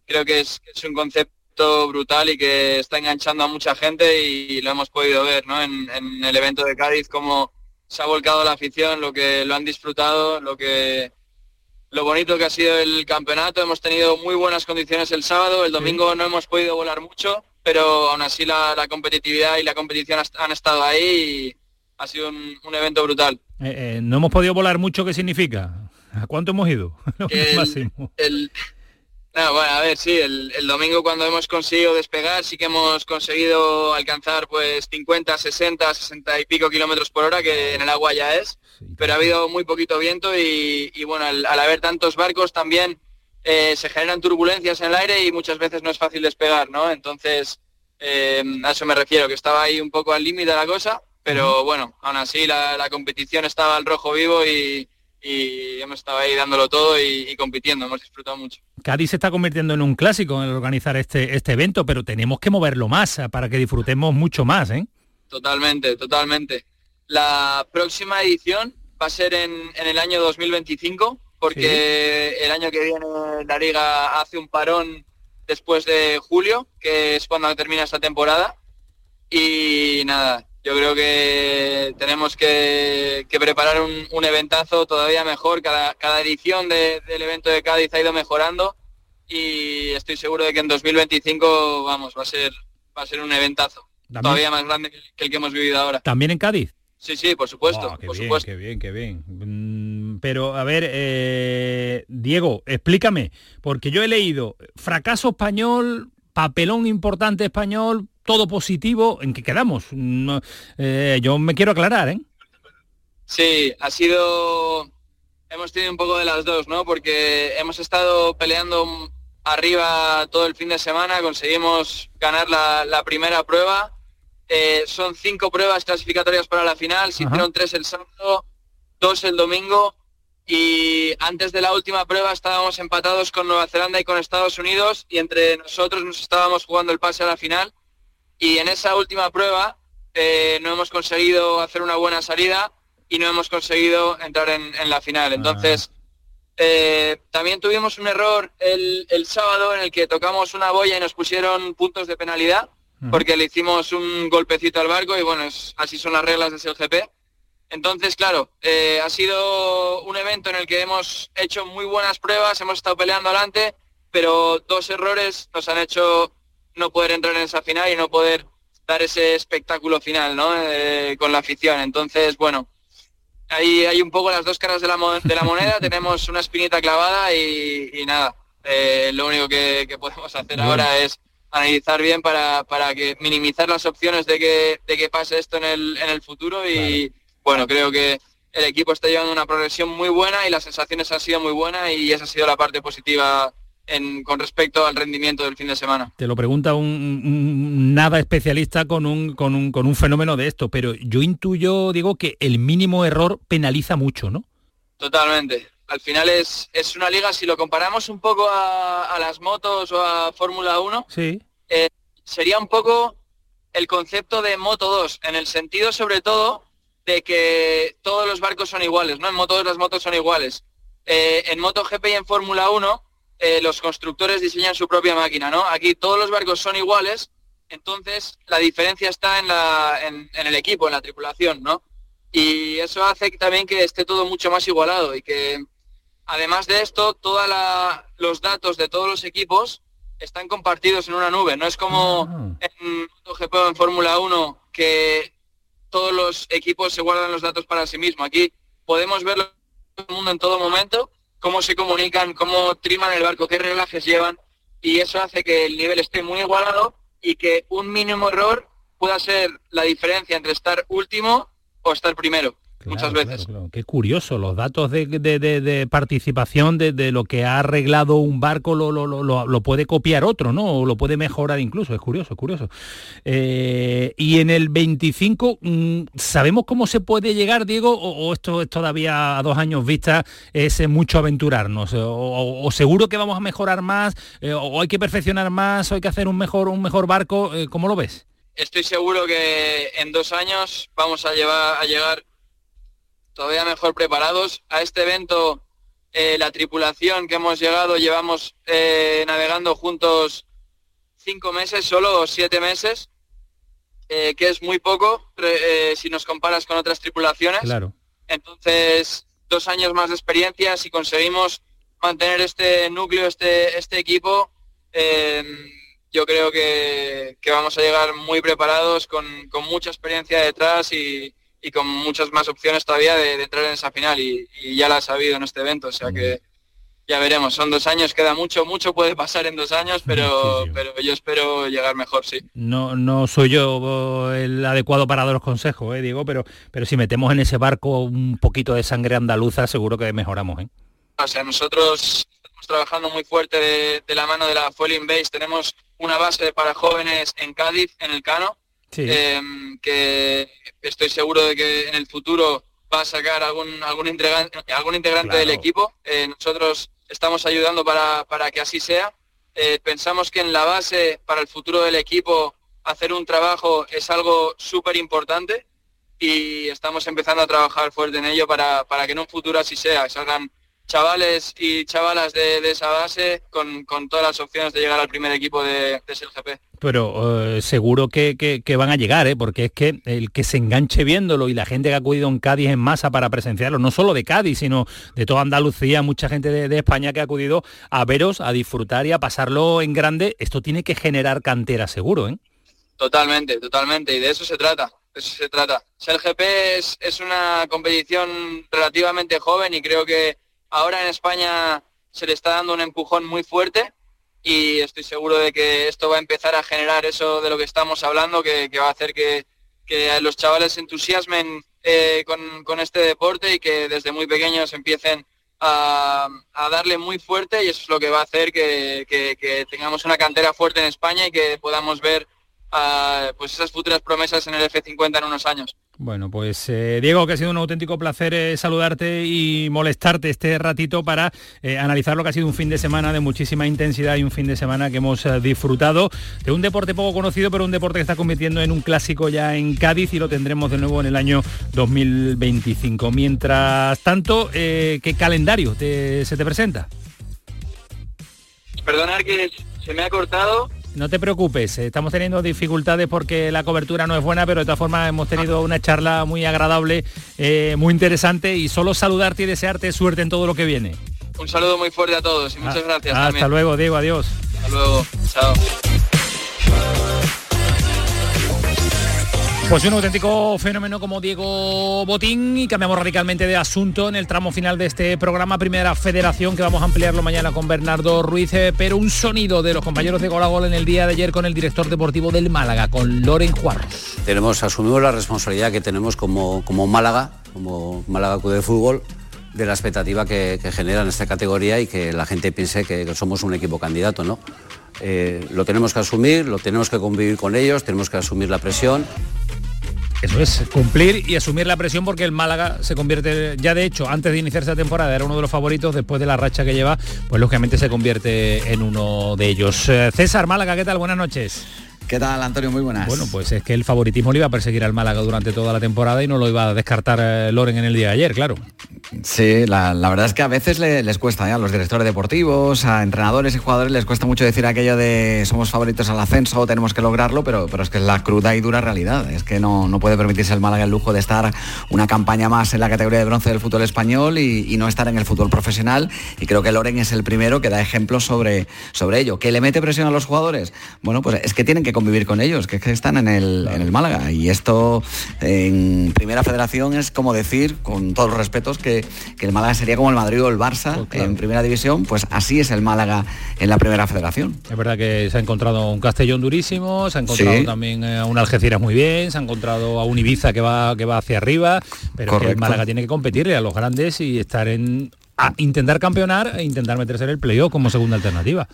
Creo que es, un concepto brutal y que está enganchando a mucha gente y lo hemos podido ver ¿no? en, el evento de Cádiz, cómo se ha volcado la afición, lo que lo han disfrutado, lo que lo bonito que ha sido el campeonato. Hemos tenido muy buenas condiciones el sábado, el domingo no hemos podido volar mucho, pero aún así la, competitividad y la competición han estado ahí y ha sido un, evento brutal. Eh, eh, no hemos podido volar mucho, ¿qué significa? ¿A cuánto hemos ido? el, bueno, a ver, sí, el, domingo cuando hemos conseguido despegar, sí que hemos conseguido alcanzar pues 50, 60, 60 y pico kilómetros por hora, que en el agua ya es, pero ha habido muy poquito viento y, bueno, al, haber tantos barcos también eh, se generan turbulencias en el aire y muchas veces no es fácil despegar, ¿no? Entonces, eh, a eso me refiero, que estaba ahí un poco al límite la cosa, pero bueno, aún así la competición estaba al rojo vivo y, y hemos estado ahí dándolo todo y, compitiendo, hemos disfrutado mucho. Cádiz se está convirtiendo en un clásico en organizar este, este evento, pero tenemos que moverlo más para que disfrutemos mucho más, ¿eh? Totalmente, totalmente. La próxima edición va a ser en, el año 2025, porque el año que viene la liga hace un parón después de julio, que es cuando termina esta temporada. Y nada, yo creo que tenemos que, preparar un, eventazo todavía mejor. Cada, edición del evento de Cádiz ha ido mejorando y estoy seguro de que en 2025 vamos va a ser va a ser un eventazo todavía más grande que el que hemos vivido ahora. También en Cádiz. Sí, sí, por supuesto. Qué por bien, supuesto. qué bien, qué bien. Pero a ver, eh, Diego, explícame, porque yo he leído fracaso español, papelón importante español, todo positivo, ¿en qué quedamos? Eh, yo me quiero aclarar, ¿eh? Sí, ha sido... Hemos tenido un poco de las dos, ¿no? Porque hemos estado peleando arriba todo el fin de semana, conseguimos ganar la, primera prueba. Eh, son cinco pruebas clasificatorias para la final, se hicieron tres el sábado, dos el domingo y antes de la última prueba estábamos empatados con Nueva Zelanda y con Estados Unidos y entre nosotros nos estábamos jugando el pase a la final y en esa última prueba eh, no hemos conseguido hacer una buena salida y no hemos conseguido entrar en, la final. Entonces, eh, también tuvimos un error el, sábado en el que tocamos una boya y nos pusieron puntos de penalidad porque le hicimos un golpecito al barco y bueno, así son las reglas del CLGP. Entonces, claro, eh, ha sido un evento en el que hemos hecho muy buenas pruebas, hemos estado peleando adelante, pero dos errores nos han hecho no poder entrar en esa final y no poder dar ese espectáculo final ¿no? Eh, con la afición. Entonces, bueno, ahí hay un poco las dos caras de la, de la moneda, tenemos una espinita clavada y, nada, eh, lo único que, podemos hacer ahora es analizar bien para, para que minimizar las opciones de que, de que pase esto en el, en el futuro y bueno, creo que el equipo está llevando una progresión muy buena y las sensaciones han sido muy buenas y esa ha sido la parte positiva con respecto al rendimiento del fin de semana. Te lo pregunta un, nada especialista con un, con, un, con un fenómeno de esto, pero yo intuyo, digo, que el mínimo error penaliza mucho, ¿no? Totalmente. Al final es, es una liga, si lo comparamos un poco a, las motos o a Fórmula 1, sí. Eh, sería un poco el concepto de Moto 2, en el sentido sobre todo de que todos los barcos son iguales, ¿no? En Moto 2 las motos son iguales. Eh, en MotoGP y en Fórmula 1 eh, los constructores diseñan su propia máquina, ¿no? Aquí todos los barcos son iguales, entonces la diferencia está en, la, en, el equipo, en la tripulación, ¿no? Y eso hace también que esté todo mucho más igualado y que además de esto, todos los datos de todos los equipos están compartidos en una nube. No es como ah. en MotoGP o en Fórmula 1 que todos los equipos se guardan los datos para sí mismos. Aquí podemos verlo el mundo en todo momento cómo se comunican, cómo triman el barco, qué relajes llevan, y eso hace que el nivel esté muy igualado y que un mínimo error pueda ser la diferencia entre estar último o estar primero muchas veces. Qué curioso, los datos de, participación de, lo que ha arreglado un barco lo, lo, puede copiar otro, ¿no? O lo puede mejorar incluso, es curioso, es curioso. Eh, y en el 25, mm, ¿sabemos cómo se puede llegar, Diego? ¿O, esto es todavía a dos años vista, es mucho aventurarnos? O, seguro que vamos a mejorar más? Eh, ¿O hay que perfeccionar más? ¿O hay que hacer un mejor, un mejor barco? Eh, ¿Cómo lo ves? Estoy seguro que en dos años vamos a, llevar, a llegar todavía mejor preparados. A este evento eh, la tripulación que hemos llegado, llevamos eh, navegando juntos cinco meses, solo siete meses, que es muy poco si nos comparas con otras tripulaciones. Claro. Entonces, dos años más de experiencia, si conseguimos mantener este núcleo, este, este equipo, yo creo que, vamos a llegar muy preparados, con, mucha experiencia detrás y, con muchas más opciones todavía de, entrar en esa final y, ya la ha sabido en este evento, o sea que ya veremos, son dos años, queda mucho, mucho puede pasar en dos años, pero, pero yo espero llegar mejor, sí. No, no soy yo el adecuado para dar los consejos, ¿eh, Diego, pero, pero si metemos en ese barco un poquito de sangre andaluza, seguro que mejoramos. ¿eh? O sea, nosotros estamos trabajando muy fuerte de, de la mano de la Fueling Base, tenemos una base para jóvenes en Cádiz, en el Cano, em, que estoy seguro de que en el futuro va a sacar algún, algún integrante, algún integrante del equipo. Eh, nosotros estamos ayudando para, que así sea. Eh, pensamos que en la base para el futuro del equipo hacer un trabajo es algo súper importante y estamos empezando a trabajar fuerte en ello para, para que en un futuro así sea, salgan chavales y chavalas de, esa base con, todas las opciones de llegar al primer equipo de, de SLGP. Pero eh, seguro que, van a llegar, ¿eh? porque es que el que se enganche viéndolo y la gente que ha acudido en Cádiz en masa para presenciarlo, no solo de Cádiz, sino de toda Andalucía, mucha gente de, España que ha acudido a veros, a disfrutar y a pasarlo en grande, esto tiene que generar cantera seguro, ¿eh? Totalmente, totalmente, y de eso se trata, eso se trata. SLGP es, es una competición relativamente joven y creo que Ahora en España se le está dando un empujón muy fuerte y estoy seguro de que esto va a empezar a generar eso de lo que estamos hablando, que, va a hacer que, los chavales se entusiasmen eh, con, este deporte y que desde muy pequeños empiecen a, darle muy fuerte y eso es lo que va a hacer que, que tengamos una cantera fuerte en España y que podamos ver pues esas futuras promesas en el F50 en unos años. Bueno, pues eh, Diego, que ha sido un auténtico placer eh, saludarte y molestarte este ratito para eh, analizar lo que ha sido un fin de semana de muchísima intensidad y un fin de semana que hemos disfrutado de un deporte poco conocido, pero un deporte que está convirtiendo en un clásico ya en Cádiz y lo tendremos de nuevo en el año 2025. Mientras tanto, ¿qué calendario se te presenta? Perdonar que se me ha cortado no te preocupes, estamos teniendo dificultades porque la cobertura no es buena, pero de todas formas hemos tenido una charla muy agradable, eh, muy interesante y solo saludarte y desearte suerte en todo lo que viene. Un saludo muy fuerte a todos y muchas ah, gracias. Hasta luego, Diego, adiós. Hasta luego, chao. Pues un auténtico fenómeno como Diego Botín y cambiamos radicalmente de asunto en el tramo final de este programa Primera Federación que vamos a ampliarlo mañana con Bernardo Ruiz, eh, pero un sonido de los compañeros de Gol en el día de ayer con el director deportivo del Málaga, con Loren Juarros. Tenemos asumido la responsabilidad que tenemos como, como Málaga, como Málaga Club de Fútbol, de la expectativa que, genera en esta categoría y que la gente piense que somos un equipo candidato, ¿no? Eh, lo tenemos que asumir, lo tenemos que convivir con ellos, tenemos que asumir la presión eso es, cumplir y asumir la presión porque el Málaga se convierte, ya de hecho, antes de iniciar esa temporada era uno de los favoritos, después de la racha que lleva, pues lógicamente se convierte en uno de ellos. Eh, César Málaga, ¿qué tal? Buenas noches. ¿Qué tal, Antonio? Muy buenas. Bueno, pues es que el favoritismo le iba a perseguir al Málaga durante toda la temporada y no lo iba a descartar eh, Loren en el día de ayer, claro. Sí, la, verdad es que a veces les cuesta, ¿eh? a los directores deportivos, a entrenadores y jugadores les cuesta mucho decir aquello de somos favoritos al ascenso, tenemos que lograrlo, pero, pero es que es la cruda y dura realidad. Es que no, no puede permitirse el Málaga el lujo de estar una campaña más en la categoría de bronce del fútbol español y, no estar en el fútbol profesional. Y creo que Loren es el primero que da ejemplos sobre, sobre ello. ¿Que le mete presión a los jugadores? Bueno, pues es que tienen que convivir con ellos, que, que están en el, en el Málaga. Y esto en primera federación es como decir, con todos los respetos, que que, el Málaga sería como el Madrid o el Barça pues en primera división, pues así es el Málaga en la primera federación. Es verdad que se ha encontrado un Castellón durísimo, se ha encontrado también a un Algeciras muy bien, se ha encontrado a un Ibiza que va, que va hacia arriba, pero el Málaga tiene que competirle a los grandes y estar en a intentar campeonar e intentar meterse en el playoff como segunda alternativa.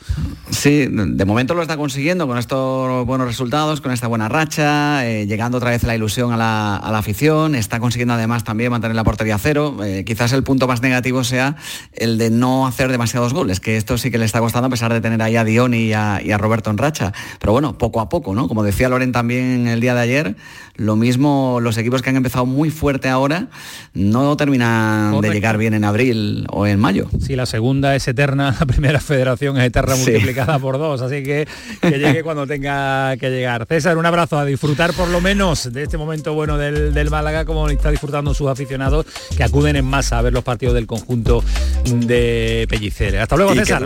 Sí, de momento lo está consiguiendo con estos buenos resultados, con esta buena racha, eh, llegando otra vez la ilusión a la, afición, está consiguiendo además también mantener la portería cero. Eh, quizás el punto más negativo sea el de no hacer demasiados goles, que esto sí que le está costando a pesar de tener ahí a Dion y a, Roberto en racha. Pero bueno, poco a poco, ¿no? Como decía Loren también el día de ayer, lo mismo los equipos que han empezado muy fuerte ahora no terminan de llegar bien en abril o en mayo. Si la segunda es eterna, la primera federación es eterna multiplicada por dos, así que que llegue cuando tenga que llegar. César, un abrazo a disfrutar por lo menos de este momento bueno del, del Málaga, como está disfrutando sus aficionados que acuden en masa a ver los partidos del conjunto de Pellicer. Hasta luego, César.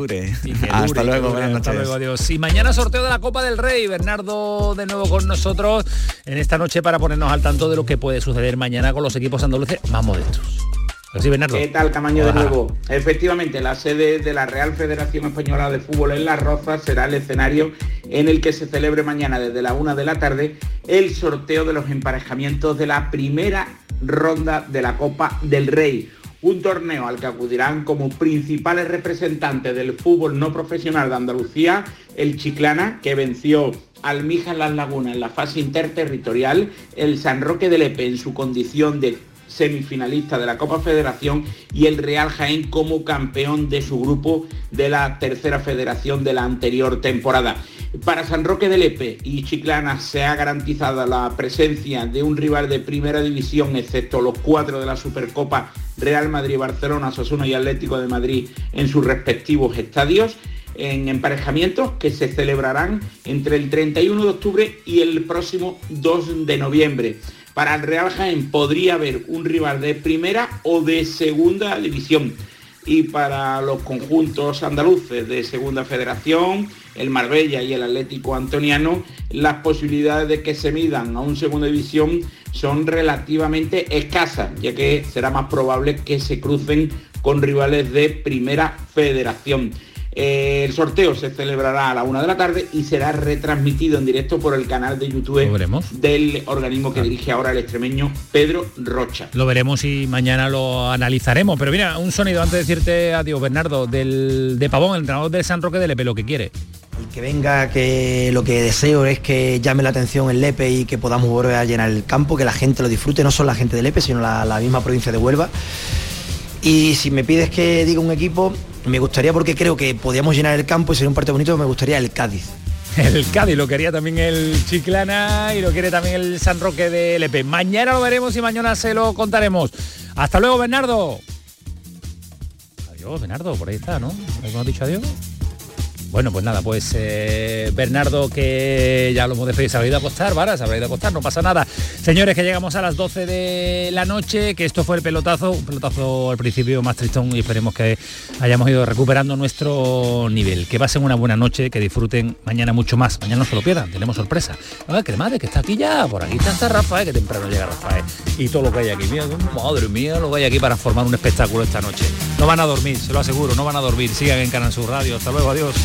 hasta luego, Hasta luego, adiós. Y mañana sorteo de la Copa del Rey. Bernardo de nuevo con nosotros en esta noche para ponernos al tanto de lo que puede suceder mañana con los equipos andaluces más modestos. Bernardo. ¿Qué tal, Camaño de nuevo? Efectivamente, la sede de la Real Federación Española de Fútbol en Las Rozas será el escenario en el que se celebre mañana desde la una de la tarde el sorteo de los emparejamientos de la primera ronda de la Copa del Rey. Un torneo al que acudirán como principales representantes del fútbol no profesional de Andalucía, el Chiclana, que venció al Mijas Las Lagunas en la fase interterritorial, el San Roque de Lepe en su condición de semifinalista de la Copa Federación y el Real Jaén como campeón de su grupo de la tercera federación de la anterior temporada. Para San Roque de Lepe y Chiclana se ha garantizado la presencia de un rival de primera división, excepto los cuatro de la Supercopa Real Madrid, Barcelona, Sosuna y Atlético de Madrid en sus respectivos estadios en emparejamientos que se celebrarán entre el 31 de octubre y el próximo 2 de noviembre. Para el Real Jaén podría haber un rival de primera o de segunda división. Y para los conjuntos andaluces de segunda federación, el Marbella y el Atlético Antoniano, las posibilidades de que se midan a un segunda división son relativamente escasas, ya que será más probable que se crucen con rivales de primera federación. Eh, el sorteo se celebrará a la una de la tarde y será retransmitido en directo por el canal de YouTube del organismo que dirige ahora el extremeño Pedro Rocha. Lo veremos y mañana lo analizaremos. Pero mira, un sonido antes de decirte adiós, Bernardo, del, de Pavón, el entrenador del San Roque de Lepe, lo que quiere. que venga, que lo que deseo es que llame la atención el Lepe y que podamos volver a llenar el campo, que la gente lo disfrute, no solo la gente de Lepe, sino la misma provincia de Huelva. Y si me pides que diga un equipo, me gustaría porque creo que podíamos llenar el campo y sería un partido bonito, me gustaría el Cádiz. El Cádiz lo quería también el Chiclana y lo quiere también el San Roque de LP. Mañana lo veremos y mañana se lo contaremos. Hasta luego, Bernardo. Adiós, Bernardo, por ahí está, ¿no? ¿Hemos dicho adiós? Bueno, pues nada, pues eh, Bernardo, que ya lo hemos despedido, se habrá ido a acostar, ¿vale? Se habrá ido a acostar, no pasa nada. Señores, que llegamos a las 12 de la noche, que esto fue el pelotazo, un pelotazo al principio más tristón y esperemos que hayamos ido recuperando nuestro nivel. Que pasen una buena noche, que disfruten mañana mucho más. Mañana no se lo pierdan, tenemos sorpresa. Ah, Cremade, que está aquí ya, por aquí está, Rafael, que temprano llega Rafael. Y todo lo que hay aquí, madre mía, lo que hay aquí para formar un espectáculo esta noche. No van a dormir, se lo aseguro, no van a dormir. Sigan en Canal Sur Radio. Hasta luego, adiós.